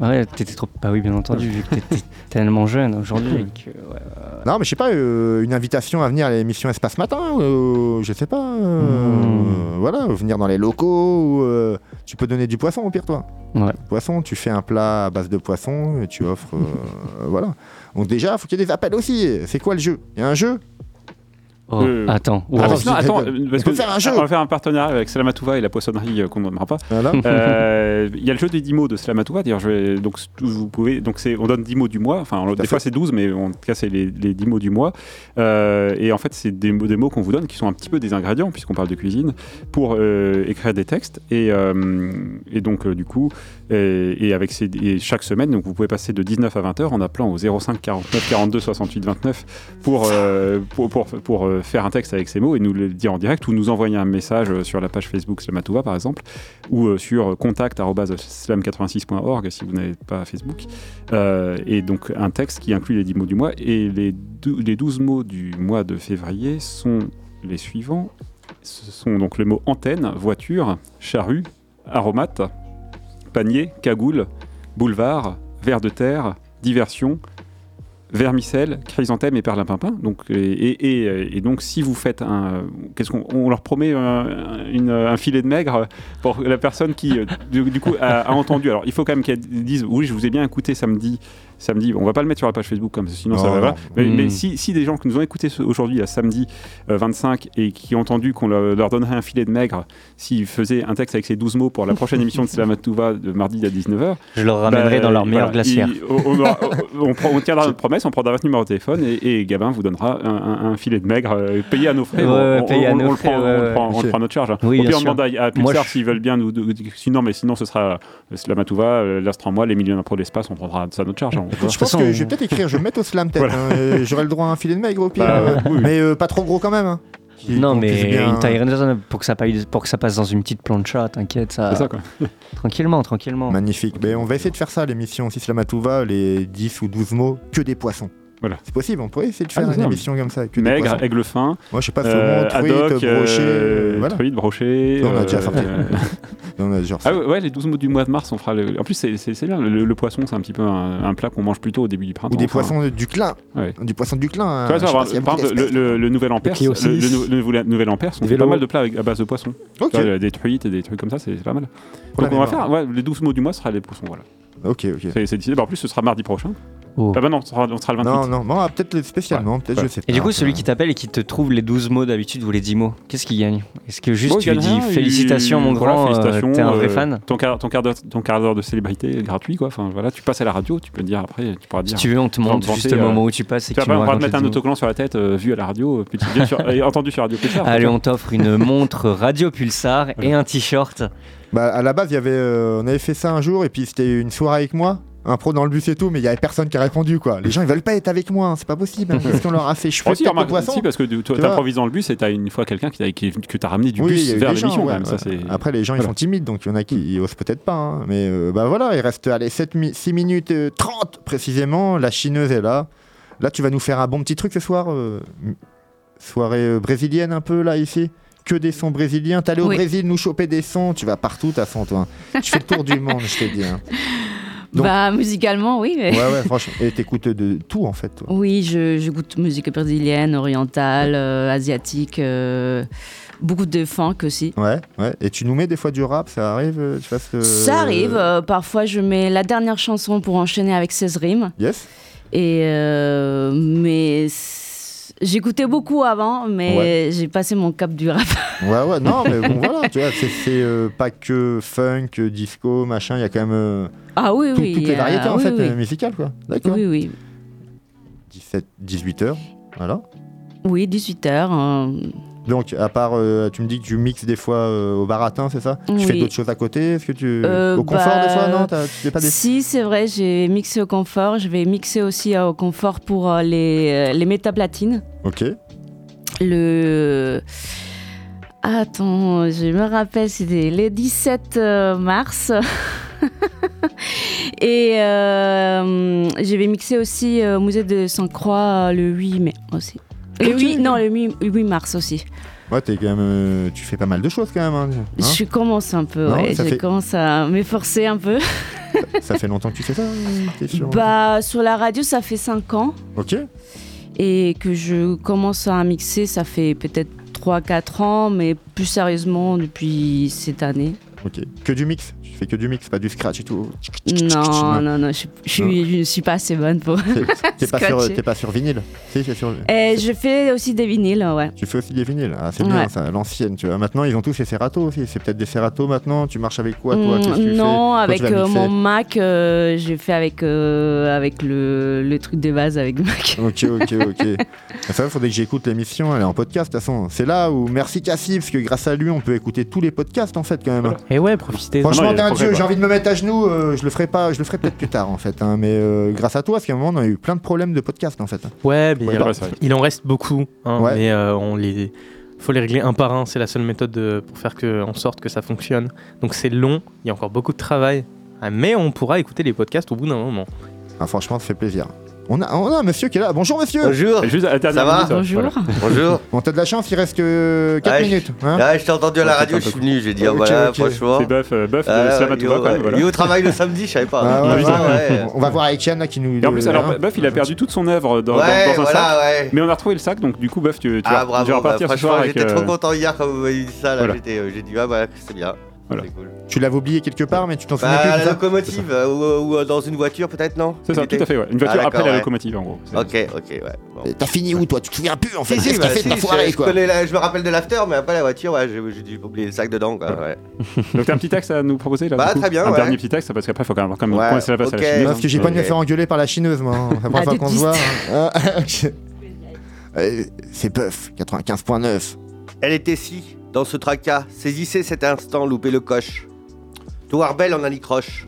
Ouais, ouais t'étais trop. Bah oui, bien entendu, vu que t'étais tellement jeune aujourd'hui. que, ouais, Non, mais je sais pas, euh, une invitation à venir à l'émission Espace Matin, euh, je sais pas. euh, euh, voilà, venir dans les locaux, ou, euh, tu peux donner du poisson au pire, toi. Ouais. Poisson, tu fais un plat à base de poisson et tu offres. euh, voilà. Donc, déjà, faut qu'il y ait des appels aussi. C'est quoi le jeu? Il y a un jeu? Oh, Euh, attends, wow. Attends, euh, parce que faire un jeu. On va faire un partenariat avec Slamatouva et la poissonnerie euh, qu'on ne nommera pas. Voilà. Euh, Il y a le jeu des 10 mots de Slamatouva. D'ailleurs, donc vous pouvez, donc on donne 10 mots du mois. Enfin, des fait. fois c'est 12, mais en tout cas c'est les, les 10 mots du mois. Euh, et en fait, c'est des mots, des mots qu'on vous donne qui sont un petit peu des ingrédients puisqu'on parle de cuisine pour euh, écrire des textes. Et, euh, et donc euh, du coup, et, et avec ces, et chaque semaine, donc vous pouvez passer de 19 à 20 heures en appelant au 05 49 42 68 29 pour pour, pour, pour, pour, euh, faire un texte avec ces mots et nous le dire en direct ou nous envoyer un message euh, sur la page Facebook Slamatouva par exemple ou euh, sur contact.slam86.org si vous n'avez pas Facebook. Euh, et donc un texte qui inclut les 10 mots du mois. Et les, les 12 mots du mois de février sont les suivants. Ce sont donc les mots antenne, voiture, charrue, aromate, panier, cagoule, boulevard, ver de terre, diversion, vermicelle, chrysanthème et perlimpinpin. Donc, et, et- et- donc, si vous faites un. Qu'est-ce qu'on on leur promet un, un filet de maigre pour la personne qui, euh, du, du coup, a, a entendu. Alors, il faut quand même qu'elle dise Oui, je vous ai bien écouté samedi. Samedi, on va pas le mettre sur la page Facebook comme ça, sinon ça va. non. pas. Mais, Mm. mais si, si des gens qui nous ont écoutés aujourd'hui, à samedi euh, 25, et qui ont entendu qu'on leur, leur donnerait un filet de maigre s'ils faisaient un texte avec ces 12 mots pour la prochaine émission de Slamatouva de mardi à 19h, Je leur ramènerai dans leur meilleure voilà, glacière. on, on on tiendra notre promesse, on prendra votre numéro de téléphone et, et Gabin vous donnera un, un- un filet de maigre euh, payé à nos frais. Ouais, on, on- payé à on- nos on le frais, prend, le on à notre charge. Oui, on demande à, à je- s'ils veulent bien nous. sinon, mais sinon, ce sera euh, Slamatouva, euh, l'Astre en moi, les millionnaires pro de l'espace, on prendra ça à notre charge. Je pense que je vais peut-être écrire, je vais me mettre au slam peut-être. Hein, J'aurai le droit à un filet de maigre au pire. Bah. Mais euh, pas trop gros quand même. hein. Non, mais bien- une taille raisonnable pour que ça passe, pour que ça passe dans une petite plancha, t'inquiète, ça. C'est ça, quoi. Tranquillement, tranquillement. Magnifique. Mais on va essayer de faire ça, l'émission Si Slamatouva, les 10 ou 12 mots, que des poissons. Voilà. C'est possible, on pourrait essayer de Ah, faire c'est une émission comme ça. Que Maigre, aigle fin, Moi, je sais pas, saumon, euh, truite, haddock, brochet. euh, voilà. truite, brochet. On a déjà euh, sorti. euh, On a déjà Ah ouais, ouais, les 12 mots du mois de mars, on fera le... En plus, c'est- bien, le, le poisson, c'est un petit peu un, un plat qu'on mange plutôt au début du printemps. Ou des enfin. poissons du clin. Ouais. Du poisson du clin. hein. Tu vois, ça, par exemple, le, d'espèces. le- le nouvel ampère, le, nouvel, ampère, sont Vélo. pas mal de plats à base de poissons. Des truites et des trucs comme ça, c'est pas mal. Donc on va faire, ouais, les 12 mots du mois sera les poissons, voilà. Ok, ok. C'est c'est décidé. Bah, en plus, ce sera mardi prochain. Ah bah non, on sera, on sera le 28. Non, non, bon, ah, peut-être le- spécialement, peut-être, je sais pas. Et du coup, celui qui t'appelle et qui te trouve les 12 mots d'habitude ou les 10 mots, qu'est-ce qu'il gagne? Est-ce que juste Bon, tu lui dis il- félicitations mon voilà, grand, euh, félicitations, t'es un vrai euh, fan? Ton quart, ton quart d'heure, ton quart d'heure de célébrité est gratuit, quoi. Enfin, voilà, tu passes à la radio, tu peux dire après, tu pourras dire. tu veux, on te montre juste le moment où tu passes et Tu que vas pas va te mettre un les 10 mots. autocollant sur la tête, euh, vu à la radio, euh, puis tu dis sur- et entendu sur Radio Pulsar. Allez, on t'offre une montre Radio Pulsar et un t-shirt. Bah, à la base, il y avait, euh, on avait fait ça un jour et puis c'était une soirée avec moi, un pro dans le bus et tout, mais il y avait personne qui a répondu quoi. Les gens ils veulent pas être avec moi, hein, c'est pas possible. hein. Qu'est-ce qu'on leur a fait Je fais si, peut-être le remarque, poisson. si, parce que tu t'improvises dans le bus et t'as une fois quelqu'un qui, qui- que t'as ramené du Oui, bus vers l'émission, ouais. Après, les gens ils sont timides, donc il y en a qui ils osent peut-être pas. hein. Mais euh, bah voilà, il reste allez, 7 mi- 6 minutes euh, 30 précisément. La chineuse est là. Là, tu vas nous faire un bon petit truc ce soir. euh, soirée euh, brésilienne un peu là ici. Que des sons brésiliens. T'es allé au Oui. Brésil nous choper des sons. Tu vas partout, t'as son toi. Tu fais le tour du monde, je t'ai dit. hein. Donc- Bah, musicalement, oui. mais- Ouais, ouais, franchement. Et t'écoutes de tout en fait. toi. Oui, je, j'écoute musique brésilienne, orientale, euh, asiatique, euh, beaucoup de funk aussi. Ouais, ouais. Et tu nous mets des fois du rap, ça arrive euh, tu fasses, Ça arrive, parfois je mets la dernière chanson pour enchaîner avec 16 rimes. Yes. Et mais j'écoutais beaucoup avant, mais Ouais. j'ai passé mon cap du rap. Ouais, ouais, non, mais bon, voilà, tu vois, c'est, euh, pas que funk, disco, machin, il y a quand même euh, Ah oui, tout- oui. toutes les variétés en oui, fait oui. euh, musicales, quoi. D'accord. Oui, oui. 17, 18 heures, voilà. Oui, 18h. Donc, à part, euh, tu me dis que tu mixes des fois euh, au baratin, c'est ça? Tu fais d'autres choses à côté? Est-ce que tu. Euh, au confort, des fois, bah, non Tu pas des. Si, c'est vrai, j'ai mixé au confort. Je vais mixer aussi au confort pour les, les métaplatines. Ok. Le. Attends, je me rappelle, c'était le 17 euh, mars. Et je vais mixer aussi au musée de Sainte-Croix le 8 mai aussi. Le Ok, 8, ok. non, le 8, 8 mars aussi. Ouais, t'es quand même, euh, tu fais pas mal de choses quand même. hein, hein je commence un peu, Non, ouais, ça je fait- commence à m'efforcer un peu. ça fait longtemps que tu fais ça euh, sûr Bah, sur la radio, ça fait 5 ans. Ok. Et que je commence à mixer, ça fait peut-être 3-4 ans, mais plus sérieusement depuis cette année. Ok. Que du mix Tu fais que du mix, pas du scratch et tout Non, non, non, je, je, suis- je ne suis pas assez bonne pour. T'es pas, sur, pas sur vinyle Si, c'est sur. Et je fais aussi des vinyles, ouais. Tu fais aussi des vinyles. Ah, c'est bien Ouais. ça, l'ancienne, tu vois. Maintenant, ils ont tous les Serato aussi. C'est peut-être des Serato maintenant. Tu marches avec quoi, toi? Mm, tu non, avec euh, mon Mac, euh, j'ai fait avec, euh, avec le, le truc de base avec Mac. Ok, ok, ok. ça, il faudrait que j'écoute l'émission. Elle est en podcast, de toute façon. C'est là où merci Cassib, parce que grâce à lui, on peut écouter tous les podcasts, en fait, quand même. Et ouais, profitez. Franchement, il t'es un dieu. J'ai envie de me mettre à genoux. euh, je le ferai pas. Je le ferai peut-être plus tard, en fait. hein, mais euh, grâce à toi, parce qu'à un moment, on a eu plein de problèmes de podcast, en fait. Ouais, mais Ouais, vrai. il en reste beaucoup, hein, Ouais. mais euh, on les faut les régler un par un. C'est la seule méthode de- pour faire que, en sorte que ça fonctionne. Donc c'est long, il y a encore beaucoup de travail, mais on pourra écouter les podcasts au bout d'un moment. Ah, franchement, ça fait plaisir. On a, on a un monsieur qui est là. Bonjour, monsieur. Bonjour. Juste à la dernière Ça va minute, ça, Bonjour. voilà. Bonjour. Bon, t'as de la chance, il reste que 4 Ouais, je- minutes. hein. Ouais, je t'ai entendu à la radio, je suis venu, j'ai dit, ah, voilà, ok. franchement. C'est Buff, euh, de Ah, quand même. Voilà. Il est au travail le samedi, je savais pas. Ah, ouais, Ouais, ouais, ouais. On va voir avec Yann là qui nous. Et en plus, alors, hein. Buff, il a perdu toute son œuvre dans, dans- Ouais, dans un voilà, sac. ouais. Mais on a retrouvé le sac, donc du coup, Buff, tu, tu Ah vas, bravo, tu vas bah, repartir ce franchement soir avec. j'étais trop euh, content hier quand vous m'avez dit ça, euh, j'ai dit ah bah c'est bien. Voilà. C'est cool. Tu l'avais oublié quelque part, mais tu t'en souviens Bah, plus. la locomotive euh, ou, ou, euh, dans une voiture peut-être non C'est ça, tout à fait, ouais. Une voiture Ah, après la locomotive, en gros. Ok, ok, ouais. Bon. Et T'as fini où toi? Tu te souviens plus en fait Si, si, bah, fait si, de ta je- foirée je, quoi? connais la- je me rappelle de l'after, mais après la voiture, ouais, j'ai dû oublier le sac dedans, quoi. Ouais. Donc t'as un petit texte à nous proposer là Bah, très bien, Un ouais. dernier petit texte parce qu'après il faut quand même, quand même la place à ok. la chineuse. Parce que j'ai pas envie de me faire engueuler par la chineuse, moi. hein. La première fois qu'on se voit. hein. Ah. Euh, C'est Puff, 95.9. Elle était si, dans ce tracas, saisissez cet instant, loupez le coche. Touarbel en anicroche.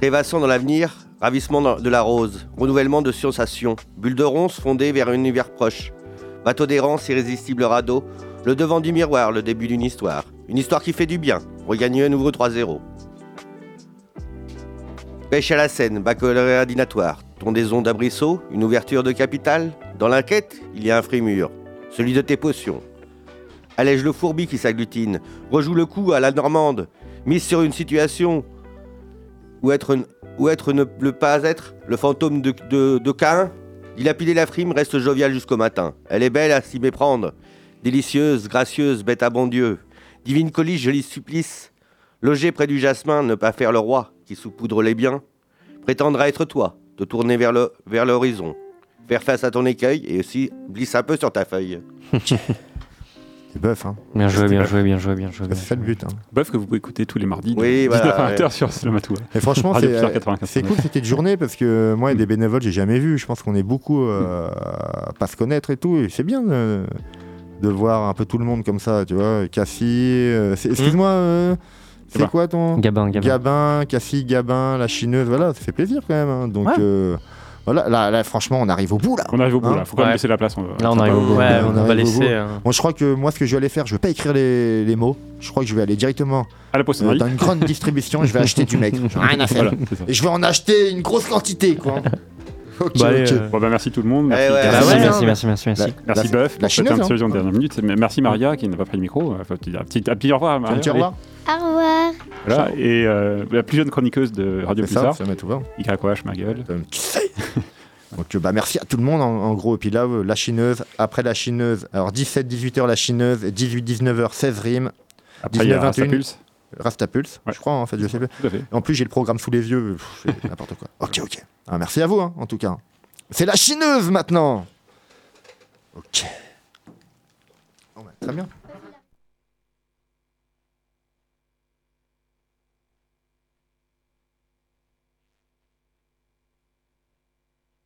Rêvassons dans l'avenir, ravissement de la rose, renouvellement de sensation, bulle de ronce fondée vers un univers proche. Bateau d'errance, irrésistible radeau, le devant du miroir, le début d'une histoire. Une histoire qui fait du bien, regagner un nouveau 3-0. Pêche à la Seine, baccalauréat dinatoire, tondaison d'abrisseau, une ouverture de capitale. Dans l'inquiète, il y a un frémur, celui de tes potions. Allège le fourbi qui s'agglutine, rejoue le coup à la normande, mise sur une situation où être, ne le pas être, le fantôme de, de, de Caïn, dilapider la frime reste joviale jusqu'au matin. Elle est belle à s'y méprendre, délicieuse, gracieuse, bête à bon Dieu. Divine coliche, joli supplice, loger près du jasmin, ne pas faire le roi qui saupoudre les biens, prétendre à être toi, te tourner vers le vers l'horizon, faire face à ton écueil et aussi glisse un peu sur ta feuille. C'est bœuf, hein. Bien joué, bien joué, bien joué, bien joué. C'est ça le but. Hein. Bœuf que vous pouvez écouter tous les mardis. de Oui, 19 voilà, à 20 ouais. sur Slamatou. Et franchement, c'est euh, 95. c'est cool cette journée parce que moi, a des bénévoles, j'ai jamais vu. Je pense qu'on est beaucoup euh, à pas se connaître et tout. Et c'est bien de, de voir un peu tout le monde comme ça, tu vois. Cassie, euh, c'est- excuse-moi, euh, c'est Gabin. quoi ton Gabin, Gabin. Gabin, Cassie, Gabin, la chineuse, voilà, ça fait plaisir quand même. hein. Donc Ouais. Voilà, là, là, franchement, on arrive au bout là. On arrive au bout Hein là, faut quand même Ouais. laisser la place. on va- Là, on arrive au bout. Ouais, on on, va laisser. bout. hein. Bon, je crois que moi, ce que je vais aller faire, je vais pas écrire les, les mots. Je crois que je vais aller directement À la euh, dans une grande distribution. Je vais acheter du mec. Rien à faire. Voilà. Et je vais en acheter une grosse quantité, quoi. ok, Bah, ok. euh, Bon, bah, merci tout le monde. Merci, ouais, Merci, ouais, merci, hein. merci, merci, merci. La- merci la- Bœuf la pour cette chineuse, hein. intervention de dernière minute. Merci Maria qui n'a pas pris le micro. Enfin, un petit, un petit, un petit au revoir. Maria. Un petit au revoir. Au revoir. Voilà, et euh, la plus jeune chroniqueuse de Radio ça, Pulsar, ça met tout va. YOH, ma gueule. Euh, Donc euh, bah, merci à tout le monde en, en gros. Et puis là, euh, la chineuse, après la chineuse, alors 17-18h la chineuse, et 18-19h 16 rimes, Après, il y a 19, 21. Rastapulse. Ouais. je crois en fait, je sais plus. En plus j'ai le programme sous les yeux, n'importe quoi. Ok, ok. Ah, merci à vous hein, en tout cas. C'est la chineuse maintenant Ok. Bah, très bien.